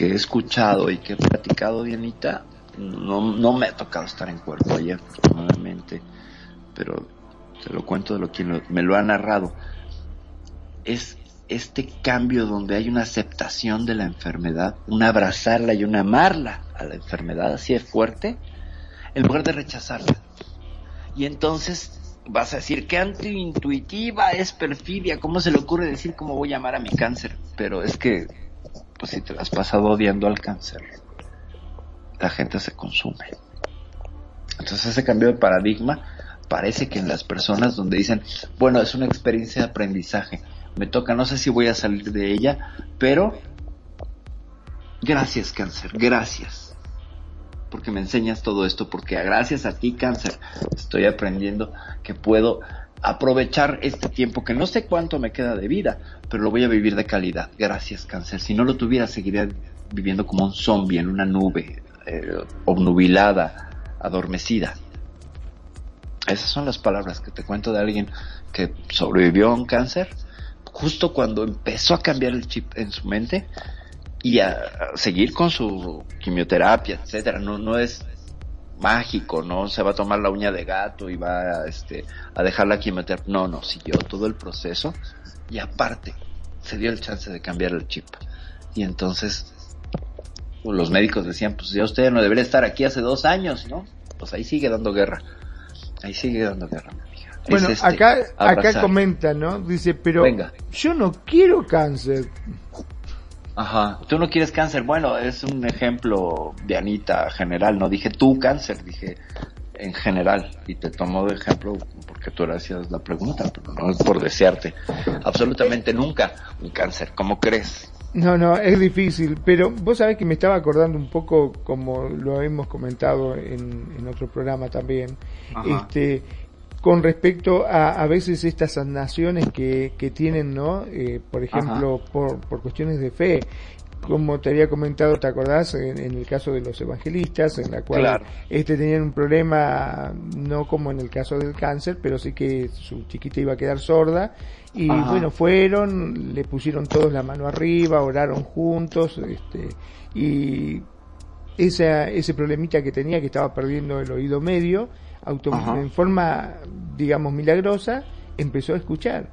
he escuchado y que he platicado, Dianita, no, no me ha tocado estar en cuerpo ayer, afortunadamente, pero te lo cuento de lo que me lo ha narrado. Es este cambio donde hay una aceptación de la enfermedad, un abrazarla y un amarla a la enfermedad, así es fuerte, en lugar de rechazarla. Y entonces vas a decir que antiintuitiva es perfidia, ¿cómo se le ocurre decir cómo voy a amar a mi cáncer? Pero es que, pues si te has pasado odiando al cáncer, la gente se consume. Entonces ese cambio de paradigma parece que en las personas donde dicen, bueno, es una experiencia de aprendizaje, me toca, no sé si voy a salir de ella, pero gracias cáncer, gracias porque me enseñas todo esto, porque gracias a ti, cáncer, estoy aprendiendo que puedo aprovechar este tiempo que no sé cuánto me queda de vida, pero lo voy a vivir de calidad. Gracias, cáncer. Si no lo tuviera, seguiría viviendo como un zombie en una nube, eh, obnubilada, adormecida. Esas son las palabras que te cuento de alguien que sobrevivió a un cáncer. Justo cuando empezó a cambiar el chip en su mente, y a, seguir con su quimioterapia, etcétera. No, no es mágico, no se va a tomar la uña de gato y va a, este, a dejar la quimioterapia. No, no, siguió todo el proceso y aparte se dio el chance de cambiar el chip. Y entonces pues, los médicos decían, pues ya usted no debería estar aquí hace dos años, ¿no? Pues ahí sigue dando guerra. Ahí sigue dando guerra, Bueno, este, acá, acá comenta, ¿no? Dice, pero Venga. yo no quiero cáncer. Ajá. Tú no quieres cáncer. Bueno, es un ejemplo de Anita general. No dije tú cáncer, dije en general. Y te tomo de ejemplo porque tú hacías la pregunta, pero no es por desearte. Absolutamente nunca un cáncer. ¿Cómo crees? No, no, es difícil, pero vos sabés que me estaba acordando un poco, como lo hemos comentado en, en otro programa también, este, con respecto a a veces estas naciones que, que tienen, ¿no? Eh, por ejemplo, por, por cuestiones de fe, como te había comentado, ¿te acordás? En, el caso de los evangelistas, en la cual este tenían un problema, no como en el caso del cáncer, pero sí que su chiquita iba a quedar sorda. Y bueno, fueron, le pusieron todos la mano arriba, oraron juntos, este, y esa, ese problemita que tenía, que estaba perdiendo el oído medio, en forma, digamos, milagrosa, empezó a escuchar.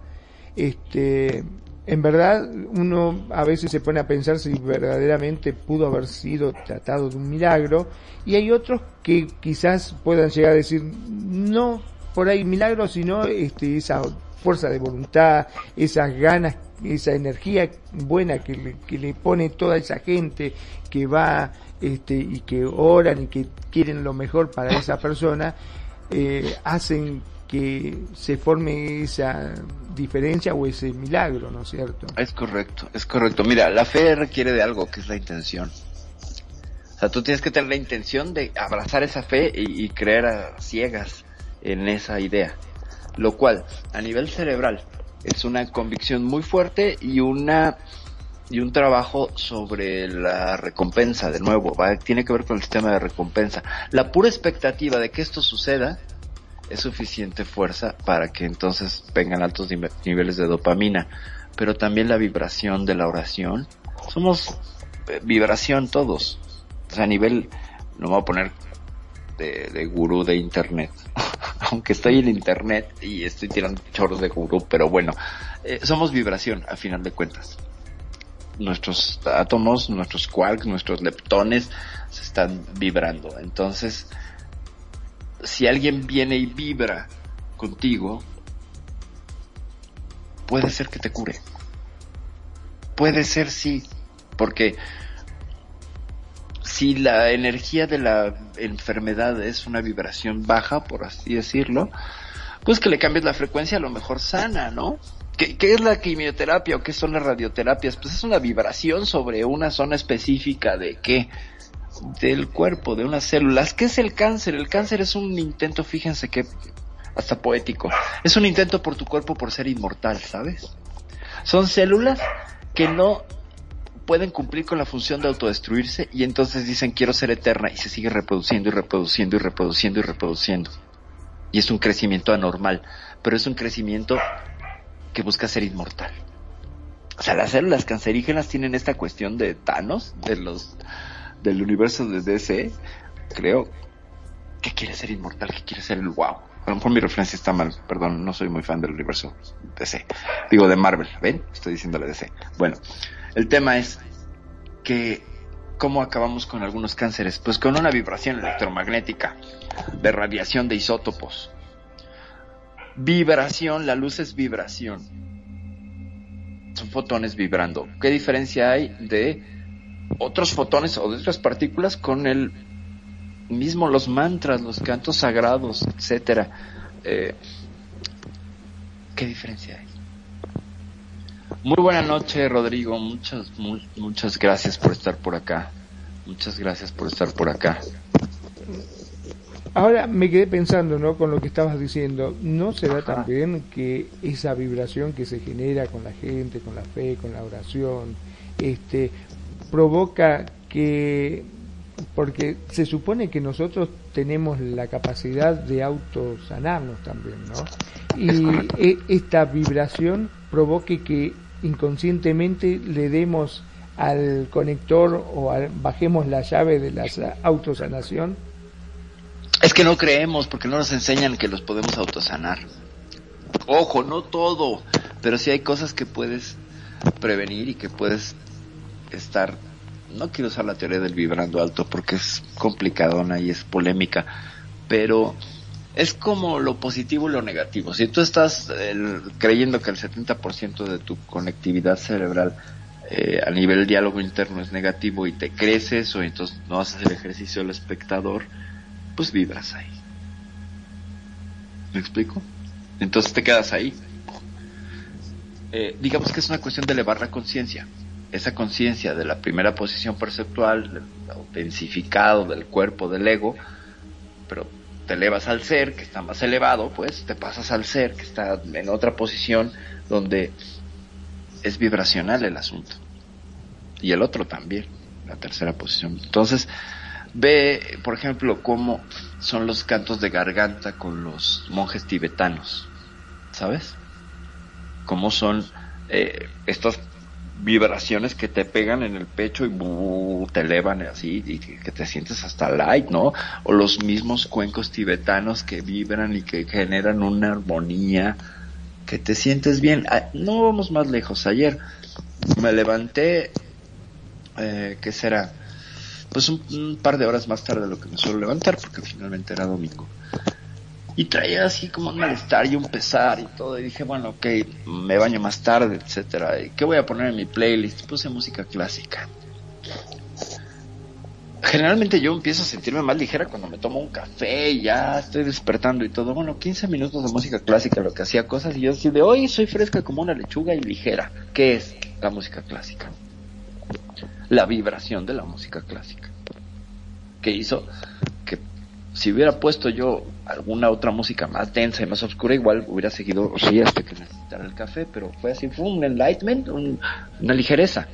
Este, en verdad, uno a veces se pone a pensar si verdaderamente pudo haber sido tratado de un milagro, y hay otros que quizás puedan llegar a decir, no por ahí milagro, sino este, esa fuerza de voluntad, esas ganas, esa energía buena que le, que le pone toda esa gente que va este, y que oran y que quieren lo mejor para esa persona, eh, hacen que se forme esa diferencia o ese milagro, ¿no es cierto? Es correcto, es correcto. Mira, la fe requiere de algo que es la intención. O sea, tú tienes que tener la intención de abrazar esa fe y, y creer a ciegas en esa idea. Lo cual, a nivel cerebral, es una convicción muy fuerte y una y un trabajo sobre la recompensa, de nuevo, tiene que ver con el sistema de recompensa. La pura expectativa de que esto suceda es suficiente fuerza para que entonces vengan altos niveles de dopamina, pero también la vibración de la oración. Somos eh, vibración todos. O sea, a nivel, no me voy a poner de, de gurú de internet, aunque estoy en internet y estoy tirando chorros de gurú, pero bueno, eh, somos vibración a final de cuentas nuestros átomos, nuestros quarks, nuestros leptones se están vibrando. Entonces, si alguien viene y vibra contigo, puede ser que te cure. Puede ser sí, porque si la energía de la enfermedad es una vibración baja, por así decirlo, pues que le cambies la frecuencia a lo mejor sana, ¿no? ¿Qué, es la quimioterapia o qué son las radioterapias? Pues es una vibración sobre una zona específica de qué? Del cuerpo, de unas células. ¿Qué es el cáncer? El cáncer es un intento, fíjense que hasta poético. Es un intento por tu cuerpo por ser inmortal, ¿sabes? Son células que no pueden cumplir con la función de autodestruirse y entonces dicen quiero ser eterna y se sigue reproduciendo y reproduciendo y reproduciendo y reproduciendo. Y es un crecimiento anormal, pero es un crecimiento que busca ser inmortal. O sea, las células cancerígenas tienen esta cuestión de Thanos, de los, del universo de DC, creo, que quiere ser inmortal, que quiere ser el wow. A lo mejor mi referencia está mal, perdón, no soy muy fan del universo DC. Digo de Marvel, ¿ven? Estoy diciéndole DC. Bueno, el tema es que ¿cómo acabamos con algunos cánceres? Pues con una vibración electromagnética de radiación de isótopos Vibración, la luz es vibración. Son fotones vibrando. ¿Qué diferencia hay de otros fotones o de otras partículas con el mismo los mantras, los cantos sagrados, etcétera? Eh, ¿Qué diferencia hay? Muy buena noche, Rodrigo. Muchas, muchas gracias por estar por acá. Muchas gracias por estar por acá. Ahora me quedé pensando, ¿no? Con lo que estabas diciendo, ¿no será también que esa vibración que se genera con la gente, con la fe, con la oración, este, provoca que, porque se supone que nosotros tenemos la capacidad de autosanarnos también, ¿no? Y e, esta vibración provoque que inconscientemente le demos al conector o bajemos la llave de la autosanación es que no creemos porque no nos enseñan que los podemos autosanar. Ojo, no todo, pero sí hay cosas que puedes prevenir y que puedes estar. No quiero usar la teoría del vibrando alto porque es complicadona y es polémica, pero es como lo positivo y lo negativo. Si tú estás creyendo que el 70% de tu conectividad cerebral eh, a nivel diálogo interno es negativo y te creces o entonces no haces el ejercicio del espectador, pues vibras ahí. ¿Me explico? Entonces te quedas ahí. Eh, digamos que es una cuestión de elevar la conciencia. Esa conciencia de la primera posición perceptual, del densificado del cuerpo, del ego, pero te elevas al ser, que está más elevado, pues te pasas al ser, que está en otra posición donde es vibracional el asunto. Y el otro también, la tercera posición. Entonces, Ve, por ejemplo, cómo son los cantos de garganta con los monjes tibetanos, ¿sabes? Cómo son eh, estas vibraciones que te pegan en el pecho y te elevan así y que te sientes hasta light, ¿no? O los mismos cuencos tibetanos que vibran y que generan una armonía, que te sientes bien. Ah, no vamos más lejos. Ayer me levanté, eh, ¿qué será? Pues un, par de horas más tarde de lo que me suelo levantar, porque finalmente era domingo. Y traía así como un malestar y un pesar y todo. Y dije, bueno, ok, me baño más tarde, etcétera. ¿Y qué voy a poner en mi playlist? Puse música clásica. Generalmente yo empiezo a sentirme más ligera cuando me tomo un café y ya estoy despertando y todo. Bueno, 15 minutos de música clásica, lo que hacía cosas y yo decía, de hoy soy fresca como una lechuga y ligera. ¿Qué es la música clásica? La vibración de la música clásica. Que hizo que si hubiera puesto yo alguna otra música más densa y más oscura, igual hubiera seguido sí hasta que necesitara el café, pero fue así, fue un enlightenment, una ligereza.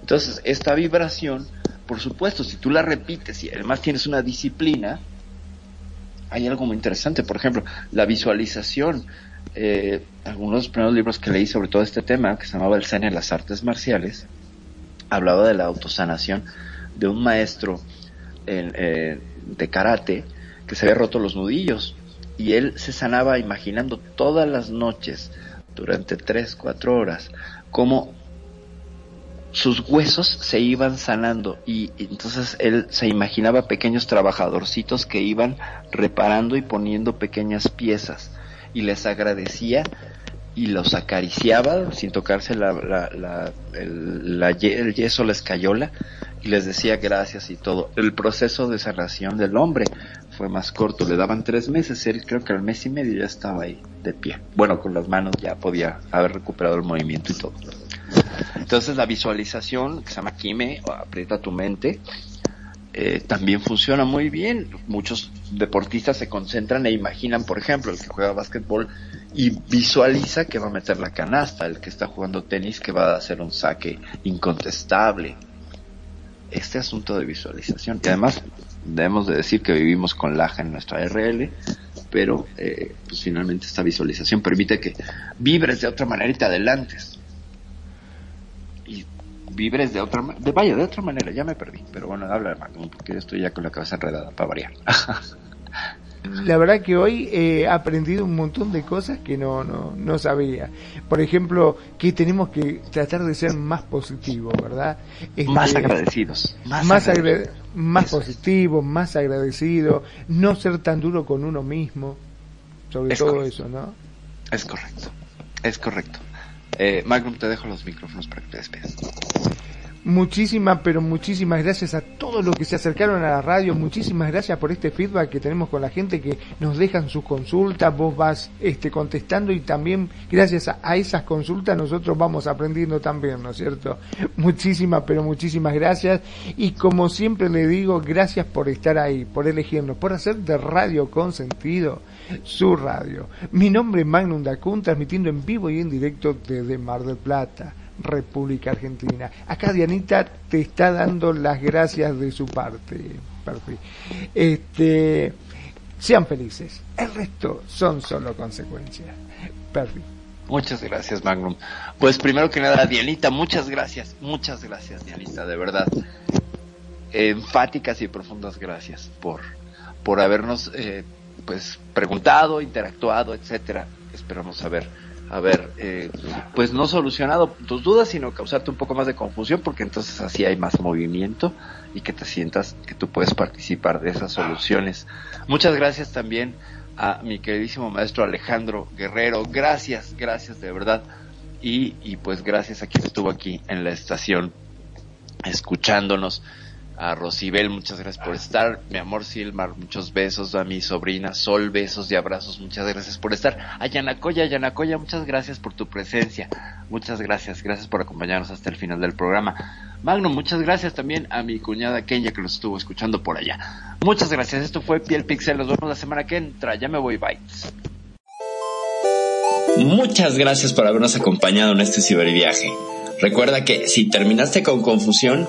Entonces, esta vibración, por supuesto, si tú la repites y además tienes una disciplina, hay algo muy interesante. Por ejemplo, la visualización. Eh, algunos de los primeros libros que leí sobre todo este tema, que se llamaba El Zen en las Artes Marciales, hablaba de la autosanación de un maestro eh, de karate que se había roto los nudillos y él se sanaba imaginando todas las noches durante tres, cuatro horas cómo sus huesos se iban sanando y, entonces él se imaginaba pequeños trabajadorcitos que iban reparando y poniendo pequeñas piezas y les agradecía y los acariciaba sin tocarse la, la, el, el, yeso, la escayola, y les decía gracias y todo. El proceso de sanación del hombre, fue más corto, le daban tres meses, él creo que al mes y medio ya estaba ahí de pie. Bueno, con las manos ya podía haber recuperado el movimiento y todo. Entonces la visualización, que se llama Kime, o aprieta tu mente, eh, también funciona muy bien. Muchos deportistas se concentran e imaginan, por ejemplo, el que juega básquetbol y visualiza que va a meter la canasta, el que está jugando tenis que va a hacer un saque incontestable. Este asunto de visualización. Y además debemos de decir que vivimos con laja en nuestra RL, pero eh, pues finalmente esta visualización permite que vibres de otra manera y te adelantes. Y vibres de otra manera, de, vaya, de otra manera, ya me perdí, pero bueno, habla de porque estoy ya con la cabeza enredada para variar. la verdad que hoy he aprendido un montón de cosas que no, no, no sabía. Por ejemplo, que tenemos que tratar de ser más positivos, ¿verdad? Este, más agradecidos. Más, más, positivos, más agradecidos, no ser tan duro con uno mismo, sobre todo eso, ¿no? Es correcto, es correcto. Eh, Magnum, te dejo los micrófonos para que te despidas. Muchísimas, pero muchísimas gracias a todos los que se acercaron a la radio. Muchísimas gracias por este feedback que tenemos con la gente que nos dejan sus consultas. Vos vas este, contestando y también gracias a, esas consultas nosotros vamos aprendiendo también, ¿no es cierto? Muchísimas, pero muchísimas gracias. Y como siempre le digo, gracias por estar ahí, por elegirnos, por hacer de Radio con sentido su radio. Mi nombre es Magnum Dacun, transmitiendo en vivo y en directo desde Mar del Plata. República Argentina. Acá Dianita te está dando las gracias de su parte. Este, sean felices. El resto son solo consecuencias. Perfi. Muchas gracias, Magnum. Pues primero que nada, Dianita, muchas gracias, muchas gracias, Dianita, de verdad. Enfáticas y profundas gracias por, por habernos eh, pues preguntado, interactuado, etcétera. Esperamos haber haber, eh, pues no solucionado tus dudas, sino causarte un poco más de confusión, porque entonces así hay más movimiento y que te sientas que tú puedes participar de esas soluciones. Muchas gracias también a mi queridísimo maestro Alejandro Guerrero. Gracias, gracias de verdad. Y, y pues gracias a quien estuvo aquí en la estación escuchándonos a Rosibel, muchas gracias por estar, mi amor Silmar, muchos besos, a mi sobrina Sol, besos y abrazos, muchas gracias por estar, a Yanacoya, Yanacoya, muchas gracias por tu presencia, muchas gracias, gracias por acompañarnos hasta el final del programa. Magno, muchas gracias también a mi cuñada Kenya que nos estuvo escuchando por allá. Muchas gracias, esto fue Piel Pixel, nos vemos la semana que entra, ya me voy, bye. Muchas gracias por habernos acompañado en este ciberviaje. Recuerda que si terminaste con confusión,